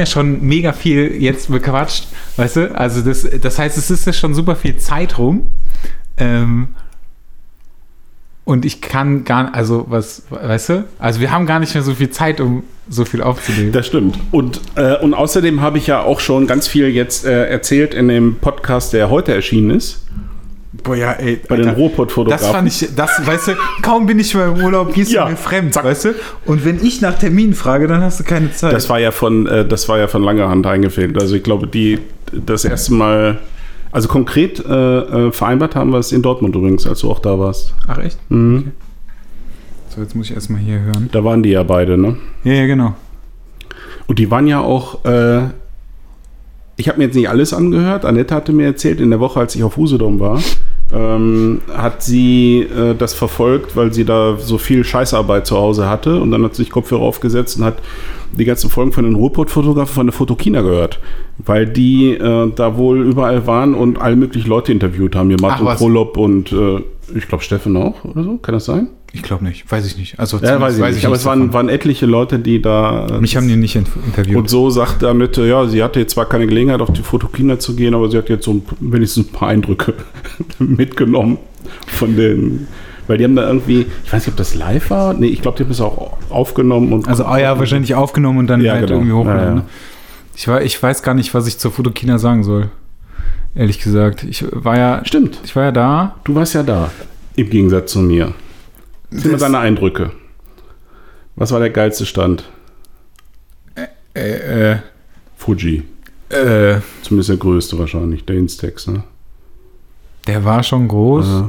ja schon mega viel jetzt bequatscht, weißt du? Also das, das heißt, es ist ja schon super viel Zeit rum. Ähm, und ich kann gar also was, weißt du? Also wir haben gar nicht mehr so viel Zeit, um so viel aufzunehmen. Das stimmt. Und, äh, und außerdem habe ich ja auch schon ganz viel jetzt äh, erzählt in dem Podcast, der heute erschienen ist. Boah, ja, ey, Bei den Ruhrpott-Fotografen. Das fand ich, das, weißt du, kaum bin ich mal im Urlaub, gehst Ja, du mir fremd, zack. weißt du? Und wenn ich nach Terminen frage, dann hast du keine Zeit. Das war ja von, äh, das war ja von langer Hand eingefehlt. Also ich glaube, die das erste Mal, also konkret äh, äh, vereinbart haben wir es in Dortmund übrigens, als du auch da warst. Ach, echt? Mhm. So, jetzt muss ich erstmal hier hören. Da waren die ja beide, ne? Ja, ja, genau. Und die waren ja auch, äh, ich habe mir jetzt nicht alles angehört. Annette hatte mir erzählt, in der Woche, als ich auf Usedom war, ähm, hat sie äh, das verfolgt, weil sie da so viel Scheißarbeit zu Hause hatte. Und dann hat sie sich Kopfhörer aufgesetzt und hat die ganzen Folgen von den Ruhrpott-Fotografen von der Fotokina gehört. Weil die äh, da wohl überall waren und alle möglichen Leute interviewt haben. Hier Martin? Prolop und äh, ich glaube Steffen auch oder so. Kann das sein? Ich glaube nicht, weiß ich nicht. Also, Ja, weiß ich nicht. Aber es waren, waren etliche Leute, die da. Mich haben die nicht in- interviewt. und so sagt Annette, ja, sie hatte jetzt zwar keine Gelegenheit, auf die Fotokina zu gehen, aber sie hat jetzt so ein, wenigstens ein paar Eindrücke mitgenommen von den. Weil die haben da irgendwie, ich weiß nicht, ob das live war. Nee, ich glaube, die haben das auch aufgenommen und. Also, ah ja, wahrscheinlich aufgenommen und dann Ja, halt genau. irgendwie hochgeladen. Ja, ja. Ich, war, ich weiß gar nicht, was ich zur Fotokina sagen soll. Ehrlich gesagt. Ich war ja, Stimmt, ich war ja da. du warst ja da. Im Gegensatz zu mir. Was sind Das- deine Eindrücke? Was war der geilste Stand? Äh, äh, Fuji. äh, Zumindest der größte wahrscheinlich, der Instax, ne? der war schon groß.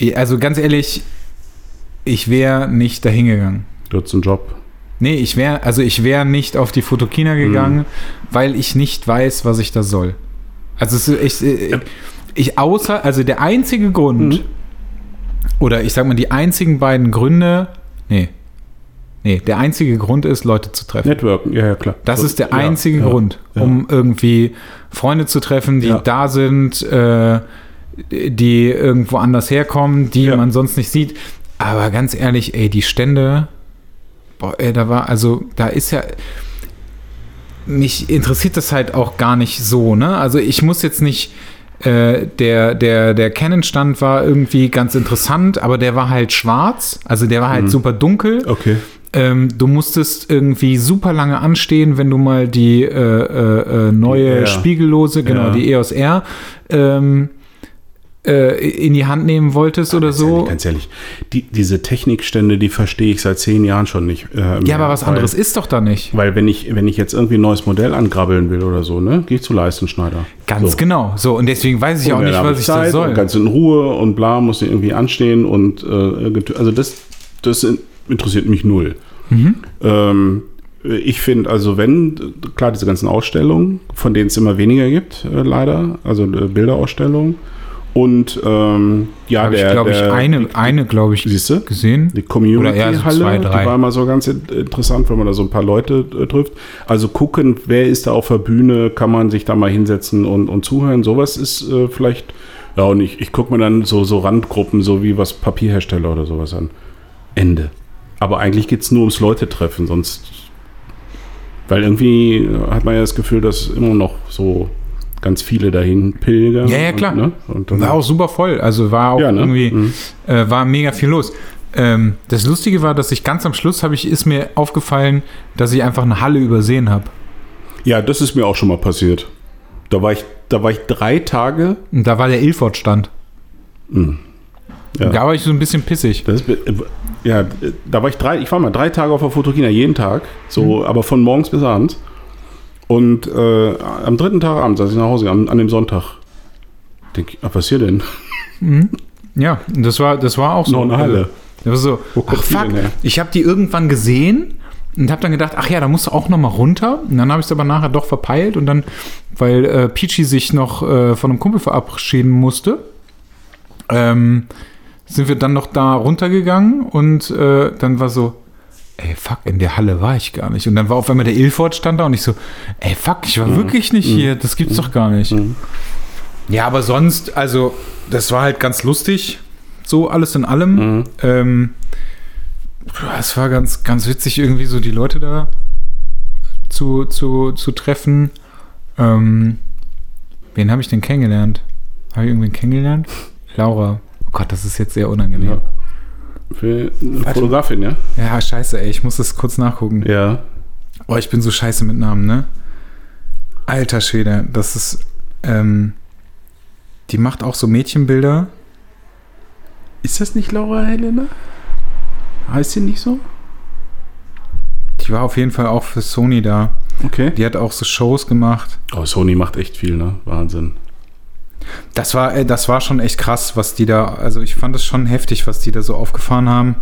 Ja. Also ganz ehrlich, ich wäre nicht dahin gegangen. Du hattest einen Job. Nee, ich wäre, also ich wäre nicht auf die Fotokina gegangen, weil ich nicht weiß, was ich da soll. Also es ist, ich, Ja. ich außer, also der einzige Grund, Mhm. oder ich sag mal, die einzigen beiden Gründe, nee, nee, der einzige Grund ist, Leute zu treffen. Networken, ja, ja, klar. Das ist der einzige ja, Grund, ja. um irgendwie Freunde zu treffen, die da sind, äh, die irgendwo anders herkommen, die man sonst nicht sieht. Aber ganz ehrlich, ey, die Stände, boah, ey, da war, also da ist ja, mich interessiert das halt auch gar nicht so, ne? Also ich muss jetzt nicht, äh, der, der, der Canon-Stand war irgendwie ganz interessant, aber der war halt schwarz, also der war halt Mhm. super dunkel. Okay. Ähm, du musstest irgendwie super lange anstehen, wenn du mal die äh, äh, äh, neue R. spiegellose, genau, Ja. die EOS R ähm, äh, in die Hand nehmen wolltest oder Ganz so. Ehrlich, ganz ehrlich, die, diese Technikstände, die verstehe ich seit zehn Jahren schon nicht. äh, ja, aber was weil, anderes ist doch da nicht. Weil wenn ich, wenn ich jetzt irgendwie ein neues Modell angrabbeln will oder so, ne, gehe ich zu Leistenschneider. Ganz so. genau. So, und deswegen weiß ich auch Und nicht, dann hab was ich da soll. Und ganz in Ruhe und bla, muss ich irgendwie anstehen und äh, also das, das interessiert mich null. Mhm. Ähm, ich finde, also wenn, klar, diese ganzen Ausstellungen, von denen es immer weniger gibt, äh, leider, also äh, Bilderausstellungen. Und ähm, ja, ich, der, glaube ich, eine, eine glaube ich, siehst du? gesehen. Die Community-Halle, so zwei, die war immer so ganz in- interessant, wenn man da so ein paar Leute äh, trifft. Also gucken, wer ist da auf der Bühne, kann man sich da mal hinsetzen und, und zuhören. Sowas ist äh, vielleicht, ja, und ich, ich gucke mir dann so, so Randgruppen, so wie was Papierhersteller oder sowas an. Ende. Aber eigentlich geht es nur ums Leute treffen, sonst. Weil irgendwie äh, hat man ja das Gefühl, dass immer noch so ganz viele dahin pilgern. Ja, ja, klar. Und, ne? und dann, War auch super voll. Also war auch ja, ne? irgendwie, Mhm. äh, war mega viel los. Ähm, das Lustige war, dass ich ganz am Schluss habe ich, ist mir aufgefallen, dass ich einfach eine Halle übersehen habe. Ja, das ist mir auch schon mal passiert. Da war ich, da war ich drei Tage. Und da war der Ilford-Stand. Ja. Da war ich so ein bisschen pissig. Ist, ja, da war ich drei, ich war mal drei Tage auf der Fotokina, jeden Tag, so, aber von morgens bis abends. Und äh, am dritten Tag abends, als ich nach Hause kam, an dem Sonntag, denke ich, ah, was hier denn? Ja, und das war, das war auch so. Noch eine Halle. Das war so, Wo ach fuck, ich habe die irgendwann gesehen und habe dann gedacht, ach ja, da musst du auch noch mal runter. Und dann habe ich es aber nachher doch verpeilt und dann, weil äh, Peachy sich noch äh, von einem Kumpel verabschieden musste, ähm, sind wir dann noch da runtergegangen und äh, dann war so, ey, fuck, in der Halle war ich gar nicht. Und dann war auf einmal der Ilford stand da und ich so, ey, fuck, ich war wirklich nicht hier, das gibt's doch gar nicht. Ja, aber sonst, also, das war halt ganz lustig, so alles in allem. Mhm. Ähm, es war ganz, ganz witzig, irgendwie so die Leute da zu, zu, zu treffen. Ähm, wen habe ich denn kennengelernt? Habe ich irgendwen kennengelernt? Laura. Oh Gott, das ist jetzt sehr unangenehm. Ja. Für eine Warte. Fotografin, ja? Ja, scheiße, ey, ich muss das kurz nachgucken. Ja. Oh, ich bin so scheiße mit Namen, ne? Alter Schwede, das ist, ähm, die macht auch so Mädchenbilder. Ist das nicht Laura Helena? Heißt sie nicht so? Die war auf jeden Fall auch für Sony da. Okay. Die hat auch so Shows gemacht. Oh, Sony macht echt viel, ne? Wahnsinn. Das war, äh, das war schon echt krass, was die da, also ich fand es schon heftig, was die da so aufgefahren haben.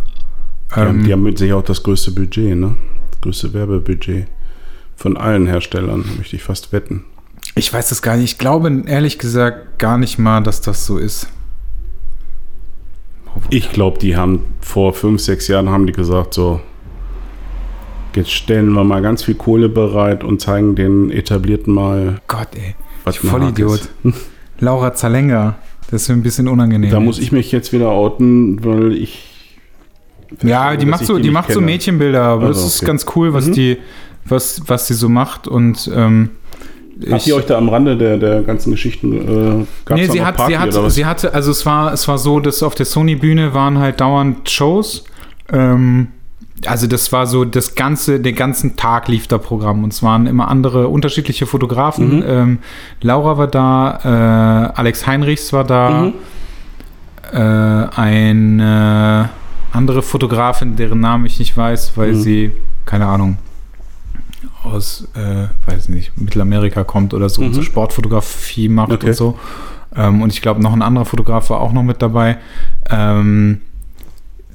Die, haben, Ähm, die haben mit sich auch das größte Budget, ne? Das größte Werbebudget. Von allen Herstellern, möchte ich fast wetten. ich weiß es gar nicht. Ich glaube ehrlich gesagt gar nicht mal, dass das so ist. Ich glaube, die haben vor fünf, sechs Jahren haben die gesagt, so, jetzt stellen wir mal ganz viel Kohle bereit und zeigen den etablierten mal, Gott, ey. was Vollidiot. Ist. Laura Zalenga. Das ist mir ein bisschen unangenehm. Da muss ich mich jetzt wieder outen, weil ich. Ja, die macht so, die, nicht macht so kenne. Mädchenbilder, aber Also, das ist okay. ganz cool, was Mhm. die, was, was sie so macht und ähm, Habt ihr euch da am Rande der, der ganzen Geschichten äh, nee, sie hat, Party sie hat, sie hatte, also es war, es war so, dass auf der Sony-Bühne waren halt dauernd Shows. Ähm, also das war so das ganze, den ganzen Tag lief da Programm und es waren immer andere unterschiedliche Fotografen. Mhm. Ähm, Laura war da, äh, Alex Heinrichs war da, Mhm. äh, eine andere Fotografin, deren Namen ich nicht weiß, weil Mhm. sie, keine Ahnung, aus, äh, weiß nicht, Mittelamerika kommt oder so, und so Mhm. Sportfotografie macht Okay. und so. Ähm, und ich glaube, noch ein anderer Fotograf war auch noch mit dabei. Ähm,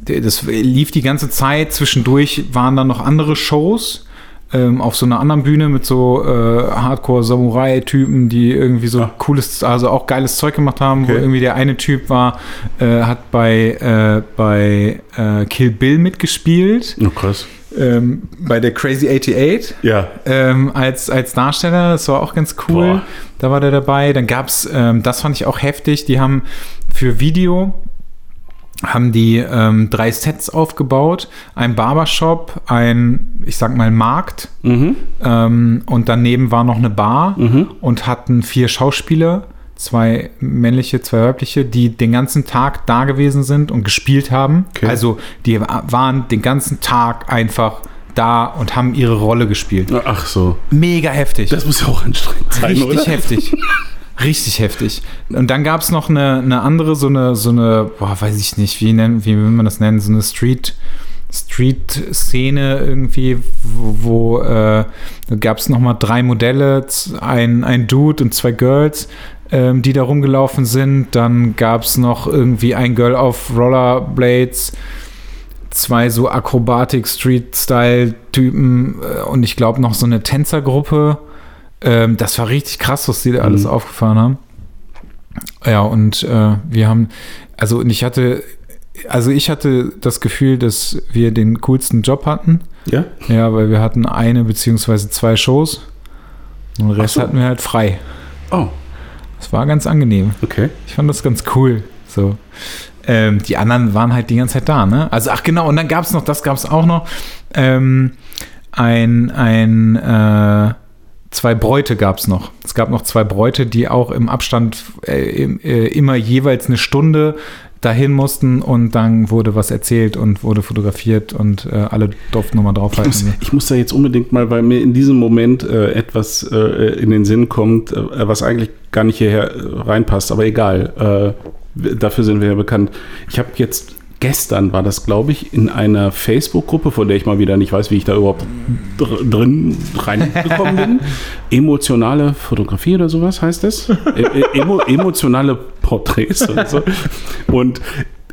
das lief die ganze Zeit. Zwischendurch waren dann noch andere Shows ähm, auf so einer anderen Bühne mit so äh, Hardcore-Samurai-Typen, die irgendwie so Ah. cooles, also auch geiles Zeug gemacht haben. Wo Okay. irgendwie der eine Typ war, äh, hat bei, äh, bei äh, Kill Bill mitgespielt, Oh, krass. ähm, bei der Crazy 88 Ja. ähm, als, als Darsteller. Das war auch ganz cool. Boah. Da war der dabei. Dann gab es, ähm, das fand ich auch heftig, die haben für Video haben die ähm, drei Sets aufgebaut. Ein Barbershop, ein, ich sag mal, Markt Mhm. ähm, und daneben war noch eine Bar Mhm. und hatten vier Schauspieler, zwei männliche, zwei weibliche, die den ganzen Tag da gewesen sind und gespielt haben. Okay. Also die wa- waren den ganzen Tag einfach da und haben ihre Rolle gespielt. Ach so. Mega heftig. Das muss ja auch anstrengend sein, Richtig oder? heftig. Richtig heftig. Und dann gab es noch eine, eine andere, so eine, so eine, boah, weiß ich nicht, wie, nennen, wie will man das nennen, so eine Street, Street-Szene irgendwie, wo, wo äh, gab es nochmal drei Modelle, ein, ein Dude und zwei Girls, ähm, die da rumgelaufen sind. Dann gab es noch irgendwie ein Girl auf Rollerblades, zwei so Akrobatik-Street-Style-Typen äh, und ich glaube noch so eine Tänzergruppe. Ähm, das war richtig krass, was die da alles Mhm. aufgefahren haben. Ja, und äh, wir haben, also und ich hatte, also ich hatte das Gefühl, dass wir den coolsten Job hatten. Ja? Ja, weil wir hatten eine beziehungsweise zwei Shows. Und den Rest so. hatten wir halt frei. Oh, Das war ganz angenehm. okay. Ich fand das ganz cool. So. Ähm, die anderen waren halt die ganze Zeit da, ne? Also, ach genau, und dann gab es noch, das gab es auch noch, ähm, ein, ein, äh, zwei Bräute gab es noch. Es gab noch zwei Bräute, die auch im Abstand äh, äh, immer jeweils eine Stunde dahin mussten und dann wurde was erzählt und wurde fotografiert und äh, alle durften nochmal Ich muss, draufhalten. ich muss da jetzt unbedingt mal, weil mir in diesem Moment äh, etwas äh, in den Sinn kommt, äh, was eigentlich gar nicht hierher äh, reinpasst, aber egal. Dafür sind wir ja bekannt. Ich habe jetzt gestern war das, glaube ich, in einer Facebook-Gruppe, von der ich mal wieder nicht weiß, wie ich da überhaupt dr drin reingekommen bin. Emotionale Fotografie oder sowas heißt es. E e- emo emotionale Porträts oder so. Und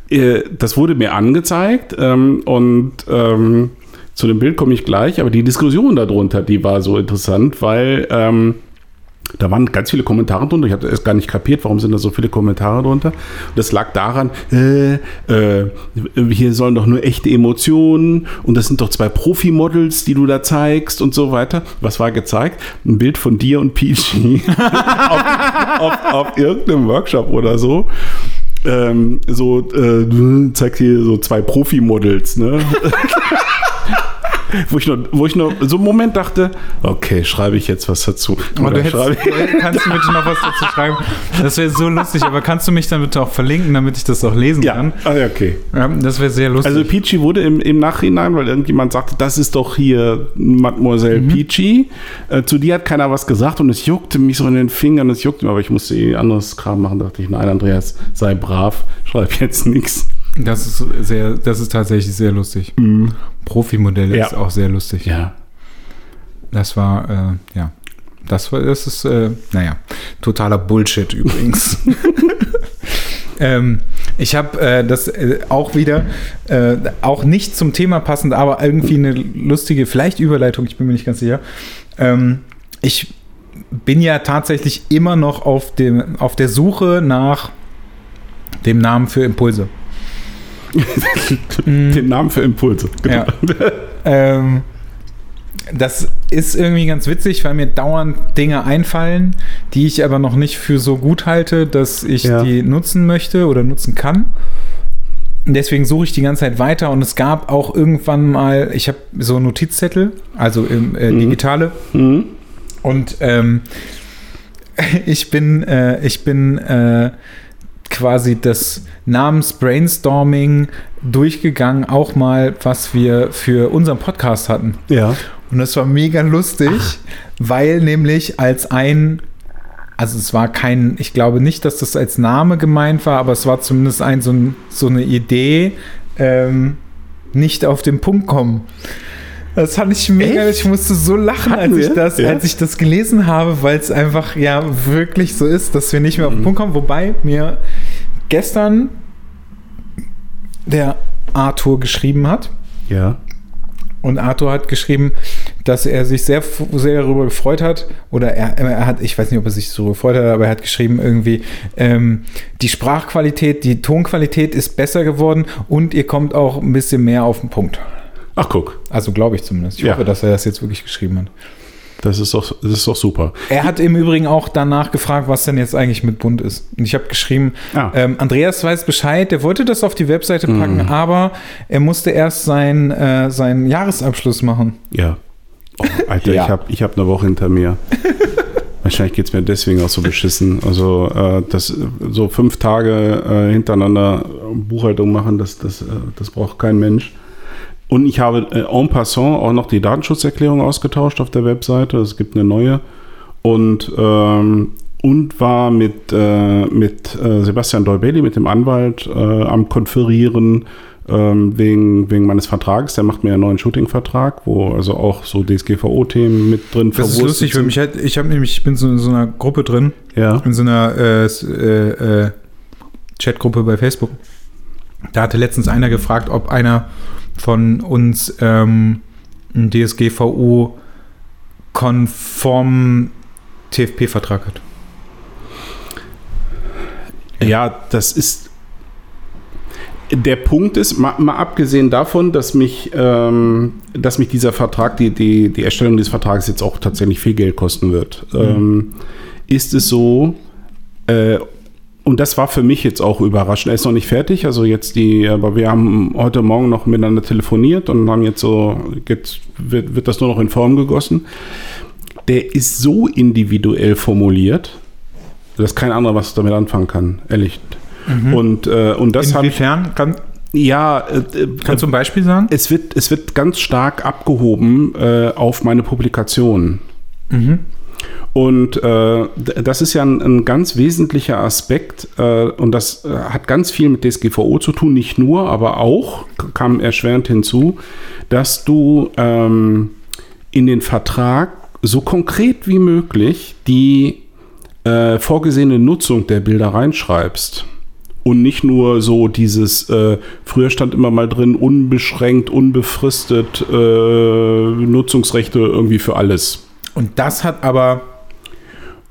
äh, das wurde mir angezeigt ähm, und ähm, zu dem Bild komme ich gleich, aber die Diskussion darunter, die war so interessant, weil ähm, da waren ganz viele Kommentare drunter. Ich hatte erst gar nicht kapiert, warum sind da so viele Kommentare drunter. Das lag daran, äh, äh, hier sollen doch nur echte Emotionen und das sind doch zwei Profi-Models, die du da zeigst und so weiter. Was war gezeigt? Ein Bild von dir und Peachy auf, auf, auf irgendeinem Workshop oder so. Ähm, so, äh, du zeigst hier so zwei Profi-Models, ne? wo, ich nur, wo ich nur so einen Moment dachte, okay, schreibe ich jetzt was dazu? Aber Oder du schreibe hättest, äh, kannst du bitte noch was dazu schreiben? Das wäre so lustig, aber kannst du mich dann bitte auch verlinken, damit ich das auch lesen ja, kann? ah, ja, okay. Ja, das wäre sehr lustig. Also Peachy wurde im, im Nachhinein, weil irgendjemand sagte, das ist doch hier Mademoiselle Mhm. Peachy. Äh, zu dir hat keiner was gesagt und es juckte mich so in den Fingern, es juckte mich, aber ich musste eh anderes Kram machen. dachte ich, nein, Andreas, sei brav, schreib jetzt nichts. Das ist sehr, das ist tatsächlich sehr lustig. Profimodelle Ja. ist auch sehr lustig. Ja. Das war, äh, ja. Das war, das ist, äh, naja, totaler Bullshit übrigens. ähm, ich habe äh, das äh, auch wieder, äh, auch nicht zum Thema passend, aber irgendwie eine lustige, vielleicht Überleitung, ich bin mir nicht ganz sicher. Ähm, ich bin ja tatsächlich immer noch auf, dem, auf der Suche nach dem Namen für Impulse. Den Namen für Impulse. Ja. ähm, das ist irgendwie ganz witzig, weil mir dauernd Dinge einfallen, die ich aber noch nicht für so gut halte, dass ich Ja. die nutzen möchte oder nutzen kann. Deswegen suche ich die ganze Zeit weiter und es gab auch irgendwann mal, ich habe so Notizzettel, also im, äh, digitale, Mhm. und ähm, ich bin, äh, ich bin äh, quasi das Namens-Brainstorming durchgegangen, auch mal, was wir für unseren Podcast hatten. Ja. Und das war mega lustig, weil nämlich als ein, also es war kein, ich glaube nicht, dass das als Name gemeint war, aber es war zumindest ein, so, ein, so eine Idee, ähm, nicht auf den Punkt kommen. Das fand ich mega, Echt? ich musste so lachen, Hatten als ich, das, Ja. als ich das gelesen habe, weil es einfach ja wirklich so ist, dass wir nicht mehr auf Mhm. den Punkt kommen. Wobei mir gestern der Arthur geschrieben hat. Ja. Und Arthur hat geschrieben, dass er sich sehr, sehr darüber gefreut hat. Oder er, er hat, ich weiß nicht, ob er sich so gefreut hat, aber er hat geschrieben irgendwie, ähm, die Sprachqualität, die Tonqualität ist besser geworden und ihr kommt auch ein bisschen mehr auf den Punkt. Ach, guck. Also glaube ich zumindest. Ich Ja. hoffe, dass er das jetzt wirklich geschrieben hat. Das ist doch, das ist doch super. Er hat im Übrigen auch danach gefragt, was denn jetzt eigentlich mit Bund ist. Und ich habe geschrieben, Ah. ähm, Andreas weiß Bescheid, der wollte das auf die Webseite packen, aber er musste erst sein, äh, seinen Jahresabschluss machen. Ja. Oh, Alter, Ja. ich habe ich hab eine Woche hinter mir. Wahrscheinlich geht es mir deswegen auch so beschissen. Also äh, das so fünf Tage äh, hintereinander Buchhaltung machen, das, das, äh, das braucht kein Mensch. Und ich habe äh, en passant auch noch die Datenschutzerklärung ausgetauscht auf der Webseite. Es gibt eine neue. Und, ähm, und war mit, äh, mit äh, Sebastian Dolbelli, mit dem Anwalt, äh, am Konferieren ähm, wegen, wegen meines Vertrags. Der macht mir einen neuen Shooting-Vertrag, wo also auch so DSGVO-Themen mit drin Das ist lustig für mich. halt- Ich habe nämlich, ich bin so in so einer Gruppe drin, Ja. in so einer äh, äh, äh, Chatgruppe bei Facebook. Da hatte letztens einer gefragt, ob einer von uns ähm, einen DSGVO-konformen TFP-Vertrag hat. Ja, das ist. Der Punkt ist, mal, mal abgesehen davon, dass mich, ähm, dass mich dieser Vertrag, die, die, die Erstellung des Vertrags jetzt auch tatsächlich viel Geld kosten wird, ähm, ist es so, äh, und das war für mich jetzt auch überraschend. Er ist noch nicht fertig, also jetzt die, aber wir haben heute Morgen noch miteinander telefoniert und haben jetzt so, jetzt wird, wird das nur noch in Form gegossen. Der ist so individuell formuliert, dass kein anderer was damit anfangen kann, ehrlich. Und, äh, und das Inwiefern? Kann, ja, äh, kannst du ein Beispiel sagen? es wird, es wird ganz stark abgehoben äh, auf meine Publikation. Und äh, das ist ja ein, ein ganz wesentlicher Aspekt äh, und das äh, hat ganz viel mit DSGVO zu tun, nicht nur, aber auch, kam erschwerend hinzu, dass du ähm, in den Vertrag so konkret wie möglich die äh, vorgesehene Nutzung der Bilder reinschreibst. Und nicht nur so dieses, äh, früher stand immer mal drin, unbeschränkt, unbefristet, äh, Nutzungsrechte irgendwie für alles. Und das hat aber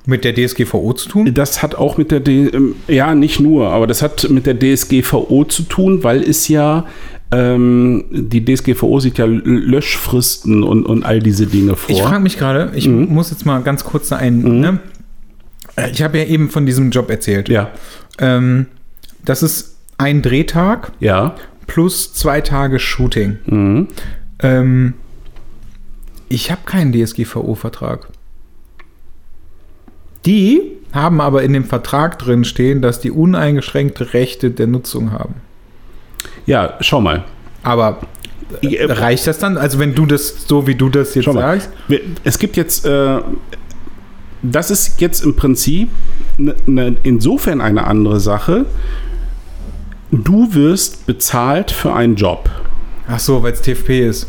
mit der DSGVO zu tun? Das hat auch mit der, D ähm, ja, nicht nur, aber das hat mit der DSGVO zu tun, weil es ja, ähm, die DSGVO sieht ja Löschfristen und, und all diese Dinge vor. Ich frage mich gerade, ich muss jetzt mal ganz kurz ein. Ne? Äh, Ich habe ja eben von diesem Job erzählt. ja, Ähm, das ist ein Drehtag ja. plus zwei Tage Shooting. Mhm. Ähm, Ich habe keinen DSGVO-Vertrag. Die haben aber in dem Vertrag drin stehen, dass die uneingeschränkte Rechte der Nutzung haben. Ja, schau mal. Aber äh, reicht das dann? Also wenn du das so wie du das jetzt sagst? Es gibt jetzt, äh, das ist jetzt im Prinzip ne, ne, insofern eine andere Sache. Du wirst bezahlt für einen Job. Ach so, weil es TFP ist.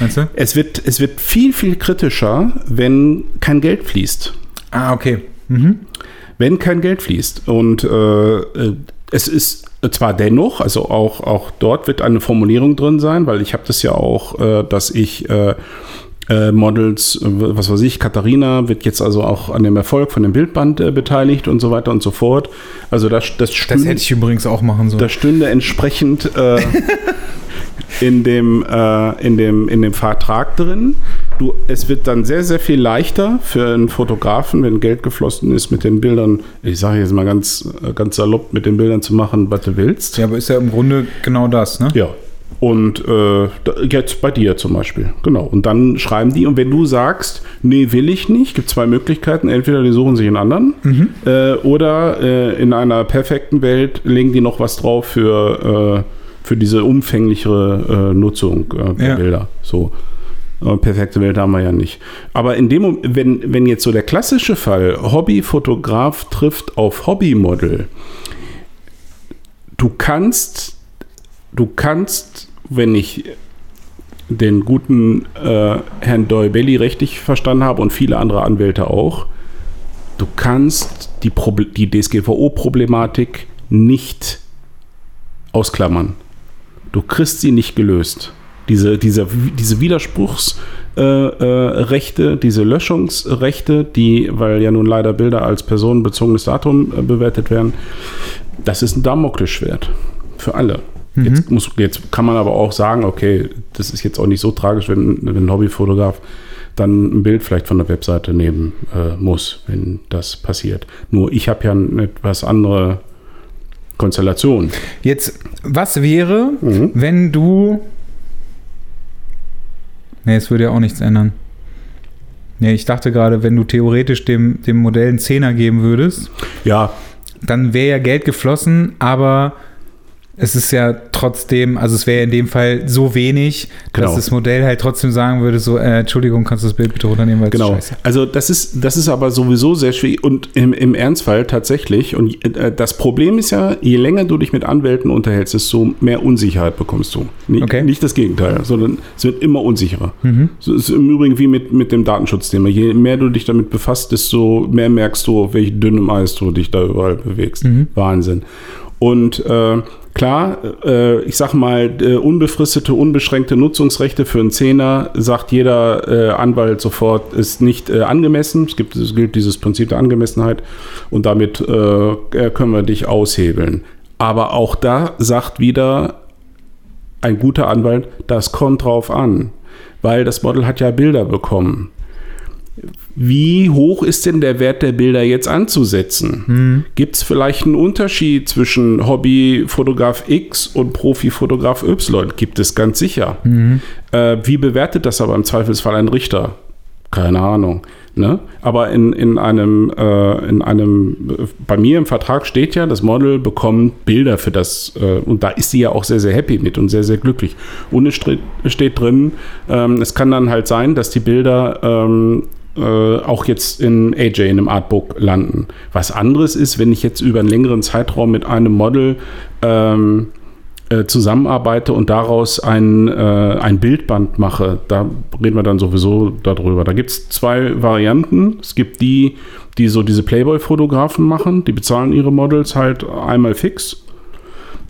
Meinst du? Es wird, es wird viel, viel kritischer, wenn kein Geld fließt. Ah, okay. Mhm. wenn kein Geld fließt. Und äh, äh, es ist zwar dennoch, also auch, auch dort wird eine Formulierung drin sein, weil ich habe das ja auch, äh, dass ich äh, äh, Models, äh, was weiß ich, Katharina wird jetzt also auch an dem Erfolg von dem Bildband äh, beteiligt und so weiter und so fort. Also das, das, Das stünde, hätte ich übrigens auch machen sollen. das stünde entsprechend äh, in, dem, äh, in, dem, in dem Vertrag drin. Du, es wird dann sehr, sehr viel leichter für einen Fotografen, wenn Geld geflossen ist, mit den Bildern, ich sage jetzt mal ganz, äh, ganz salopp, mit den Bildern zu machen, was du willst. Ja, aber ist ja im Grunde genau das, ne? Ja. Und äh, jetzt bei dir zum Beispiel. Genau. Und dann schreiben die, und wenn du sagst, nee, will ich nicht, gibt zwei Möglichkeiten. Entweder die suchen sich einen anderen äh, oder äh, in einer perfekten Welt legen die noch was drauf für, äh, für diese umfänglichere äh, Nutzung äh, der Ja. Bilder. So. Äh, Perfekte Welt haben wir ja nicht. Aber in dem Moment, wenn, wenn jetzt so der klassische Fall Hobbyfotograf trifft auf Hobbymodel, du kannst, du kannst, wenn ich den guten äh, Herrn Doyle-Belly richtig verstanden habe und viele andere Anwälte auch, du kannst die, die DSGVO-Problematik nicht ausklammern. Du kriegst sie nicht gelöst. Diese, diese, diese Widerspruchsrechte, äh, Rechte, diese Löschungsrechte, die, weil ja nun leider Bilder als personenbezogenes Datum äh, bewertet werden, das ist ein Damoklesschwert für alle. Jetzt, muss, jetzt kann man aber auch sagen, okay, das ist jetzt auch nicht so tragisch, wenn, wenn ein Hobbyfotograf dann ein Bild vielleicht von der Webseite nehmen äh, muss, wenn das passiert. Nur ich habe ja eine etwas andere Konstellation. Jetzt, was wäre, Mhm. wenn du. Nee, es würde ja auch nichts ändern. Nee, ich dachte gerade, wenn du theoretisch dem, dem Modell einen Zehner geben würdest, Ja, dann wäre ja Geld geflossen, aber es ist ja trotzdem, also es wäre in dem Fall so wenig, dass Genau. das Modell halt trotzdem sagen würde, so, äh, Entschuldigung, kannst du das Bild bitte runternehmen, weil es Genau. scheiße. Also das ist, das ist aber sowieso sehr schwierig und im, im Ernstfall tatsächlich. Und äh, das Problem ist ja, je länger du dich mit Anwälten unterhältst, desto mehr Unsicherheit bekommst du. Nicht, Okay. nicht das Gegenteil, sondern es wird immer unsicherer. Mhm. So ist im Übrigen wie mit, mit dem Datenschutzthema. Je mehr du dich damit befasst, desto mehr merkst du, auf welch dünnem Eis du dich da überall bewegst. Mhm. Wahnsinn. Und äh, klar, äh, ich sag mal, äh, unbefristete, unbeschränkte Nutzungsrechte für einen Zehner, sagt jeder äh, Anwalt sofort, ist nicht äh, angemessen. Es, gibt, es gilt dieses Prinzip der Angemessenheit und damit äh, können wir dich aushebeln. Aber auch da sagt wieder ein guter Anwalt, das kommt drauf an, weil das Model hat ja Bilder bekommen. Wie hoch ist denn der Wert der Bilder jetzt anzusetzen? Gibt es vielleicht einen Unterschied zwischen Hobbyfotograf X und Profifotograf Y? Gibt es ganz sicher. Äh, wie bewertet das aber im Zweifelsfall ein Richter? Keine Ahnung. Ne? Aber in, in einem, äh, in einem, äh, bei mir im Vertrag steht ja, das Model bekommt Bilder für das, äh, und da ist sie ja auch sehr, sehr happy mit und sehr, sehr glücklich. Und es steht, steht drin, ähm, es kann dann halt sein, dass die Bilder ähm, äh, auch jetzt in AJ, in einem Artbook landen. Was anderes ist, wenn ich jetzt über einen längeren Zeitraum mit einem Model ähm, äh, zusammenarbeite und daraus ein, äh, ein Bildband mache, da reden wir dann sowieso darüber. Da gibt es zwei Varianten. Es gibt die, die so diese Playboy-Fotografen machen, die bezahlen ihre Models halt einmal fix.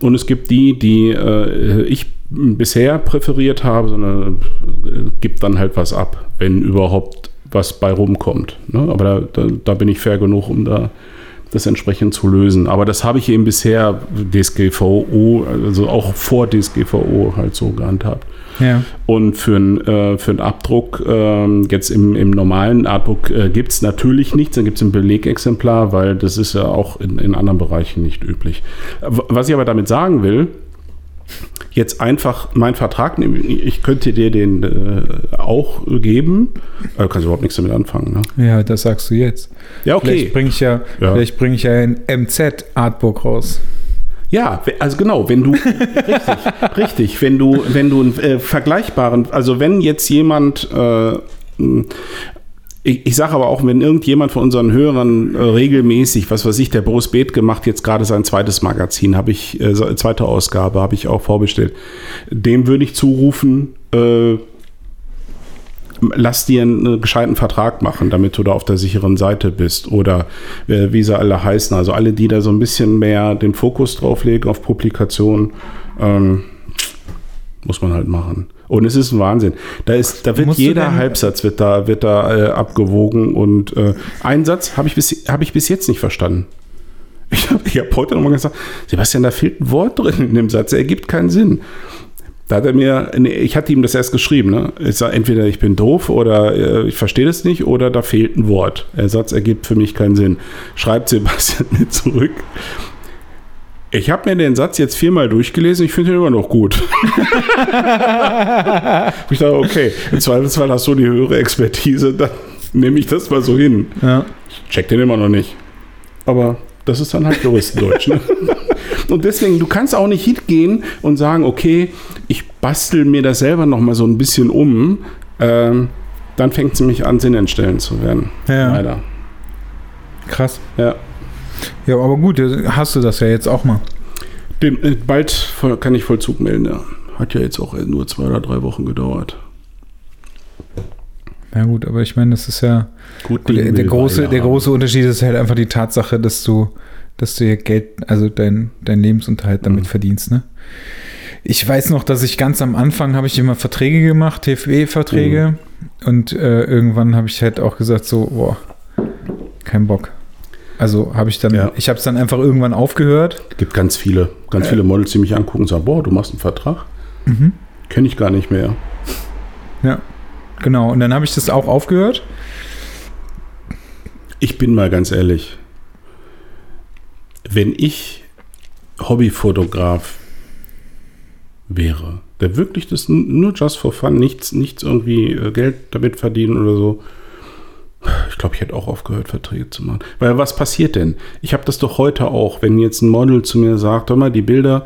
Und es gibt die, die äh, ich bisher präferiert habe, sondern äh, gibt dann halt was ab, wenn überhaupt was bei rumkommt. Ne? Aber da, da, da bin ich fair genug, um da das entsprechend zu lösen. Aber das habe ich eben bisher DSGVO, also auch vor DSGVO halt so gehandhabt. Ja. Und für einen äh, für einen Abdruck, ähm, jetzt im, im normalen Artbook äh, gibt es natürlich nichts, dann gibt es ein Belegexemplar, weil das ist ja auch in, in anderen Bereichen nicht üblich. Was ich aber damit sagen will, jetzt einfach meinen Vertrag nehmen. Ich könnte dir den äh, auch geben. Aber du kannst überhaupt nichts damit anfangen. Ne? Ja, das sagst du jetzt. Ja, okay. Vielleicht bringe ich ja, Ja. vielleicht bringe ich ja ein MZ-Artbook raus. Ja, also genau, wenn du richtig, richtig, wenn du, wenn du einen äh, vergleichbaren, also wenn jetzt jemand äh, ich, ich sage aber auch, wenn irgendjemand von unseren Hörern äh, regelmäßig, was weiß ich, der Boris Bethke macht jetzt gerade sein zweites Magazin, habe ich, äh, zweite Ausgabe, habe ich auch vorbestellt. Dem würde ich zurufen, äh, lass dir einen gescheiten Vertrag machen, damit du da auf der sicheren Seite bist. Oder äh, wie sie alle heißen, also alle, die da so ein bisschen mehr den Fokus drauf legen auf Publikation, ähm, muss man halt machen. Und es ist ein Wahnsinn. Da ist, da wird Musst jeder Halbsatz wird da, wird da äh, abgewogen und äh, einen Satz habe ich, bis- hab ich bis jetzt nicht verstanden. Ich habe ich hab heute nochmal gesagt, Sebastian, da fehlt ein Wort drin in dem Satz, er ergibt keinen Sinn. Da hat er mir, nee, ich hatte ihm das erst geschrieben, ne? Ich sage, entweder ich bin doof oder äh, ich verstehe das nicht oder da fehlt ein Wort. Der Satz ergibt für mich keinen Sinn. Schreibt Sebastian mir zurück. Ich habe mir den Satz jetzt viermal durchgelesen, ich finde ihn immer noch gut. ich dachte, okay, im Zweifelsfall hast du die höhere Expertise, dann nehme ich das mal so hin. Ja. Ich check den immer noch nicht. Aber das ist dann halt Juristendeutsch. Ne? Und deswegen, du kannst auch nicht hingehen und sagen, okay, ich bastel mir das selber noch mal so ein bisschen um. Ähm, dann fängt es nämlich an, sinnentstellend zu werden. Ja. Leider. Krass. Ja. Ja, aber gut, hast du das ja jetzt auch mal. Dem, äh, bald kann ich Vollzug melden, ja. Hat ja jetzt auch nur zwei oder drei Wochen gedauert. Ja gut, aber ich meine, das ist ja Gut, gut, der, der große, der haben. große Unterschied ist halt einfach die Tatsache, dass du, dass du hier Geld, also dein, dein Lebensunterhalt damit Mhm. verdienst, ne? Ich weiß noch, dass ich ganz am Anfang habe ich immer Verträge gemacht, TFE-Verträge, Mhm. und äh, irgendwann habe ich halt auch gesagt so, boah, kein Bock. Also habe ich dann, Ja. ich habe es dann einfach irgendwann aufgehört. gibt ganz viele, ganz viele Models, die mich angucken und sagen, boah, du machst einen Vertrag? Mhm. Kenne ich gar nicht mehr. Ja, genau. Und dann habe ich das auch aufgehört. Ich bin mal ganz ehrlich. Wenn ich Hobbyfotograf wäre, der wirklich das nur just for fun, nichts, nichts irgendwie äh, Geld damit verdienen oder so, ich glaube, ich hätte auch aufgehört, Verträge zu machen. Weil was passiert denn? Ich habe das doch heute auch, wenn jetzt ein Model zu mir sagt, hör mal, die Bilder,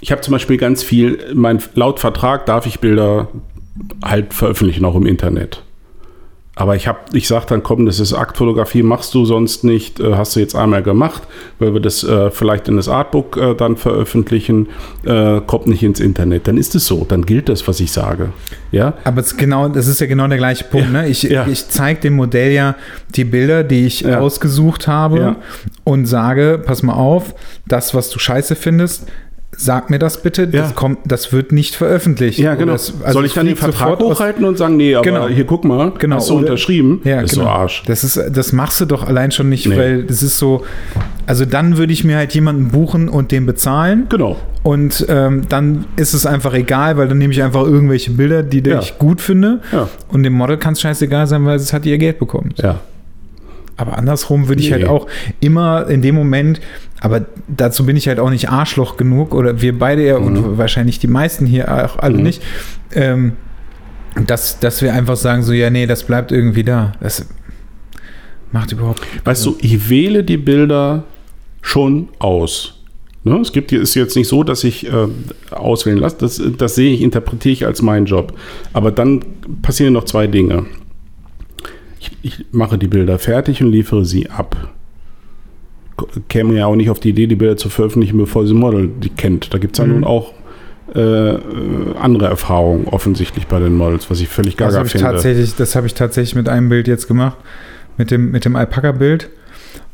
ich habe zum Beispiel ganz viel, mein, laut Vertrag darf ich Bilder halt veröffentlichen, auch im Internet. Aber ich ich sage dann, komm, das ist Aktfotografie, machst du sonst nicht, äh, hast du jetzt einmal gemacht, weil wir das äh, vielleicht in das Artbook äh, dann veröffentlichen, äh, kommt nicht ins Internet. Dann ist es so, dann gilt das, was ich sage. Ja, Aber es genau, das ist ja genau der gleiche Punkt. Ja, Ne? Ich, ja. ich zeige dem Modell ja die Bilder, die ich Ja. ausgesucht habe und sage, pass mal auf, das, was du scheiße findest, sag mir das bitte, Ja. das, kommt, das wird nicht veröffentlicht. ja genau. es- also Soll ich dann den Vertrag hochhalten und sagen, nee, aber Genau. hier guck mal, Genau, hast du unterschrieben? Ja, das ist genau. so Arsch. Das, ist, das machst du doch allein schon nicht, Nee. weil das ist so, also dann würde ich mir halt jemanden buchen und den bezahlen. Genau. Und ähm, dann ist es einfach egal, weil dann nehme ich einfach irgendwelche Bilder, die Ja. ich gut finde. Ja. Und dem Model kann es scheißegal sein, weil es hat ihr Geld bekommen. Ja. Aber andersrum würde ich Nee. halt auch immer in dem Moment, aber dazu bin ich halt auch nicht Arschloch genug oder wir beide ja und wahrscheinlich die meisten hier auch alle Mhm. nicht, ähm, dass, dass wir einfach sagen so, ja, nee, das bleibt irgendwie da. Das macht überhaupt Weißt du, ich wähle die Bilder schon aus. Ne? Es gibt ist jetzt nicht so, dass ich äh, auswählen lasse. Das, das sehe ich, interpretiere ich als meinen Job. Aber dann passieren noch zwei Dinge. Ich, ich mache die Bilder fertig und liefere sie ab. Käme ja auch nicht auf die Idee, die Bilder zu veröffentlichen, bevor sie ein Model die kennt. Da gibt es ja Mhm. nun auch äh, äh, andere Erfahrungen offensichtlich bei den Models, was ich völlig Das gaga habe ich finde. tatsächlich, das habe ich tatsächlich mit einem Bild jetzt gemacht, mit dem, mit dem Alpaka-Bild.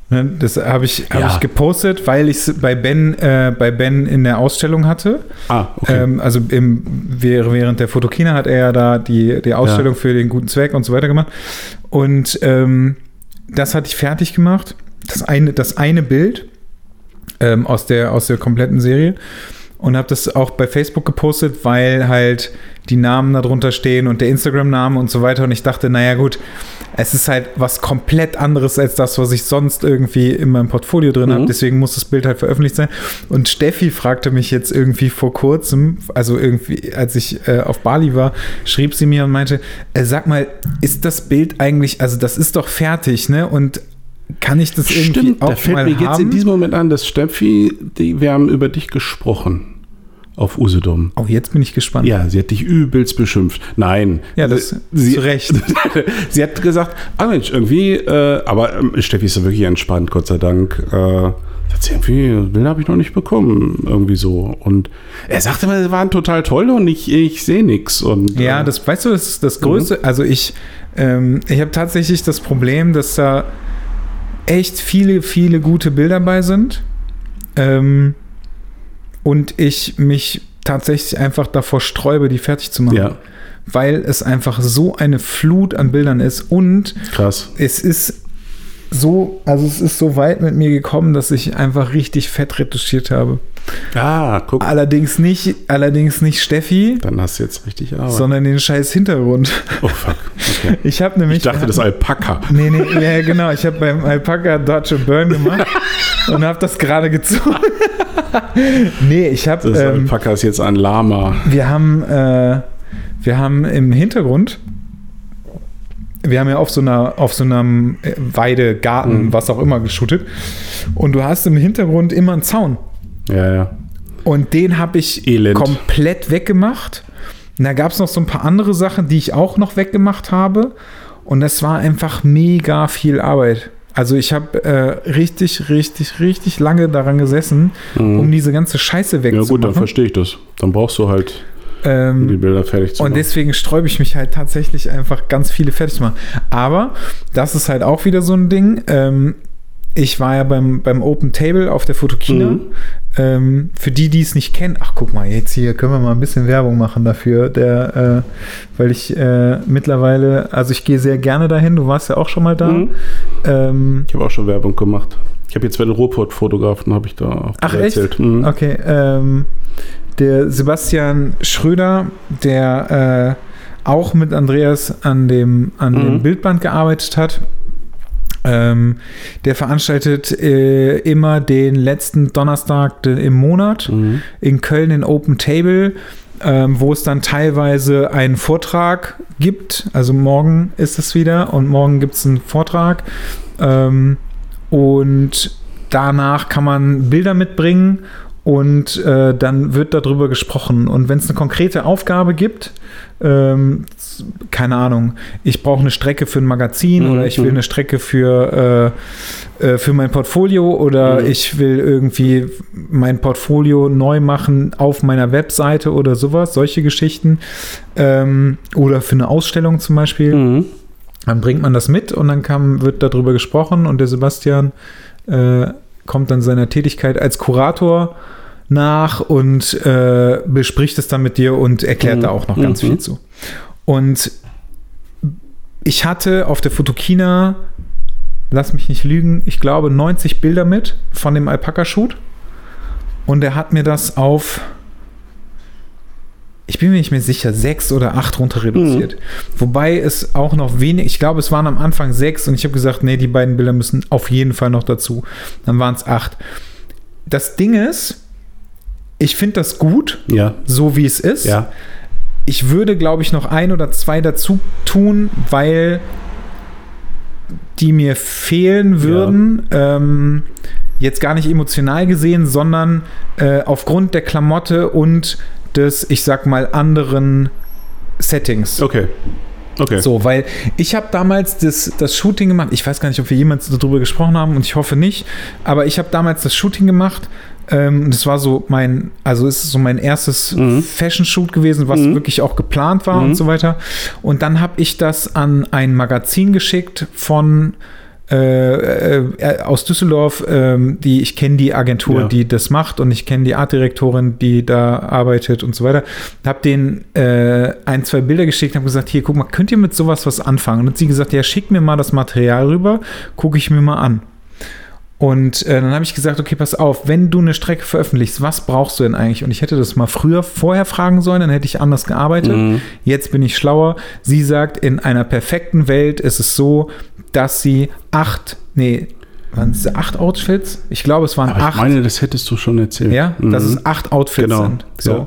Ne, Das habe ich, hab Ja. ich gepostet, weil ich es bei Ben, äh, bei Ben in der Ausstellung hatte. Ah, okay. Ähm, also im, während der Fotokina hat er ja da die, die Ausstellung für den guten Zweck und so weiter gemacht. Und ähm, das hatte ich fertig gemacht. Das eine, das eine Bild ähm, aus, der, aus der kompletten Serie. Und habe das auch bei Facebook gepostet, weil halt die Namen darunter stehen und der Instagram-Name und so weiter. Und ich dachte, naja gut, es ist halt was komplett anderes als das, was ich sonst irgendwie in meinem Portfolio drin mhm. habe. Deswegen muss das Bild halt veröffentlicht sein. Und Steffi fragte mich jetzt irgendwie vor kurzem, also irgendwie, als ich äh, auf Bali war, schrieb sie mir und meinte, äh, sag mal, ist das Bild eigentlich, also das ist doch fertig, ne? Und kann ich das irgendwie Stimmt, auch da fällt mir jetzt in diesem Moment an, dass Steffi, die, wir haben über dich gesprochen auf Usedom. Oh, jetzt bin ich gespannt. Ja, sie hat dich übelst beschimpft. Nein. Ja, das sie, zu Recht. sie hat gesagt, ah Mensch, irgendwie, äh, aber äh, Steffi ist ja wirklich entspannt, Gott sei Dank. Äh, sie irgendwie, Bilder habe ich noch nicht bekommen, irgendwie so. Und er sagte immer, sie waren total toll und ich, ich sehe nichts. ja, äh, das, weißt du, das ist das Größte. Mhm. Also ich, ähm, ich habe tatsächlich das Problem, dass da echt viele, viele gute Bilder bei sind. Ähm, und ich mich tatsächlich einfach davor sträube, die fertig zu machen. Ja. Weil es einfach so eine Flut an Bildern ist und Krass. es ist so, also es ist so weit mit mir gekommen, dass ich einfach richtig fett retuschiert habe. Ah, guck. Allerdings nicht, allerdings nicht Steffi. Dann hast du jetzt richtig Arbeit. Sondern den scheiß Hintergrund. Oh fuck. Okay. Ich habe nämlich. Ich dachte, das Alpaka. Nee, nee, ja, genau. Ich habe beim Alpaka Dodge Burn gemacht und habe das gerade gezogen. nee, ich habe. Das ähm, Alpaka ist jetzt ein Lama. Wir haben, äh, wir haben im Hintergrund wir haben ja auf so einer, auf so einem Weide, Garten, mhm. was auch immer geshootet. Und du hast im Hintergrund immer einen Zaun. Ja, ja. Und den habe ich Elend. komplett weggemacht. Und da gab es noch so ein paar andere Sachen, die ich auch noch weggemacht habe. Und das war einfach mega viel Arbeit. Also ich habe äh, richtig, richtig, richtig lange daran gesessen, mhm. um diese ganze Scheiße wegzumachen. Ja gut, dann verstehe ich das. Dann brauchst du halt ähm, die Bilder fertig zu machen. Und deswegen sträube ich mich halt tatsächlich einfach ganz viele fertig zu machen. Aber das ist halt auch wieder so ein Ding. Ähm, ich war ja beim, beim Open Table auf der Fotokina. Mhm. Ähm, für die, die es nicht kennen, ach guck mal, jetzt hier können wir mal ein bisschen Werbung machen dafür, der, äh, weil ich äh, mittlerweile, also ich gehe sehr gerne dahin, du warst ja auch schon mal da. Mhm. Ähm, ich habe auch schon Werbung gemacht. Ich habe jetzt bei den Ruhrpott-Fotografen, habe ich da auch ach, erzählt. Echt? Mhm. Okay, ähm, der Sebastian Schröder, der äh, auch mit Andreas an dem, an mhm. dem Bildband gearbeitet hat, ähm, der veranstaltet äh, immer den letzten Donnerstag im Monat mhm. in Köln in Open Table, ähm, wo es dann teilweise einen Vortrag gibt. Also morgen ist es wieder und morgen gibt es einen Vortrag. Ähm, und danach kann man Bilder mitbringen und äh, dann wird darüber gesprochen. Und wenn es eine konkrete Aufgabe gibt, ähm, keine Ahnung, ich brauche eine Strecke für ein Magazin mhm. oder ich will eine Strecke für, äh, äh, für mein Portfolio oder mhm. ich will irgendwie mein Portfolio neu machen auf meiner Webseite oder sowas, solche Geschichten. Ähm, oder für eine Ausstellung zum Beispiel. Mhm. Dann bringt man das mit und dann kann, wird darüber gesprochen und der Sebastian äh, kommt dann seiner Tätigkeit als Kurator nach und äh, bespricht es dann mit dir und erklärt mhm. da auch noch ganz mhm. viel zu. Und ich hatte auf der Fotokina, lass mich nicht lügen, ich glaube 90 Bilder mit von dem Alpaka-Shoot. Und er hat mir das auf, ich bin mir nicht mehr sicher, sechs oder acht runter reduziert. Mhm. Wobei es auch noch wenig, ich glaube, es waren am Anfang sechs und ich habe gesagt, nee, die beiden Bilder müssen auf jeden Fall noch dazu. Dann waren es acht. Das Ding ist, ich finde das gut, ja. so wie es ist. Ja. Ich würde, glaube ich, noch ein oder zwei dazu tun, weil die mir fehlen würden. Ja. Ähm, jetzt gar nicht emotional gesehen, sondern äh, aufgrund der Klamotte und des, ich sag mal, anderen Settings. Okay. Okay. So, weil ich habe damals das, das Shooting gemacht. Ich weiß gar nicht, ob wir jemals darüber gesprochen haben und ich hoffe nicht. Aber ich habe damals das Shooting gemacht ähm, das war so mein, also ist so mein erstes mhm. Fashion-Shoot gewesen, was mhm. wirklich auch geplant war mhm. und so weiter. Und dann habe ich das an ein Magazin geschickt von äh, äh, aus Düsseldorf, äh, die ich kenne die Agentur, ja. die das macht und ich kenne die Artdirektorin, die da arbeitet und so weiter. Habe denen äh, ein, zwei Bilder geschickt und habe gesagt, hier, guck mal, könnt ihr mit sowas was anfangen? Und hat sie gesagt, ja, schick mir mal das Material rüber, gucke ich mir mal an. Und äh, dann habe ich gesagt, okay, pass auf, wenn du eine Strecke veröffentlichst, was brauchst du denn eigentlich? Und ich hätte das mal früher vorher fragen sollen, dann hätte ich anders gearbeitet. Mhm. Jetzt bin ich schlauer. Sie sagt, in einer perfekten Welt ist es so, dass sie acht, nee, waren es acht Outfits? Ich glaube, es waren Aber ich acht. meine, das hättest du schon erzählt. Ja, dass Mhm. es acht Outfits Genau, sind. So. ja.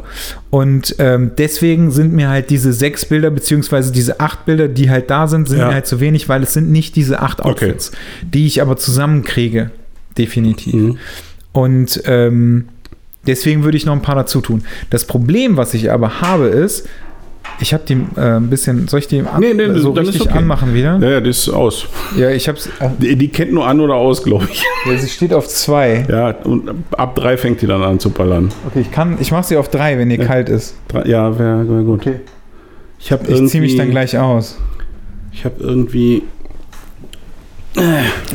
Und ähm, deswegen sind mir halt diese sechs Bilder, beziehungsweise diese acht Bilder, die halt da sind, sind Ja. mir halt zu wenig, weil es sind nicht diese acht Okay. Outfits, die ich aber zusammenkriege. Definitiv. Mhm. Und ähm, deswegen würde ich noch ein paar dazu tun. Das Problem, was ich aber habe, ist, ich habe die äh, ein bisschen, soll ich die Nee, nee, so richtig okay. anmachen wieder? Ja, ja, das ist aus. Ja, ich habe es. Die, die kennt nur an oder aus, glaube ich. Ja, sie steht auf zwei. Ja, und ab drei fängt die dann an zu ballern. Okay, ich kann, ich mache sie auf drei, wenn ihr kalt ist. Drei, ja, wäre wär gut. Okay. Ich Ich ziehe mich dann gleich aus. ich habe irgendwie,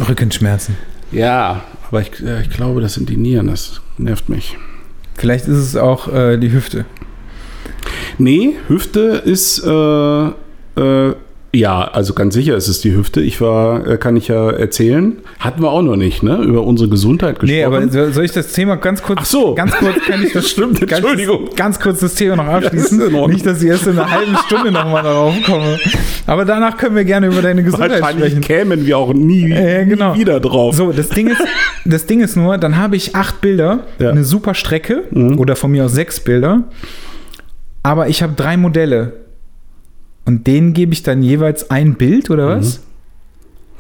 Rückenschmerzen. ja, aber ich, äh, ich glaube, das sind die Nieren. Das nervt mich. Vielleicht ist es auch äh, die Hüfte. Nee, Hüfte ist, äh, äh, ja, also ganz sicher ist es die Hüfte. Ich war, äh, kann ich ja erzählen, hatten wir auch noch nicht, ne, über unsere Gesundheit gesprochen. Nee, aber so- soll ich das Thema ganz kurz. Ach so. Ganz kurz kann ich das Stimmt, Entschuldigung. Ganz kurz das Thema noch das abschließen. Ordnung. Nicht, dass ich erst in einer halben Stunde nochmal darauf komme. Aber danach können wir gerne über deine Gesundheit Wahrscheinlich sprechen. kämen wir auch nie, Äh, genau. nie wieder drauf. So, das Ding ist, das Ding ist nur, dann habe ich acht Bilder, Ja. eine super Strecke Mhm. oder von mir aus sechs Bilder, aber ich habe drei Modelle und denen gebe ich dann jeweils ein Bild oder was?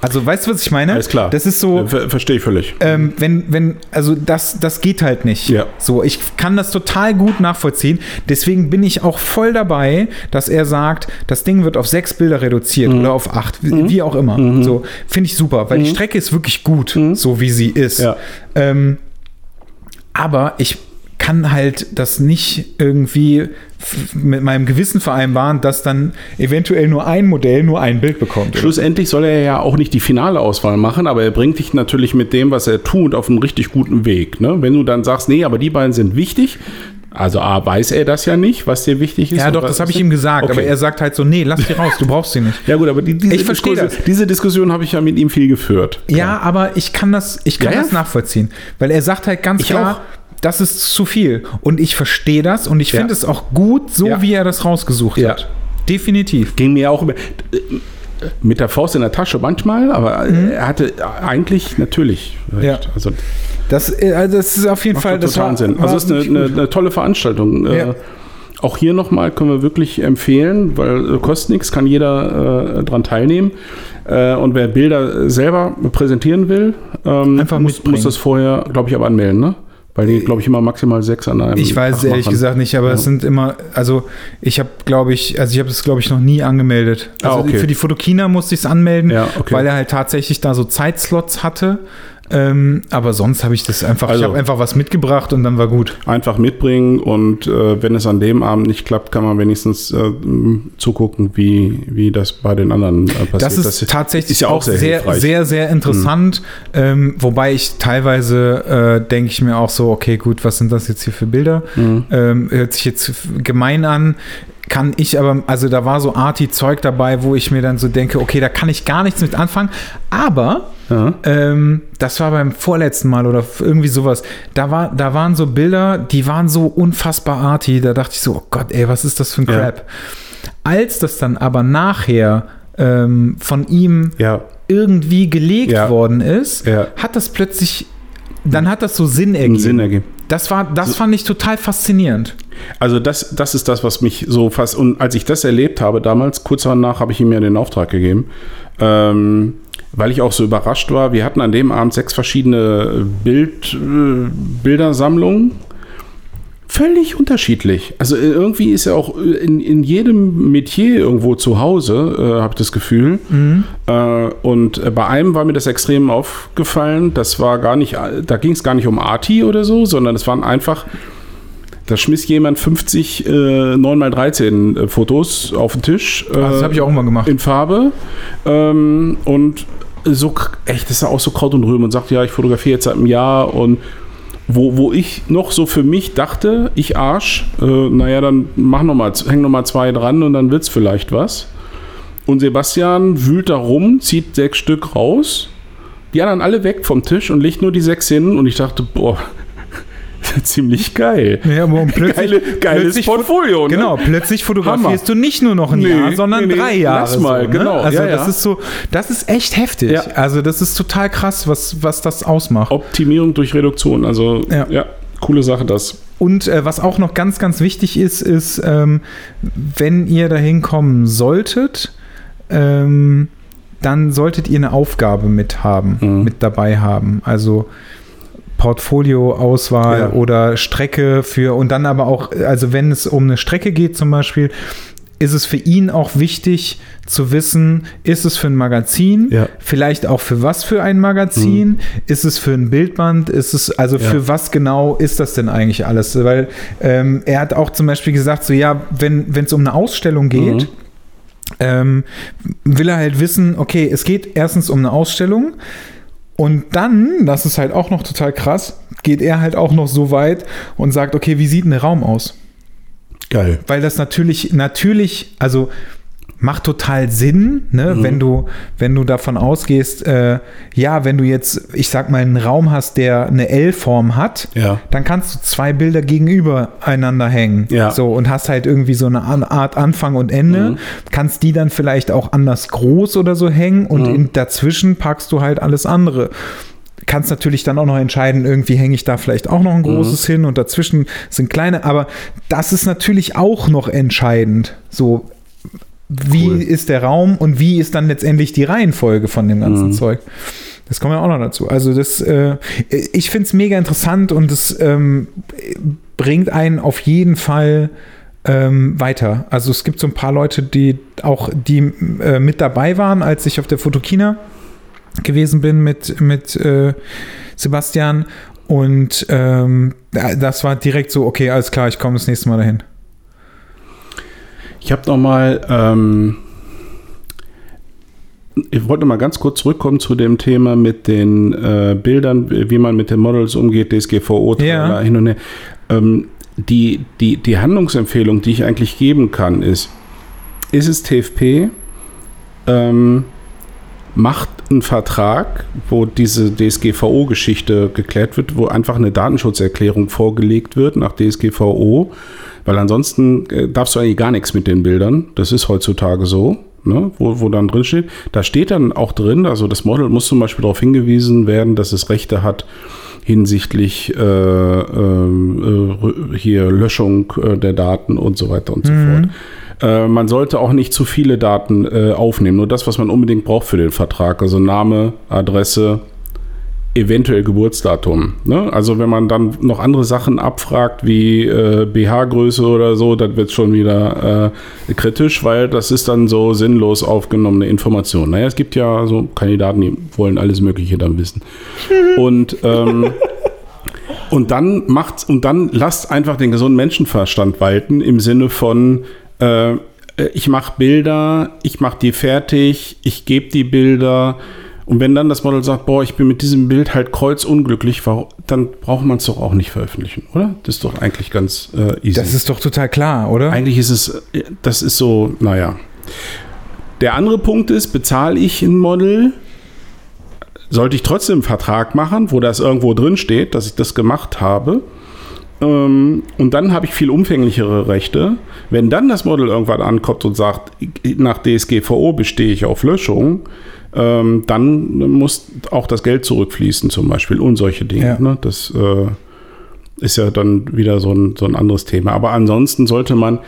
Also, weißt du, was ich meine? Mhm. Alles klar. Das ist so, Ver Verstehe ich völlig. ähm, wenn, wenn, also das, das geht halt nicht. Ja. So, ich kann das total gut nachvollziehen. Deswegen bin ich auch voll dabei, dass er sagt, das Ding wird auf sechs Bilder reduziert Mhm. oder auf acht, wie, wie auch immer. So, finde ich super, weil die Strecke ist wirklich gut, so wie sie ist. Mhm. Ja. Ähm, aber ich kann halt das nicht irgendwie mit meinem Gewissen vereinbaren, dass dann eventuell nur ein Modell nur ein Bild bekommt. Schlussendlich soll er ja auch nicht die finale Auswahl machen, aber er bringt dich natürlich mit dem, was er tut, auf einen richtig guten Weg. Ne? Wenn du dann sagst, nee, aber die beiden sind wichtig, also A, weiß er das ja nicht, was dir wichtig ist. Ja, doch, das habe ich ihm gesagt, Okay. aber er sagt halt so, nee, lass die raus, du brauchst sie nicht. Ja gut, aber die, diese, Ich verstehe Diskussion, diese Diskussion habe ich ja mit ihm viel geführt. Ja, aber ich kann das, ich kann Ja, ja. das nachvollziehen, weil er sagt halt ganz Ich klar, auch. Das ist zu viel. Und ich verstehe das und ich Ja. finde es auch gut, so Ja. wie er das rausgesucht Ja. hat. Definitiv. Ging mir auch über, mit der Faust in der Tasche manchmal, aber er hatte eigentlich natürlich recht. Mhm. Ja. Also Das, äh, also das ist auf jeden Fall, das totalen war, Sinn. Also es ist eine, eine, eine tolle Veranstaltung. Äh, Ja. Auch hier nochmal können wir wirklich empfehlen, weil äh, kostet nichts, kann jeder äh, dran teilnehmen. Äh, und wer Bilder selber präsentieren will, ähm, muss, muss das vorher, glaube ich, aber anmelden, ne? Weil die, glaube ich, immer maximal sechs an einem Ich weiß Tag es ehrlich machen. gesagt nicht, aber Ja. es sind immer, also ich habe, glaube ich, also ich habe das, glaube ich, noch nie angemeldet. Ah, Also okay. für die Fotokina musste ich es anmelden, Ja, okay. weil er halt tatsächlich da so Zeitslots hatte. Ähm, aber sonst habe ich das einfach, ich Also- habe einfach was mitgebracht und dann war gut. Einfach mitbringen und äh, wenn es an dem Abend nicht klappt, kann man wenigstens äh, zugucken, wie, wie das bei den anderen äh, passiert. Das ist tatsächlich ist ja auch sehr, sehr, hilfreich. sehr, interessant. Ähm, wobei ich teilweise äh, denke ich mir auch so, okay, gut, was sind das jetzt hier für Bilder? Mhm. Ähm, hört sich jetzt gemein an. Kann ich aber, also da war so Arty-Zeug dabei, wo ich mir dann so denke, okay, da kann ich gar nichts mit anfangen. Aber Ja. ähm, das war beim vorletzten Mal oder irgendwie sowas. Da, war, da waren so Bilder, die waren so unfassbar arty. Da dachte ich so, oh Gott, ey, was ist das für ein Ja. Crap? Als das dann aber nachher ähm, von ihm ja, irgendwie gelegt Ja. worden ist, Ja. hat das plötzlich, dann hat das so Sinn ergeben. Sinn ergeben. Das, war, das fand ich total faszinierend. Also das, das ist das, was mich so fast, und als ich das erlebt habe damals, kurz danach habe ich ihm ja den Auftrag gegeben, ähm, weil ich auch so überrascht war. Wir hatten an dem Abend sechs verschiedene Bild, äh, Bildersammlungen. Völlig unterschiedlich. Also äh, irgendwie ist er auch in, in jedem Metier irgendwo zu Hause, äh, habe ich das Gefühl. Äh, und äh, bei einem war mir das extrem aufgefallen. Das war gar nicht, da ging es gar nicht um Arti oder so, sondern es waren einfach da schmiss jemand 50 äh, 9x13 äh, Fotos auf den Tisch. Äh, das habe ich auch mal gemacht. In Farbe. Ähm, und so, echt, das ist auch so Kraut und Rüben und sagt, ja, ich fotografiere jetzt seit einem Jahr und wo, wo ich noch so für mich dachte, ich Arsch, äh, naja, dann mach noch mal, häng noch mal zwei dran und dann wird's vielleicht was. Und Sebastian wühlt da rum, zieht sechs Stück raus, die anderen alle weg vom Tisch und legt nur die sechs hin und ich dachte, boah, ziemlich geil. Ja, aber plötzlich, Geile, geiles Portfolio, ne? Genau, plötzlich fotografierst Hammer. du nicht nur noch ein Nee, Jahr, sondern nee, nee, drei Jahre. lass mal, so, ne? genau. Also Ja, das ja. ist so, das ist echt heftig. Ja. Also das ist total krass, was, was das ausmacht. Optimierung durch Reduktion. Also Ja. ja, coole Sache das. Und äh, was auch noch ganz, ganz wichtig ist, ist, ähm, wenn ihr dahin kommen solltet, ähm, dann solltet ihr eine Aufgabe mit haben, Mhm. mit dabei haben. Also Portfolioauswahl Ja. oder Strecke für und dann aber auch, also wenn es um eine Strecke geht zum Beispiel, ist es für ihn auch wichtig zu wissen, ist es für ein Magazin, Ja. vielleicht auch für was für ein Magazin, ist es für ein Bildband, ist es, also Ja. für was genau ist das denn eigentlich alles? Weil ähm, er hat auch zum Beispiel gesagt, so ja, wenn es um eine Ausstellung geht, Mhm. ähm, will er halt wissen, okay, es geht erstens um eine Ausstellung und dann, das ist halt auch noch total krass, geht er halt auch noch so weit und sagt, okay, wie sieht ein Raum aus? Geil. Weil das natürlich, natürlich, also macht total Sinn, ne, Mhm. wenn du, wenn du davon ausgehst, äh, ja, wenn du jetzt, ich sag mal, einen Raum hast, der eine L-Form hat, Ja. dann kannst du zwei Bilder gegenüber einander hängen. Ja. So und hast halt irgendwie so eine Art Anfang und Ende. Mhm. Kannst die dann vielleicht auch anders groß oder so hängen und Mhm. in, dazwischen packst du halt alles andere. Kannst natürlich dann auch noch entscheiden, irgendwie hänge ich da vielleicht auch noch ein Mhm. großes hin und dazwischen sind kleine, aber das ist natürlich auch noch entscheidend. So, wie Cool. ist der Raum und wie ist dann letztendlich die Reihenfolge von dem ganzen Mhm. Zeug? Das kommt ja auch noch dazu. Also das, äh, ich finde es mega interessant und es ähm, bringt einen auf jeden Fall ähm, weiter. Also es gibt so ein paar Leute, die auch die äh, mit dabei waren, als ich auf der Fotokina gewesen bin mit, mit äh, Sebastian. Und ähm, da- das war direkt so, okay, alles klar, ich komme das nächste Mal dahin. Ich habe noch mal, ähm, ich wollte mal ganz kurz zurückkommen zu dem Thema mit den äh, Bildern, wie man mit den Models umgeht, DSGVO, Ja. hin und her. Ähm, die, die, die Handlungsempfehlung, die ich eigentlich geben kann, ist, ist es TFP, ähm, macht einen Vertrag, wo diese DSGVO-Geschichte geklärt wird, wo einfach eine Datenschutzerklärung vorgelegt wird nach DSGVO, weil ansonsten äh, darfst du eigentlich gar nichts mit den Bildern. Das ist heutzutage so, ne? wo, wo dann drin steht. Da steht dann auch drin, also das Model muss zum Beispiel darauf hingewiesen werden, dass es Rechte hat hinsichtlich äh, ähm, äh, hier Löschung äh, der Daten und so weiter und so fort. Äh, man sollte auch nicht zu viele Daten äh, aufnehmen, nur das, was man unbedingt braucht für den Vertrag, also Name, Adresse, eventuell Geburtsdatum. Ne? Also wenn man dann noch andere Sachen abfragt, wie äh, BH-Größe oder so, dann wird es schon wieder äh, kritisch, weil das ist dann so sinnlos aufgenommene Information. Naja, es gibt ja so Kandidaten, die wollen alles Mögliche dann wissen. Und ähm, und dann macht und dann lasst einfach den gesunden Menschenverstand walten im Sinne von äh, ich mache Bilder, ich mache die fertig, ich gebe die Bilder und wenn dann das Model sagt, boah, ich bin mit diesem Bild halt kreuzunglücklich, dann braucht man es doch auch nicht veröffentlichen, oder? Das ist doch eigentlich ganz äh, easy. Das ist doch total klar, oder? Eigentlich ist es, äh, das ist so, naja. Der andere Punkt ist, bezahle ich ein Model, sollte ich trotzdem einen Vertrag machen, wo das irgendwo drin steht, dass ich das gemacht habe. Ähm, und dann habe ich viel umfänglichere Rechte. Wenn dann das Model irgendwann ankommt und sagt, nach DSGVO bestehe ich auf Löschung, ähm, dann muss auch das Geld zurückfließen zum Beispiel und solche Dinge. Ja. Ne? Das äh, ist ja dann wieder so ein, so ein anderes Thema. Aber ansonsten sollte man,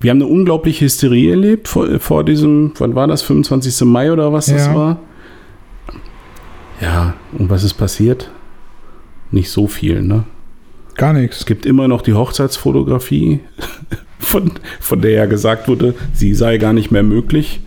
wir haben eine unglaubliche Hysterie erlebt vor, vor diesem, wann war das, 25. Mai oder was das Ja. war? Ja, und was ist passiert? Nicht so viel, ne? Gar nichts. Es gibt immer noch die Hochzeitsfotografie, von, von der ja gesagt wurde, sie sei gar nicht mehr möglich.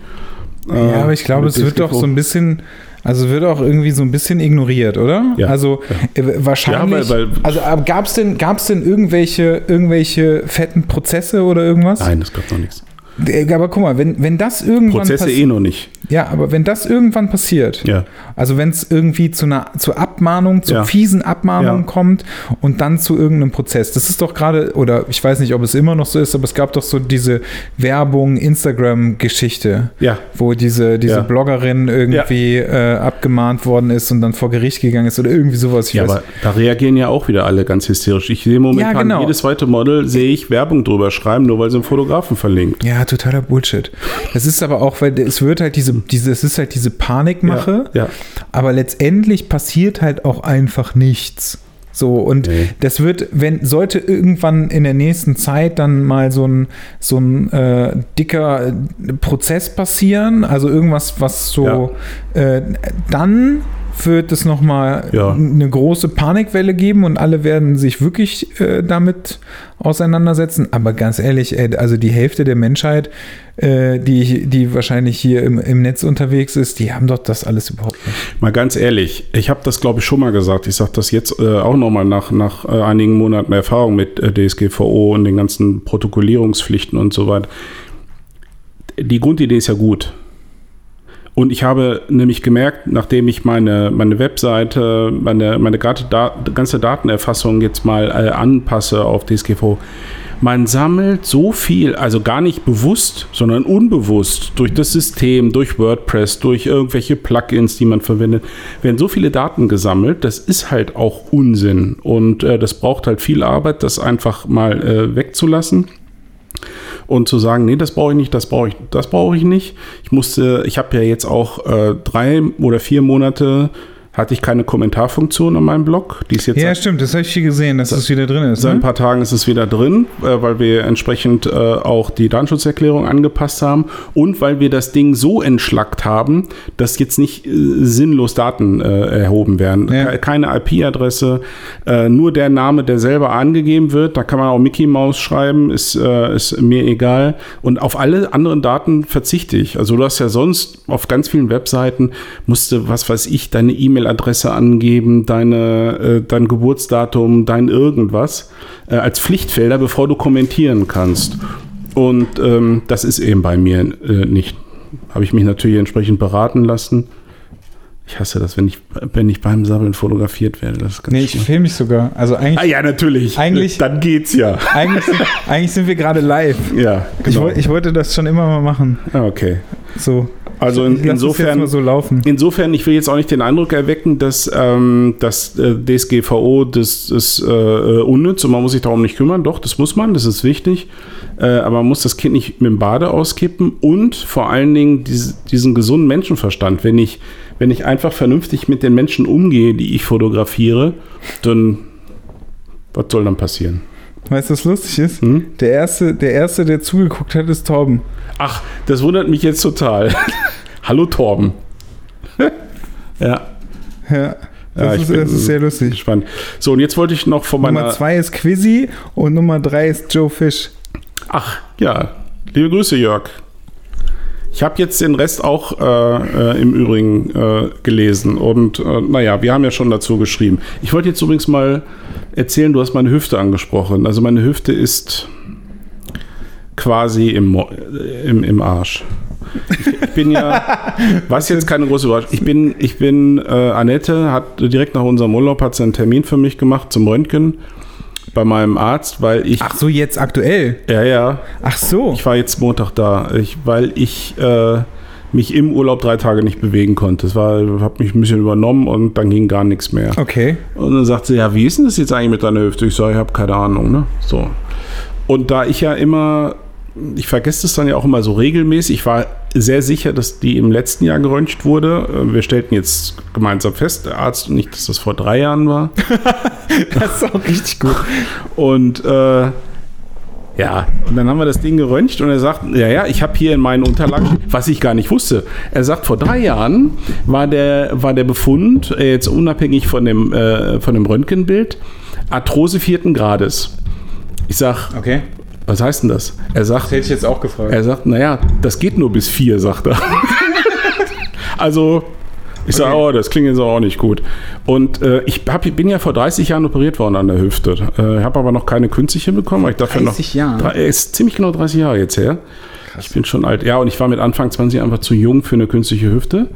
Äh, Ja, aber ich glaube, es wird doch so ein bisschen, also wird auch irgendwie so ein bisschen ignoriert, oder? Ja. Also äh, wahrscheinlich. Ja, weil- weil- also gab es denn, gab's denn irgendwelche, irgendwelche fetten Prozesse oder irgendwas? Nein, es gab noch nichts. Äh, Aber guck mal, wenn, wenn das irgendwann Prozesse eh noch nicht. Ja, aber wenn das irgendwann passiert, Ja. also wenn es irgendwie zu einer zur Abmahnung, zur Ja. fiesen Abmahnung Ja. kommt und dann zu irgendeinem Prozess, das ist doch gerade, oder ich weiß nicht, ob es immer noch so ist, aber es gab doch so diese Werbung, Instagram-Geschichte, wo diese, diese. Bloggerin irgendwie äh, abgemahnt worden ist und dann vor Gericht gegangen ist oder irgendwie sowas. Ich Ja, weiß- aber da reagieren ja auch wieder alle ganz hysterisch. Ich sehe momentan genau. jedes zweite Model, sehe ich Werbung drüber schreiben, nur weil sie einen Fotografen verlinkt. Ja, totaler Bullshit. Das ist aber auch, weil es wird halt diese, diese, es ist halt diese Panikmache, Ja, ja. aber letztendlich passiert halt auch einfach nichts. So, und Nee. das wird, wenn, sollte irgendwann in der nächsten Zeit dann mal so ein, so ein äh, dicker äh, Prozess passieren, also irgendwas, was so, äh, dann wird es nochmal Ja. eine große Panikwelle geben und alle werden sich wirklich äh, damit auseinandersetzen. Aber ganz ehrlich, ey, also die Hälfte der Menschheit, äh, die, die wahrscheinlich hier im, im Netz unterwegs ist, die haben doch das alles überhaupt nicht. Mal ganz ehrlich, ich habe das glaube ich schon mal gesagt. Ich sage das jetzt äh, auch nochmal nach, nach äh, einigen Monaten Erfahrung mit äh, DSGVO und den ganzen Protokollierungspflichten und so weiter. Die Grundidee ist ja gut. Und ich habe nämlich gemerkt, nachdem ich meine, meine Webseite, meine, meine ganze Da- ganze Datenerfassung jetzt mal äh, anpasse auf DSGVO, man sammelt so viel, also gar nicht bewusst, sondern unbewusst durch das System, durch WordPress, durch irgendwelche Plugins, die man verwendet, werden so viele Daten gesammelt. Das ist halt auch Unsinn und äh, das braucht halt viel Arbeit, das einfach mal äh, wegzulassen und zu sagen, nee, das brauche ich nicht, das brauche ich, das brauche ich nicht. Ich musste, ich habe ja jetzt auch äh, drei oder vier Monate hatte ich keine Kommentarfunktion an meinem Blog. Die ist jetzt Ja, stimmt, das habe ich hier gesehen, dass es wieder drin ist. seit ein Ne? paar Tagen ist es wieder drin, äh, weil wir entsprechend äh, auch die Datenschutzerklärung angepasst haben und weil wir das Ding so entschlackt haben, dass jetzt nicht äh, sinnlos Daten erhoben werden. Ja. Ke- Keine IP-Adresse, nur der Name, der selber angegeben wird. Da kann man auch Mickey Mouse schreiben, ist, ist mir egal. Und auf alle anderen Daten verzichte ich. Also du hast ja sonst auf ganz vielen Webseiten musste, was weiß ich, deine E-Mail-Adresse angeben, deine, äh, dein Geburtsdatum, dein irgendwas äh, als Pflichtfelder, bevor du kommentieren kannst. Und ähm, das ist eben bei mir äh, nicht. Habe ich mich natürlich entsprechend beraten lassen. Ich hasse das, wenn ich, wenn ich beim Sabbeln fotografiert werde. Das Nee, ich filme mich sogar. Also eigentlich, Ah ja, natürlich. Eigentlich- Dann geht's ja. eigentlich, sind, eigentlich sind wir gerade live. Ja, Ich, genau. woll- ich wollte das schon immer mal machen. ah, okay. So. Also in, insofern, so laufen. insofern, ich will jetzt auch nicht den Eindruck erwecken, dass ähm, das äh, DSGVO das ist äh, äh, unnütz und man muss sich darum nicht kümmern. Doch, das muss man, das ist wichtig. Äh, aber man muss das Kind nicht mit dem Bade auskippen und vor allen Dingen diese, diesen gesunden Menschenverstand. Wenn ich, wenn ich einfach vernünftig mit den Menschen umgehe, die ich fotografiere, dann was soll dann passieren? Weißt du, was lustig ist? Hm? Der, erste, der Erste, der zugeguckt hat, ist Torben. Ach, das wundert mich jetzt total. Hallo Torben. ja. Ja. Das, Ja, ich ist, bin das ist sehr lustig. Spannend. So, und jetzt wollte ich noch von meiner. Nummer zwei ist Quizzy und Nummer drei ist Joe Fish. Ach, ja. Liebe Grüße, Jörg. Ich habe jetzt den Rest auch äh, äh, im Übrigen äh, gelesen. Und äh, naja, wir haben ja schon dazu geschrieben. Ich wollte jetzt übrigens mal erzählen, du hast meine Hüfte angesprochen. Also meine Hüfte ist quasi im, äh, im, im Arsch. Ich, ich bin ja, was jetzt keine große Überraschung. Ich bin, ich bin, äh, Annette hat direkt nach unserem Urlaub hat sie einen Termin für mich gemacht zum Röntgen bei meinem Arzt, weil ich, Ach so, jetzt aktuell. ja, ja, Ach so. ich war jetzt Montag da, ich, weil ich äh, mich im Urlaub drei Tage nicht bewegen konnte. Es war, habe mich ein bisschen übernommen und dann ging gar nichts mehr. Okay. Und dann sagt sie, ja, wie ist denn das jetzt eigentlich mit deiner Hüfte? Ich sage, ich habe keine Ahnung, ne? So. Und da ich ja immer, ich vergesse es dann ja auch immer so regelmäßig, ich war sehr sicher, dass die im letzten Jahr geröntgt wurde. Äh, Wir stellten jetzt gemeinsam fest, der Arzt und nicht, dass das vor drei Jahren war. Das ist auch richtig gut. Und äh, ja, und dann haben wir das Ding geröntgt und er sagt, ja, ja, ich habe hier in meinen Unterlagen, was ich gar nicht wusste. Er sagt, vor drei Jahren war der, war der Befund, äh, jetzt unabhängig von dem, äh, von dem Röntgenbild, Arthrose vierten Grades. Ich sag, Okay. Was heißt denn das? Er sagt, hätte ich jetzt auch gefragt. er sagt, naja, das geht nur bis vier, sagt er. also, ich sage, Okay. oh, das klingt jetzt auch nicht gut. Und äh, ich hab, bin ja vor 30 Jahren operiert worden an der Hüfte. Äh, habe aber noch keine künstliche bekommen, weil ich dafür 30 noch. Jahre? Drei- Ist ziemlich genau 30 Jahre jetzt her. Ich bin schon alt. Ja, und ich war mit Anfang 20 einfach zu jung für eine künstliche Hüfte.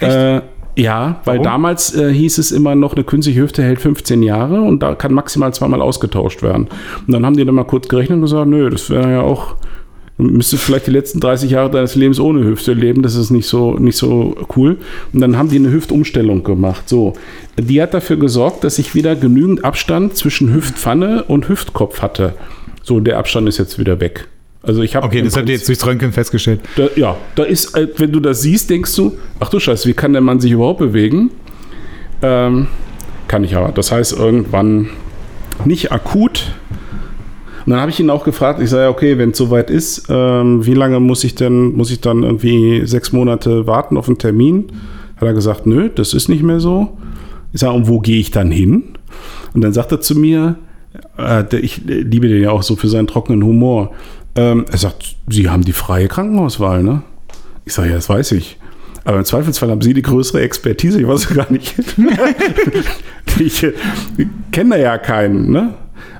Echt? Äh, ja, weil Warum? damals äh, hieß es immer noch, eine künstliche Hüfte hält 15 Jahre und da kann maximal zweimal ausgetauscht werden. Und dann haben die dann mal kurz gerechnet und gesagt, nö, das wäre ja auch, du müsstest vielleicht die letzten 30 Jahre deines Lebens ohne Hüfte leben, das ist nicht so, nicht so cool. Und dann haben die eine Hüftumstellung gemacht. So, die hat dafür gesorgt, dass ich wieder genügend Abstand zwischen Hüftpfanne und Hüftkopf hatte. So, der Abstand ist jetzt wieder weg. Also ich habe Okay, das habt ihr jetzt durchs Röntgen festgestellt. da, ja, da ist, äh, wenn du das siehst, denkst du, ach du Scheiße, wie kann der Mann sich überhaupt bewegen? Ähm, kann ich aber. Das heißt, irgendwann nicht akut. Und dann habe ich ihn auch gefragt, ich sage, okay, wenn es soweit ist, ähm, wie lange muss ich denn, muss ich dann irgendwie sechs Monate warten auf einen Termin? Hat er gesagt, nö, das ist nicht mehr so. Ich sage, und wo gehe ich dann hin? Und dann sagt er zu mir, äh, ich liebe den ja auch so für seinen trockenen Humor. Ähm, er sagt, Sie haben die freie Krankenhauswahl, ne? Ich sage, ja, das weiß ich. Aber im Zweifelsfall haben Sie die größere Expertise. Ich weiß gar nicht. ich äh, kenne da ja keinen, ne?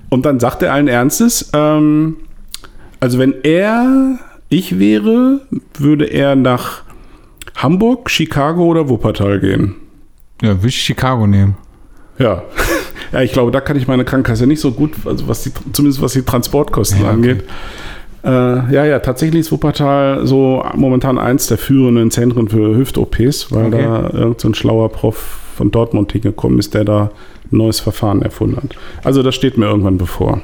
Und dann sagt er allen Ernstes, ähm, also wenn er ich wäre, würde er nach Hamburg, Chicago oder Wuppertal gehen. Ja, will ich Chicago nehmen. Ja. ja, ich glaube, da kann ich meine Krankenkasse nicht so gut, also was die, zumindest was die Transportkosten Ja, okay. angeht. Äh, ja, ja, tatsächlich ist Wuppertal so momentan eins der führenden Zentren für Hüft-OPs, weil Okay. da irgend so ein schlauer Prof von Dortmund hingekommen ist, der da ein neues Verfahren erfunden hat. Also das steht mir irgendwann bevor.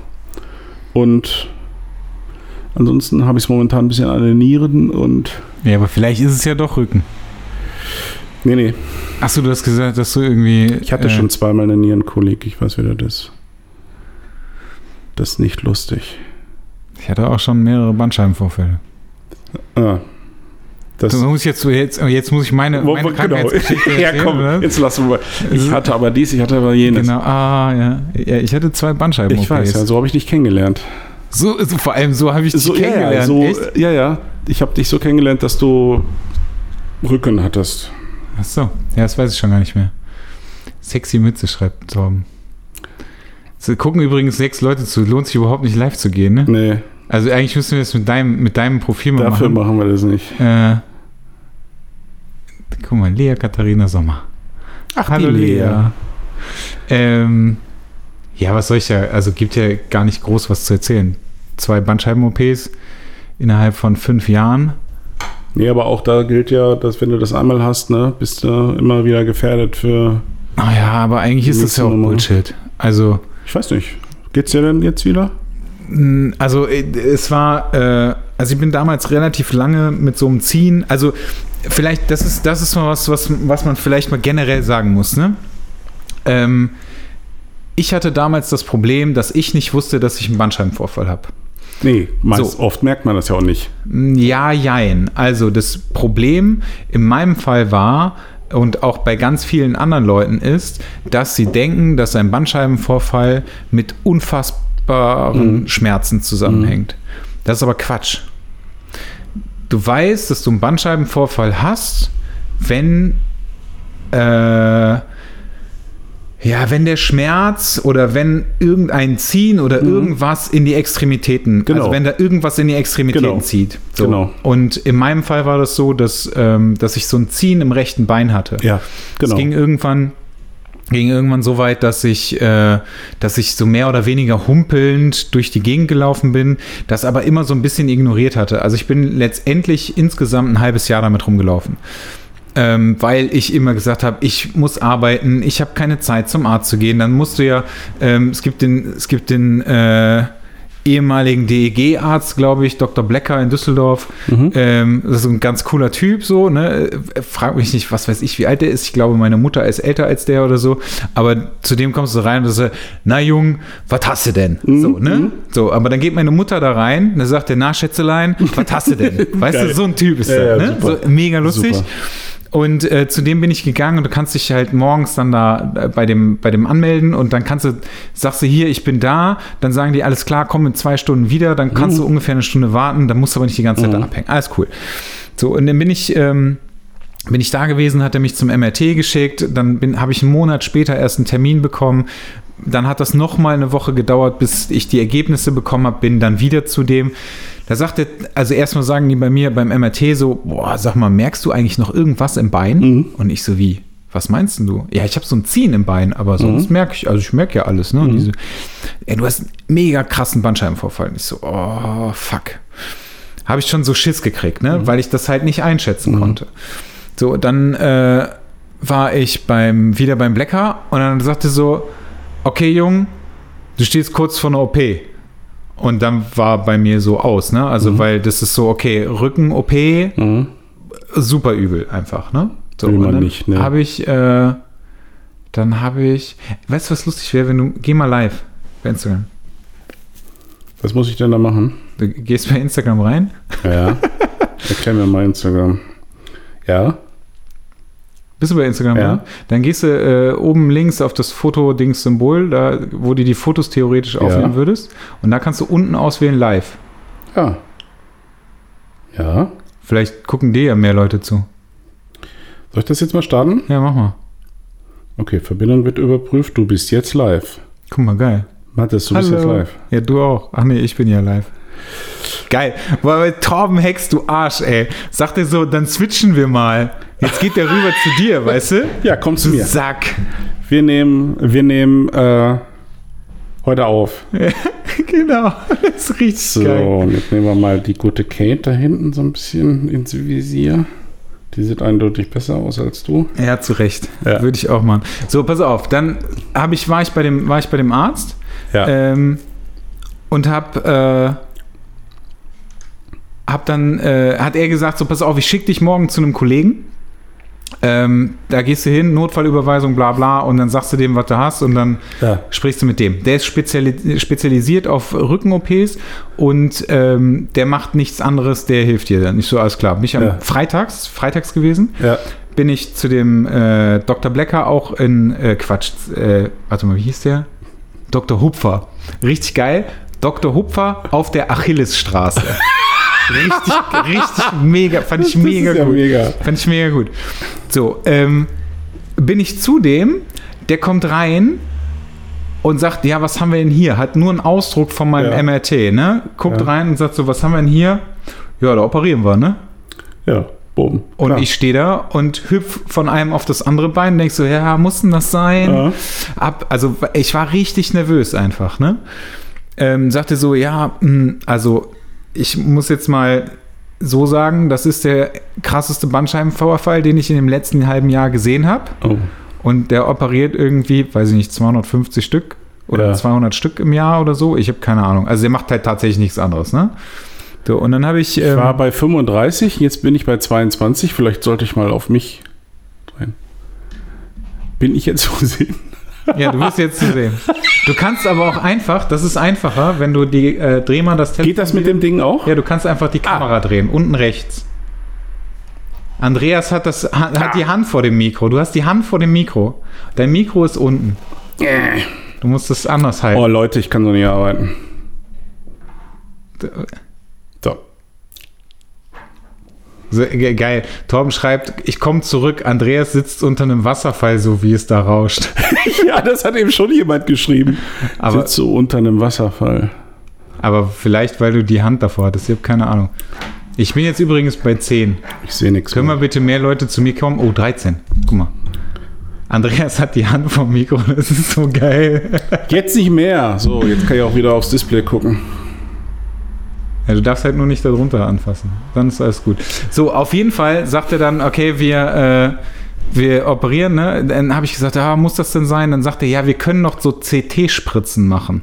Und ansonsten habe ich es momentan ein bisschen an den Nieren und Ja, aber vielleicht ist es ja doch Rücken. nee, nee, Achso, du hast gesagt, dass du irgendwie. ich hatte äh, schon zweimal eine Nierenkolik, ich weiß wieder das. Das ist nicht lustig. Ich hatte auch schon mehrere Bandscheibenvorfälle. Ah, das So muss jetzt, jetzt, jetzt muss ich meine, meine Krankheitsgeschichte ja, komm, oder? jetzt lassen wir mal. Ich hatte aber dies, ich hatte aber jenes. Genau, ah, ja. ja. Ich hatte zwei bandscheiben Ich weiß, ja, so habe ich dich kennengelernt. So, so, vor allem so habe ich dich So, ja, ja, kennengelernt. so, Echt? ja, ja. Ich habe dich so kennengelernt, dass du Rücken hattest. Ach so, ja, das weiß ich schon gar nicht mehr. Sexy Mütze schreibt Torben. So, gucken übrigens sechs Leute zu. Lohnt sich überhaupt nicht live zu gehen, ne? Nee, Also eigentlich müssen wir das mit deinem, mit deinem Profil mal dafür machen. machen wir das nicht. Äh, guck mal, Lea Katharina Sommer. Ach, Hallo Lea. Ähm, ja, was soll ich ja, also gibt ja gar nicht groß was zu erzählen. Zwei Bandscheiben-OPs innerhalb von fünf Jahren. Nee, aber auch da gilt ja, dass wenn du das einmal hast, ne, bist du immer wieder gefährdet für. Ah ja, aber eigentlich ist das ja auch. Bullshit. Also, Ich weiß nicht. Geht's dir denn jetzt wieder? Also äh, es war, äh, also ich bin damals relativ lange mit so einem Ziehen, also vielleicht, das ist, das ist mal was, was, was man vielleicht mal generell sagen muss, ne? Ähm, ich hatte damals das Problem, dass ich nicht wusste, dass ich einen Bandscheibenvorfall habe. Nee, meist, So. oft merkt man das ja auch nicht. Ja, jein. Also das Problem in meinem Fall war und auch bei ganz vielen anderen Leuten ist, dass sie denken, dass ein Bandscheibenvorfall mit unfassbaren Schmerzen zusammenhängt. Das ist aber Quatsch. Du weißt, dass du einen Bandscheibenvorfall hast, wenn äh, ja, wenn der Schmerz oder wenn irgendein Ziehen oder irgendwas in die Extremitäten, Mhm. Genau. also wenn da irgendwas in die Extremitäten Genau. zieht. So. Genau. Und in meinem Fall war das so, dass, ähm, dass ich so ein Ziehen im rechten Bein hatte. Ja, genau. Es ging irgendwann ging irgendwann so weit, dass ich, äh, dass ich so mehr oder weniger humpelnd durch die Gegend gelaufen bin, das aber immer so ein bisschen ignoriert hatte. Also ich bin letztendlich insgesamt ein halbes Jahr damit rumgelaufen. Ähm, weil ich immer gesagt habe, ich muss arbeiten, ich habe keine Zeit zum Arzt zu gehen. Dann musst du ja, ähm, es gibt den, es gibt den äh, ehemaligen DEG-Arzt, glaube ich, Dr. Blecker in Düsseldorf. Ähm, das ist ein ganz cooler Typ, so, ne? Frag mich nicht, was weiß ich, wie alt der ist. Ich glaube, meine Mutter ist älter als der oder so. Aber zu dem kommst du rein und sagst, na Jung, was hast du denn? So, ne? So, aber dann geht meine Mutter da rein, dann sagt der, na Schätzelein, was hast du denn? Weißt Geil. du, so ein Typ ist Ja, der, ja, ne? So, mega lustig. Super. Und äh, zu dem bin ich gegangen und du kannst dich halt morgens dann da äh, bei dem, bei dem anmelden und dann kannst du, sagst du hier, ich bin da, dann sagen die, alles klar, komm in zwei Stunden wieder, dann kannst du ungefähr eine Stunde warten, dann musst du aber nicht die ganze Zeit da abhängen. Alles cool. So, und dann bin ich, ähm, bin ich da gewesen, hat er mich zum MRT geschickt, dann bin- habe ich einen Monat später erst einen Termin bekommen. Dann hat das noch mal eine Woche gedauert, bis ich die Ergebnisse bekommen habe, bin dann wieder zu dem. Da sagt er, also erstmal sagen die bei mir beim MRT so, boah, sag mal, merkst du eigentlich noch irgendwas im Bein? Mhm. Und ich so, wie? Was meinst du? Ja, ich habe so ein Ziehen im Bein, aber sonst Mhm. merke ich, also ich merke ja alles, ne? Und diese, ey, du hast einen mega krassen Bandscheibenvorfall. Und ich so, oh, fuck. Habe ich schon so Schiss gekriegt, ne? Mhm. Weil ich das halt nicht einschätzen konnte. So, dann äh, war ich beim, wieder beim Blecker und dann sagte so, okay, Jung, du stehst kurz vor einer OP. Und dann war bei mir so aus, ne? Also, weil das ist so, okay, Rücken-OP, Mhm. super übel einfach, ne? So, Will man dann nicht, ne? habe ich, äh, dann habe ich, weißt du, was lustig wäre, wenn du, geh mal live bei Instagram. Was muss ich denn da machen? Du gehst bei Instagram rein, Ja. Erklär mir mal Instagram. Ja. Bist du bei Instagram Ja. rein? Dann gehst du äh, oben links auf das Foto-Dings-Symbol, da, wo du die Fotos theoretisch aufnehmen würdest. Und da kannst du unten auswählen live. Ja. Ja. Vielleicht gucken dir ja mehr Leute zu. Soll ich das jetzt mal starten? Ja, mach mal. Okay, Verbindung wird überprüft. Du bist jetzt live. Guck mal, geil. Mathis, du bist jetzt live. Ja, du auch. Ach nee, ich bin ja live. Geil. Aber Torben Hex, du Arsch, ey. Sagt er so, dann switchen wir mal. Jetzt geht der rüber zu dir, weißt du? Ja, komm zu mir. Sack. Wir nehmen, wir nehmen äh, heute auf. genau. Das ist richtig So, geil. und jetzt nehmen wir mal die gute Kate da hinten so ein bisschen ins Visier. Die sieht eindeutig besser aus als du. Ja, zu Recht. Ja. Würde ich auch machen. So, pass auf. Dann ich, war, ich bei dem, war ich bei dem Arzt Ja. ähm, und hab, äh, hab dann, äh, hat er gesagt, so pass auf, ich schicke dich morgen zu einem Kollegen. Ähm, da gehst du hin, Notfallüberweisung, bla bla, und dann sagst du dem, was du hast, und dann ja. sprichst du mit dem. Der ist speziali spezialisiert auf Rücken-OPs und ähm, der macht nichts anderes, der hilft dir dann. Nicht so, alles klar. Bin ich am Ja. Freitags, Freitags gewesen, Ja. bin ich zu dem äh, Dr. Blecker auch in, äh, Quatsch, äh, warte mal, wie hieß der? Dr. Hupfer. Richtig geil. Dr. Hupfer auf der Achillesstraße. richtig, richtig mega, fand ich mega ja gut. mega. Fand ich mega gut. So, ähm, bin ich zu dem, der kommt rein und sagt, ja, was haben wir denn hier? Hat nur einen Ausdruck von meinem Ja. MRT, ne? Guckt Ja. rein und sagt so, was haben wir denn hier? Ja, da operieren wir, ne? Ja. Boom. Und Klar. ich stehe da und hüpf von einem auf das andere Bein, denk so, ja, muss denn das sein? Ja. Ab, also ich war richtig nervös einfach, ne? Ähm, sagte so, ja, mh, also ich muss jetzt mal so sagen, das ist der krasseste Bandscheibenvorfall, den ich in dem letzten halben Jahr gesehen habe. Oh. Und der operiert irgendwie, weiß ich nicht, 250 Stück oder Ja. 200 Stück im Jahr oder so. Ich habe keine Ahnung. Also der macht halt tatsächlich nichts anderes, ne? So, und dann habe ich, Ich ähm, war bei 35, jetzt bin ich bei 22. Vielleicht sollte ich mal auf mich. Bin ich jetzt zu sehen? Ja, du bist jetzt zu sehen. Du kannst aber auch einfach, das ist einfacher, wenn du die, äh, dreh mal das Telefon. Geht das mit dem Ding auch? Ja, du kannst einfach die Kamera drehen, unten rechts. Andreas hat, das, hat, hat die Hand vor dem Mikro. Du hast die Hand vor dem Mikro. Dein Mikro ist unten. Du musst es anders halten. Oh Leute, ich kann so nicht arbeiten. So. So, ge- geil. Torben schreibt, ich komme zurück. Andreas sitzt unter einem Wasserfall, so wie es da rauscht. Ja, das hat eben schon jemand geschrieben. Aber- Sitzt so unter einem Wasserfall. Aber vielleicht, weil du die Hand davor hattest. Ich habe keine Ahnung. Ich bin jetzt übrigens bei 10. Ich sehe nichts Können wir mehr. bitte mehr Leute zu mir kommen? Oh, 13. Guck mal. Andreas hat die Hand vom Mikro. Das ist so geil. Jetzt nicht mehr. So, jetzt kann ich auch wieder aufs Display gucken. Ja, du darfst halt nur nicht darunter anfassen. Dann ist alles gut. So, auf jeden Fall sagt er dann, okay, wir, äh, wir operieren. Ne? Dann habe ich gesagt, ja, muss das denn sein? Dann sagt er, ja, wir können noch so CT-Spritzen machen.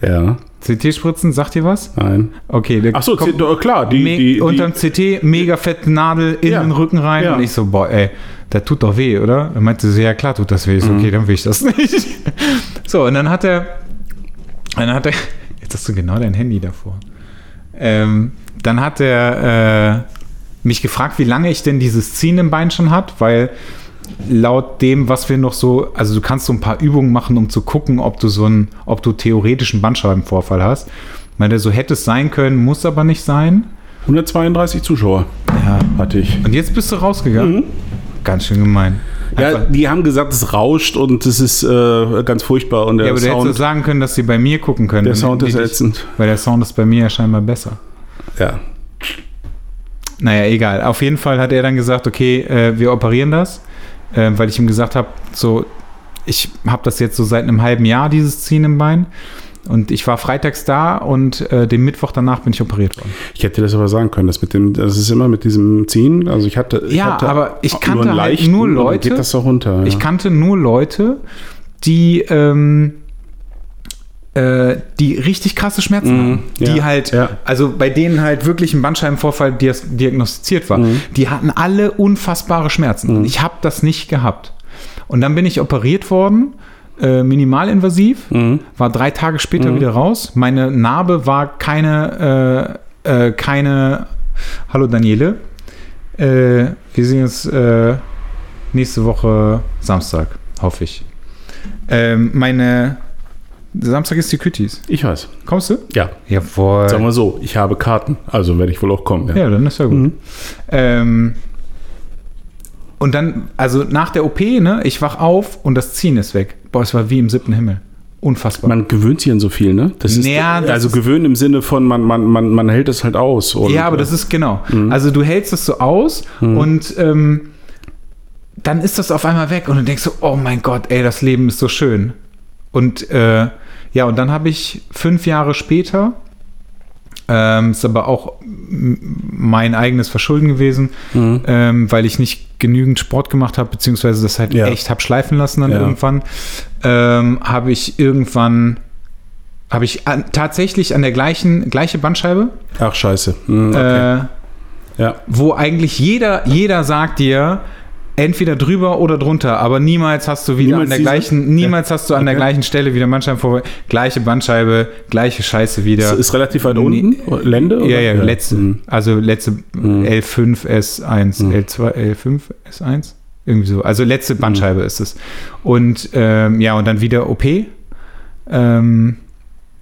Ja, CT-Spritzen, sagt ihr was? nein. Okay, der Ach so, kommt C- klar, die, me- die, die unterm CT mega fette Nadel in Ja. den Rücken rein. Ja. Und ich so, boah, ey, der tut doch weh, oder? Er meinte so, ja klar tut das weh. Ich so, Mhm. okay, dann will ich das nicht. so, und dann hat er, dann hat er, jetzt hast du genau dein Handy davor. Ähm, dann hat er äh, mich gefragt, wie lange ich denn dieses Ziehen im Bein schon hat, weil laut dem, was wir noch so, also du kannst so ein paar Übungen machen, um zu gucken, ob du so einen, ob du theoretischen Bandscheibenvorfall hast. Weil der so hätte es sein können, muss aber nicht sein. 132 Zuschauer Ja. hatte ich. Und jetzt bist du rausgegangen. Ganz schön gemein. Ja, Einfach- die haben gesagt, es rauscht und es ist äh, ganz furchtbar und der ja, aber du hättest Sound, sagen können, dass sie bei mir gucken können. der Dann Sound ist ätzend. Weil der Sound ist bei mir ja scheinbar besser. Ja. Naja, egal. Auf jeden Fall hat er dann gesagt, okay, äh, wir operieren das, äh, weil ich ihm gesagt habe, so, ich habe das jetzt so seit einem halben Jahr, dieses Ziehen im Bein. Und ich war freitags da und äh, den Mittwoch danach bin ich operiert worden. Ich hätte das aber sagen können, das mit dem, das ist immer mit diesem Ziehen. Also ich hatte, ich Ja, hatte aber ich nur kannte halt nur und dann Leute- Geht das so runter? Ja. Ich kannte nur Leute, die, ähm, äh, die richtig krasse Schmerzen Mhm, haben. ja, Die halt, ja. also bei denen halt wirklich ein Bandscheibenvorfall diagnostiziert war. Mhm. Die hatten alle unfassbare Schmerzen. Ich habe das nicht gehabt. Und dann bin ich operiert worden, äh, minimalinvasiv, Mhm. war drei Tage später wieder raus. Meine Narbe war keine, äh, äh, keine, hallo Daniele, äh, wir sehen uns äh, nächste Woche Samstag, hoffe ich. Ähm, meine, Samstag ist die Kütis. Ich weiß. Kommst du? Ja. Jawohl. Sagen wir so, ich habe Karten, also werde ich wohl auch kommen. Ja. Ja, dann ist ja gut. Mhm. Ähm, und dann, also nach der OP, ne, ich wach auf und das Ziehen ist weg. Boah, es war wie im siebten Himmel. Unfassbar. Man gewöhnt sich an so viel, ne? Das ist, Ja, das also gewöhnen im Sinne von, man, man, man, man hält es halt aus. Und, ja, aber das ist genau. Also du hältst es so aus und ähm, dann ist das auf einmal weg und du denkst so, oh mein Gott, ey, das Leben ist so schön. Und äh, ja, und dann habe ich fünf Jahre später, ähm, ist aber auch mein eigenes Verschulden gewesen, Mhm. ähm, weil ich nicht genügend Sport gemacht habe, beziehungsweise das halt Ja. echt habe schleifen lassen dann Ja. irgendwann, ähm, habe ich irgendwann, habe ich an, tatsächlich an der gleichen, gleiche Bandscheibe, Ach, scheiße. Mhm, okay. äh, ja. wo eigentlich jeder, jeder sagt dir, entweder drüber oder drunter, aber niemals hast du wieder Niemals an der gleichen, niemals hast du an der Okay. gleichen Stelle wieder Bandscheibenvorfall, gleiche Bandscheibe, gleiche Scheiße wieder. Ist, ist relativ weit unten? Lände? ja, oder? ja, letzte. Mhm. Also letzte L5, S1, L2, L5, S1. Irgendwie so. Also letzte Bandscheibe ist es. Und ähm, ja, und dann wieder OP. Ähm,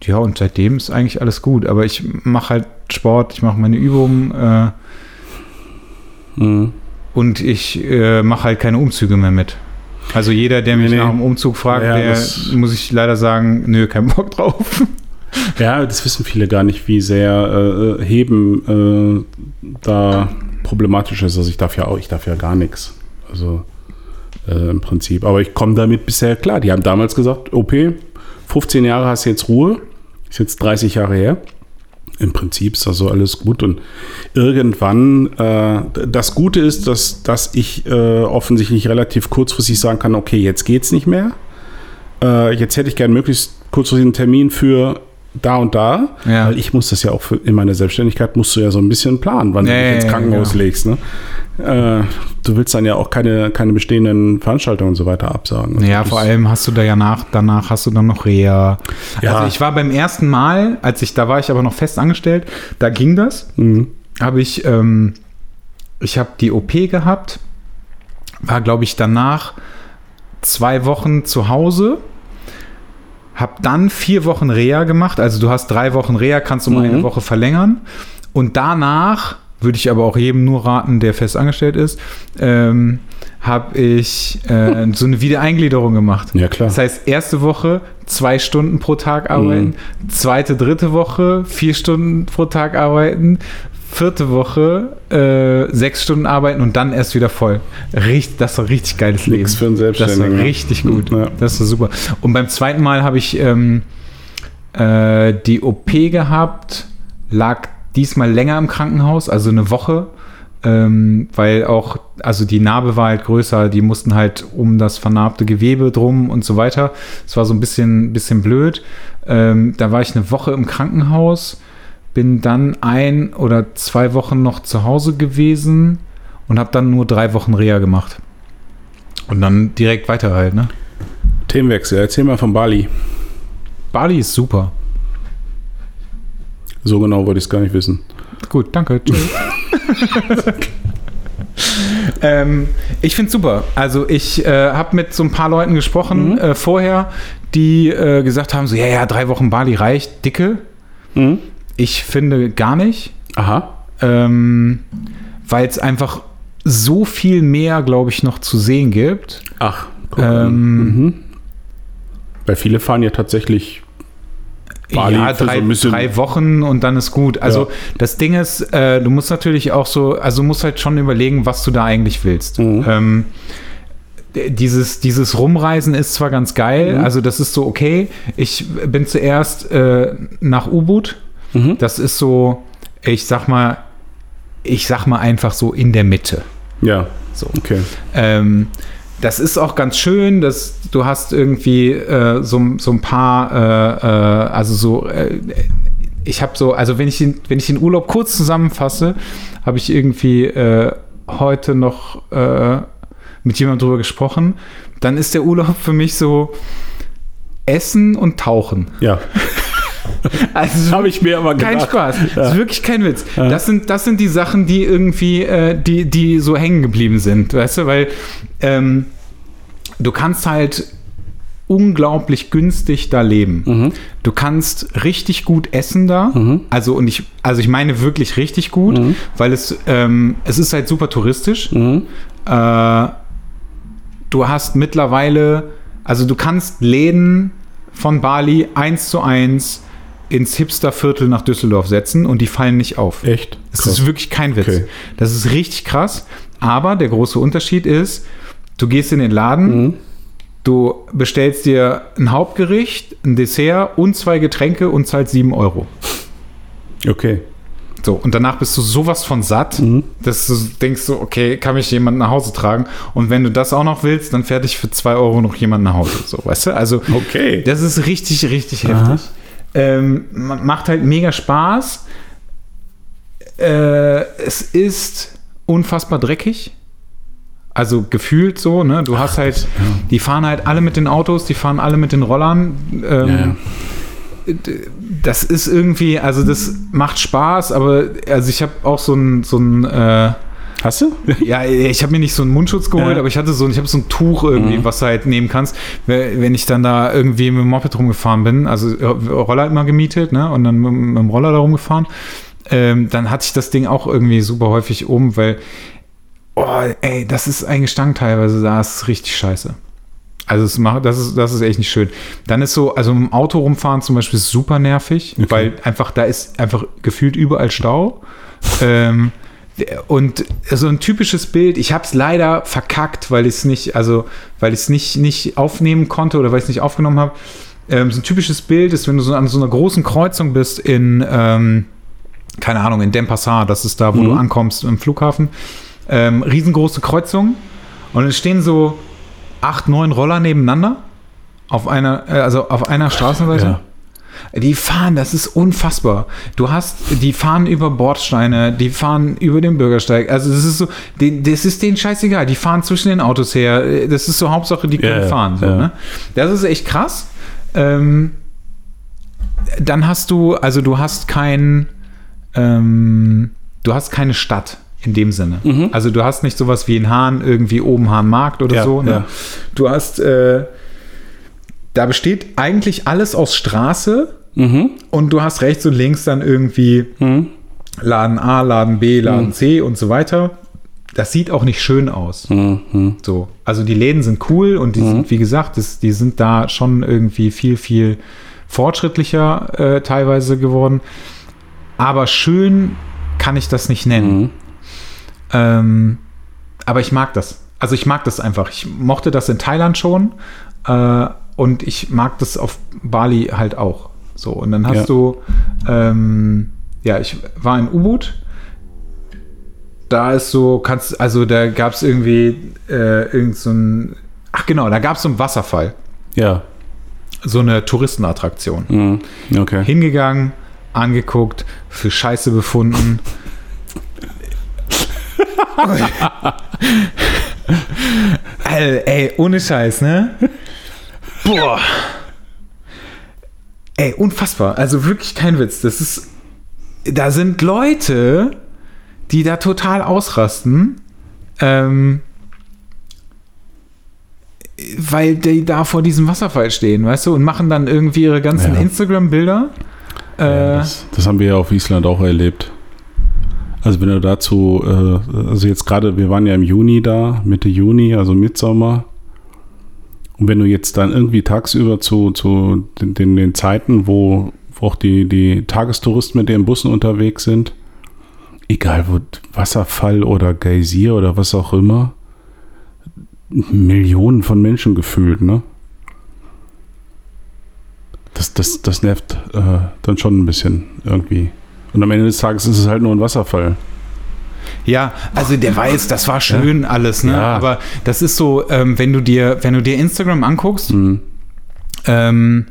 ja, und seitdem ist eigentlich alles gut. Aber ich mache halt Sport, ich mache meine Übungen. Äh, Mhm. Und ich äh, mache halt keine Umzüge mehr mit. Also jeder, der mich Nee, nach dem Umzug fragt, Ja, der muss ich leider sagen, nö, kein Bock drauf. Ja, das wissen viele gar nicht, wie sehr äh, Heben äh, da problematisch ist. Also ich darf ja auch, ich darf ja gar nichts. Also äh, im Prinzip. Aber ich komme damit bisher klar. Die haben damals gesagt, OP, 15 Jahre hast du jetzt Ruhe. Ist jetzt 30 Jahre her. Im Prinzip ist also alles gut. Und irgendwann, äh, das Gute ist, dass, dass ich äh, offensichtlich relativ kurzfristig sagen kann, okay, jetzt geht's nicht mehr. Äh, jetzt hätte ich gern möglichst kurzfristig einen Termin für da und da, Ja. weil ich muss das ja auch für, in meiner Selbstständigkeit musst du ja so ein bisschen planen, wann Ja, du dich ins Krankenhaus genau. legst. Ne? Äh, du willst dann ja auch keine, keine bestehenden Veranstaltungen und so weiter absagen. Also Ja, vor allem hast du da ja nach, danach hast du dann noch Reha. Ja. Also ich war beim ersten Mal, als ich, da war ich aber noch fest angestellt, da ging das. Mhm. Habe ich, ähm, ich habe die OP gehabt, war glaube ich danach zwei Wochen zu Hause, habe dann vier Wochen Reha gemacht. Also du hast drei Wochen Reha, kannst du um Mhm. eine Woche verlängern. Und danach würde ich aber auch jedem nur raten, der fest angestellt ist, ähm, habe ich äh, so eine Wiedereingliederung gemacht. Ja, klar. Das heißt, erste Woche zwei Stunden pro Tag arbeiten, zweite, dritte Woche vier Stunden pro Tag arbeiten, vierte Woche äh, sechs Stunden arbeiten und dann erst wieder voll. Richtig, das war richtig geiles Leben. Nix für einen Das war Selbstständigen. ne? richtig gut. Ja. Das war super. Und beim zweiten Mal habe ich ähm, äh, die OP gehabt, lag diesmal länger im Krankenhaus, also eine Woche, ähm, weil auch, also die Narbe war halt größer, die mussten halt um das vernarbte Gewebe drum und so weiter. Es war so ein bisschen, bisschen blöd. Ähm, da war ich eine Woche im Krankenhaus, bin dann ein oder zwei Wochen noch zu Hause gewesen und habe dann nur drei Wochen Reha gemacht. Und dann direkt weiter halt, ne? Themenwechsel. Erzähl mal von Bali. Bali ist super. So genau wollte ich es gar nicht wissen. Gut, danke. Tschüss. ähm, ich finde super. Also ich äh, habe mit so ein paar Leuten gesprochen äh, vorher, die äh, gesagt haben, so ja, ja, drei Wochen Bali reicht, dicke. Mhm. Ich finde gar nicht, Aha. ähm, weil es einfach so viel mehr, glaube ich, noch zu sehen gibt. Ach. guck. Ähm, mhm. Weil viele fahren ja tatsächlich Bali ja, für so drei, drei Wochen und dann ist gut. Also Ja. das Ding ist, äh, du musst natürlich auch so, also du musst halt schon überlegen, was du da eigentlich willst. Mhm. Ähm, dieses, dieses Rumreisen ist zwar ganz geil, Mhm. also das ist so okay. Ich bin zuerst äh, nach Ubud. Mhm. Das ist so, ich sag mal, ich sag mal einfach so in der Mitte. Ja, So. okay. Ähm, das ist auch ganz schön, dass du hast irgendwie äh, so, so ein paar, äh, äh, also so, äh, ich habe so, also wenn ich, den, wenn ich den Urlaub kurz zusammenfasse, habe ich irgendwie äh, heute noch äh, mit jemandem drüber gesprochen, dann ist der Urlaub für mich so Essen und Tauchen. Ja, Also habe ich mir aber kein gedacht. Spaß. Das ist wirklich kein Witz. Das, sind, das sind die Sachen, die irgendwie, äh, die, die so hängen geblieben sind, weißt du, weil ähm, du kannst halt unglaublich günstig da leben. Mhm. Du kannst richtig gut essen da. Also und ich, also ich meine wirklich richtig gut, Mhm. weil es, ähm, es ist halt super touristisch. Äh, du hast mittlerweile, also du kannst Läden von Bali eins zu eins ins Hipsterviertel nach Düsseldorf setzen und die fallen nicht auf. Echt? Das Krass. ist wirklich kein Witz. Okay. Das ist richtig krass. Aber der große Unterschied ist, du gehst in den Laden, Mhm. du bestellst dir ein Hauptgericht, ein Dessert und zwei Getränke und zahlst 7 Euro. Okay. So, und danach bist du sowas von satt, Mhm. dass du denkst so, okay, kann mich jemand nach Hause tragen? Und wenn du das auch noch willst, dann fährt dich für 2 Euro noch jemand nach Hause. So, weißt du? Also, Okay. das ist richtig, richtig heftig. Ähm, ma- macht halt mega Spaß. Äh, es ist unfassbar dreckig. Also gefühlt so, ne? Du hast halt, die fahren halt alle mit den Autos, die fahren alle mit den Rollern. Ähm, Ja, ja. Das ist irgendwie, also das macht Spaß, aber also ich habe auch so ein, so ein äh, Hast du? ja, ich habe mir nicht so einen Mundschutz geholt, Ja. Mhm. aber ich hatte so, ich habe so ein Tuch irgendwie, was du halt nehmen kannst, we- wenn ich dann da irgendwie mit dem Moped rumgefahren bin, also äh, Roller immer gemietet, ne, und dann mit, mit dem Roller da rumgefahren, ähm, dann hatte ich das Ding auch irgendwie super häufig um, weil, oh, ey, das ist ein Gestank teilweise, da ist richtig scheiße. Also es macht, das ist, das ist echt nicht schön. Dann ist so, also im Auto rumfahren zum Beispiel ist super nervig, Okay. weil einfach, da ist einfach gefühlt überall Stau. ähm, und so ein typisches Bild, ich habe es leider verkackt, weil ich es nicht, also weil ich es nicht, nicht aufnehmen konnte oder weil ich es nicht aufgenommen habe. Ähm, so ein typisches Bild ist, wenn du so an so einer großen Kreuzung bist in, ähm, keine Ahnung, in Denpasar, das ist da, wo du ankommst im Flughafen. Ähm, riesengroße Kreuzung und es stehen so acht, neun Roller nebeneinander auf einer, äh, also auf einer Straßenseite. Ja. Die fahren, das ist unfassbar. Du hast, die fahren über Bordsteine, die fahren über den Bürgersteig. Also das ist so, das ist denen scheißegal. Die fahren zwischen den Autos her. Das ist so Hauptsache, die können ja, fahren. So, ja. ne? Das ist echt krass. Ähm, dann hast du, also du hast kein, ähm, du hast keine Stadt in dem Sinne. Also du hast nicht sowas wie in Hahn, irgendwie oben Hahnmarkt oder Ja, so. Ne? ja. Du hast, äh, da besteht eigentlich alles aus Straße Mhm. und du hast rechts und links dann irgendwie Laden A, Laden B, Laden Mhm. C und so weiter. Das sieht auch nicht schön aus. Mhm. So. Also die Läden sind cool und die sind, wie gesagt, das, die sind da schon irgendwie viel, viel fortschrittlicher äh, teilweise geworden. Aber schön kann ich das nicht nennen. Mhm. Ähm, aber ich mag das. Also ich mag das einfach. Ich mochte das in Thailand schon äh, und ich mag das auf Bali halt auch. So, und dann hast Ja. du, ähm, ja, ich war in Ubud. Da ist so, kannst, also da gab es irgendwie äh, irgend so ein, ach genau, da gab es so einen Wasserfall. Ja. So eine Touristenattraktion. Mhm. Okay. Hingegangen, angeguckt, für Scheiße befunden. Ey, ohne Scheiß, ne? Boah. Ey, unfassbar. Also wirklich kein Witz. Das ist. Da sind Leute, die da total ausrasten. Ähm, weil die da vor diesem Wasserfall stehen, weißt du, und machen dann irgendwie ihre ganzen Ja. Instagram-Bilder. Äh, Das, das haben wir ja auf Island auch erlebt. Also wenn du dazu, äh, also jetzt gerade, wir waren ja im Juni da, Mitte Juni, also Mitsommer. Und wenn du jetzt dann irgendwie tagsüber zu, zu den, den, den Zeiten, wo, wo auch die, die Tagestouristen mit den Bussen unterwegs sind. Egal wo, Wasserfall oder Geysir oder was auch immer. Millionen von Menschen gefühlt, ne? Das, das, das nervt äh, dann schon ein bisschen irgendwie. Und am Ende des Tages ist es halt nur ein Wasserfall. Ja, also der weiß, das war schön alles, ne? Ja. Aber das ist so, ähm, wenn du dir, wenn du dir Instagram anguckst, Mhm. ähm,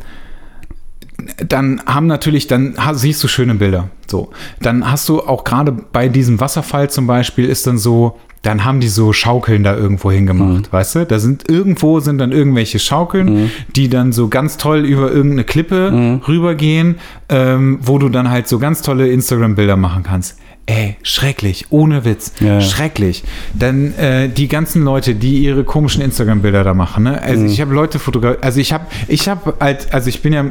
dann haben natürlich, dann siehst du schöne Bilder. So, dann hast du auch gerade bei diesem Wasserfall zum Beispiel ist dann so, dann haben die so Schaukeln da irgendwo hingemacht, weißt du? Da sind irgendwo sind dann irgendwelche Schaukeln, die dann so ganz toll über irgendeine Klippe rübergehen, ähm, wo du dann halt so ganz tolle Instagram-Bilder machen kannst. Ey, schrecklich, ohne Witz, Ja, schrecklich. Dann äh, die ganzen Leute, die ihre komischen Instagram-Bilder da machen. Ne? Also ich habe Leute fotografiert, also ich habe, ich habe halt, also ich bin ja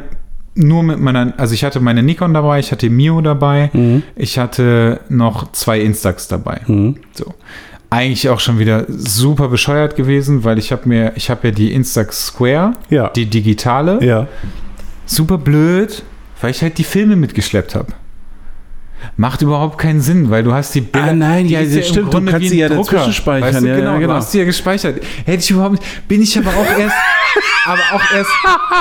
nur mit meiner, also ich hatte meine Nikon dabei, ich hatte Mio dabei, ich hatte noch zwei Instax dabei. So. Eigentlich auch schon wieder super bescheuert gewesen, weil ich habe mir, ich habe ja die Instax Square, Ja. die digitale, Ja. super blöd, weil ich halt die Filme mitgeschleppt habe. Macht überhaupt keinen Sinn, weil du hast die Bilder. Ah, nein, die ja, das im stimmt, du Grunde kannst wie sie ja Drucker. dazwischen speichern, Weißt du, ja, genau, ja, genau. du hast sie ja gespeichert. Hätte ich überhaupt nicht, bin ich aber auch erst, aber auch erst,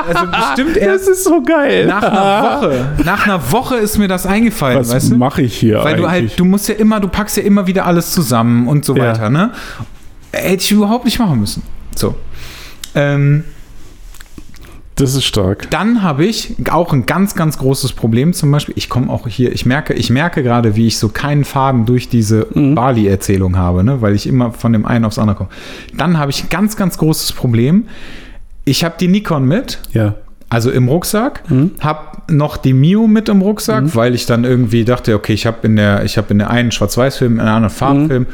also bestimmt erst ist so geil. nach einer Woche. Nach einer Woche ist mir das eingefallen, Was weißt du? mache ich hier Weil du eigentlich? halt, du musst ja immer, du packst ja immer wieder alles zusammen und so Ja. weiter, ne? Hätte ich überhaupt nicht machen müssen. So. Ähm, das ist stark. dann habe ich auch ein ganz, ganz großes Problem. Zum Beispiel, ich komme auch hier, ich merke, ich merke gerade, wie ich so keinen Faden durch diese Bali-Erzählung habe, ne? weil ich immer von dem einen aufs andere komme. Dann habe ich ein ganz, ganz großes Problem. Ich habe die Nikon mit, Ja. also im Rucksack, habe noch die Mio mit im Rucksack, weil ich dann irgendwie dachte, okay, ich habe in der, ich habe in der einen Schwarz-Weiß-Film, in der anderen Farbfilm.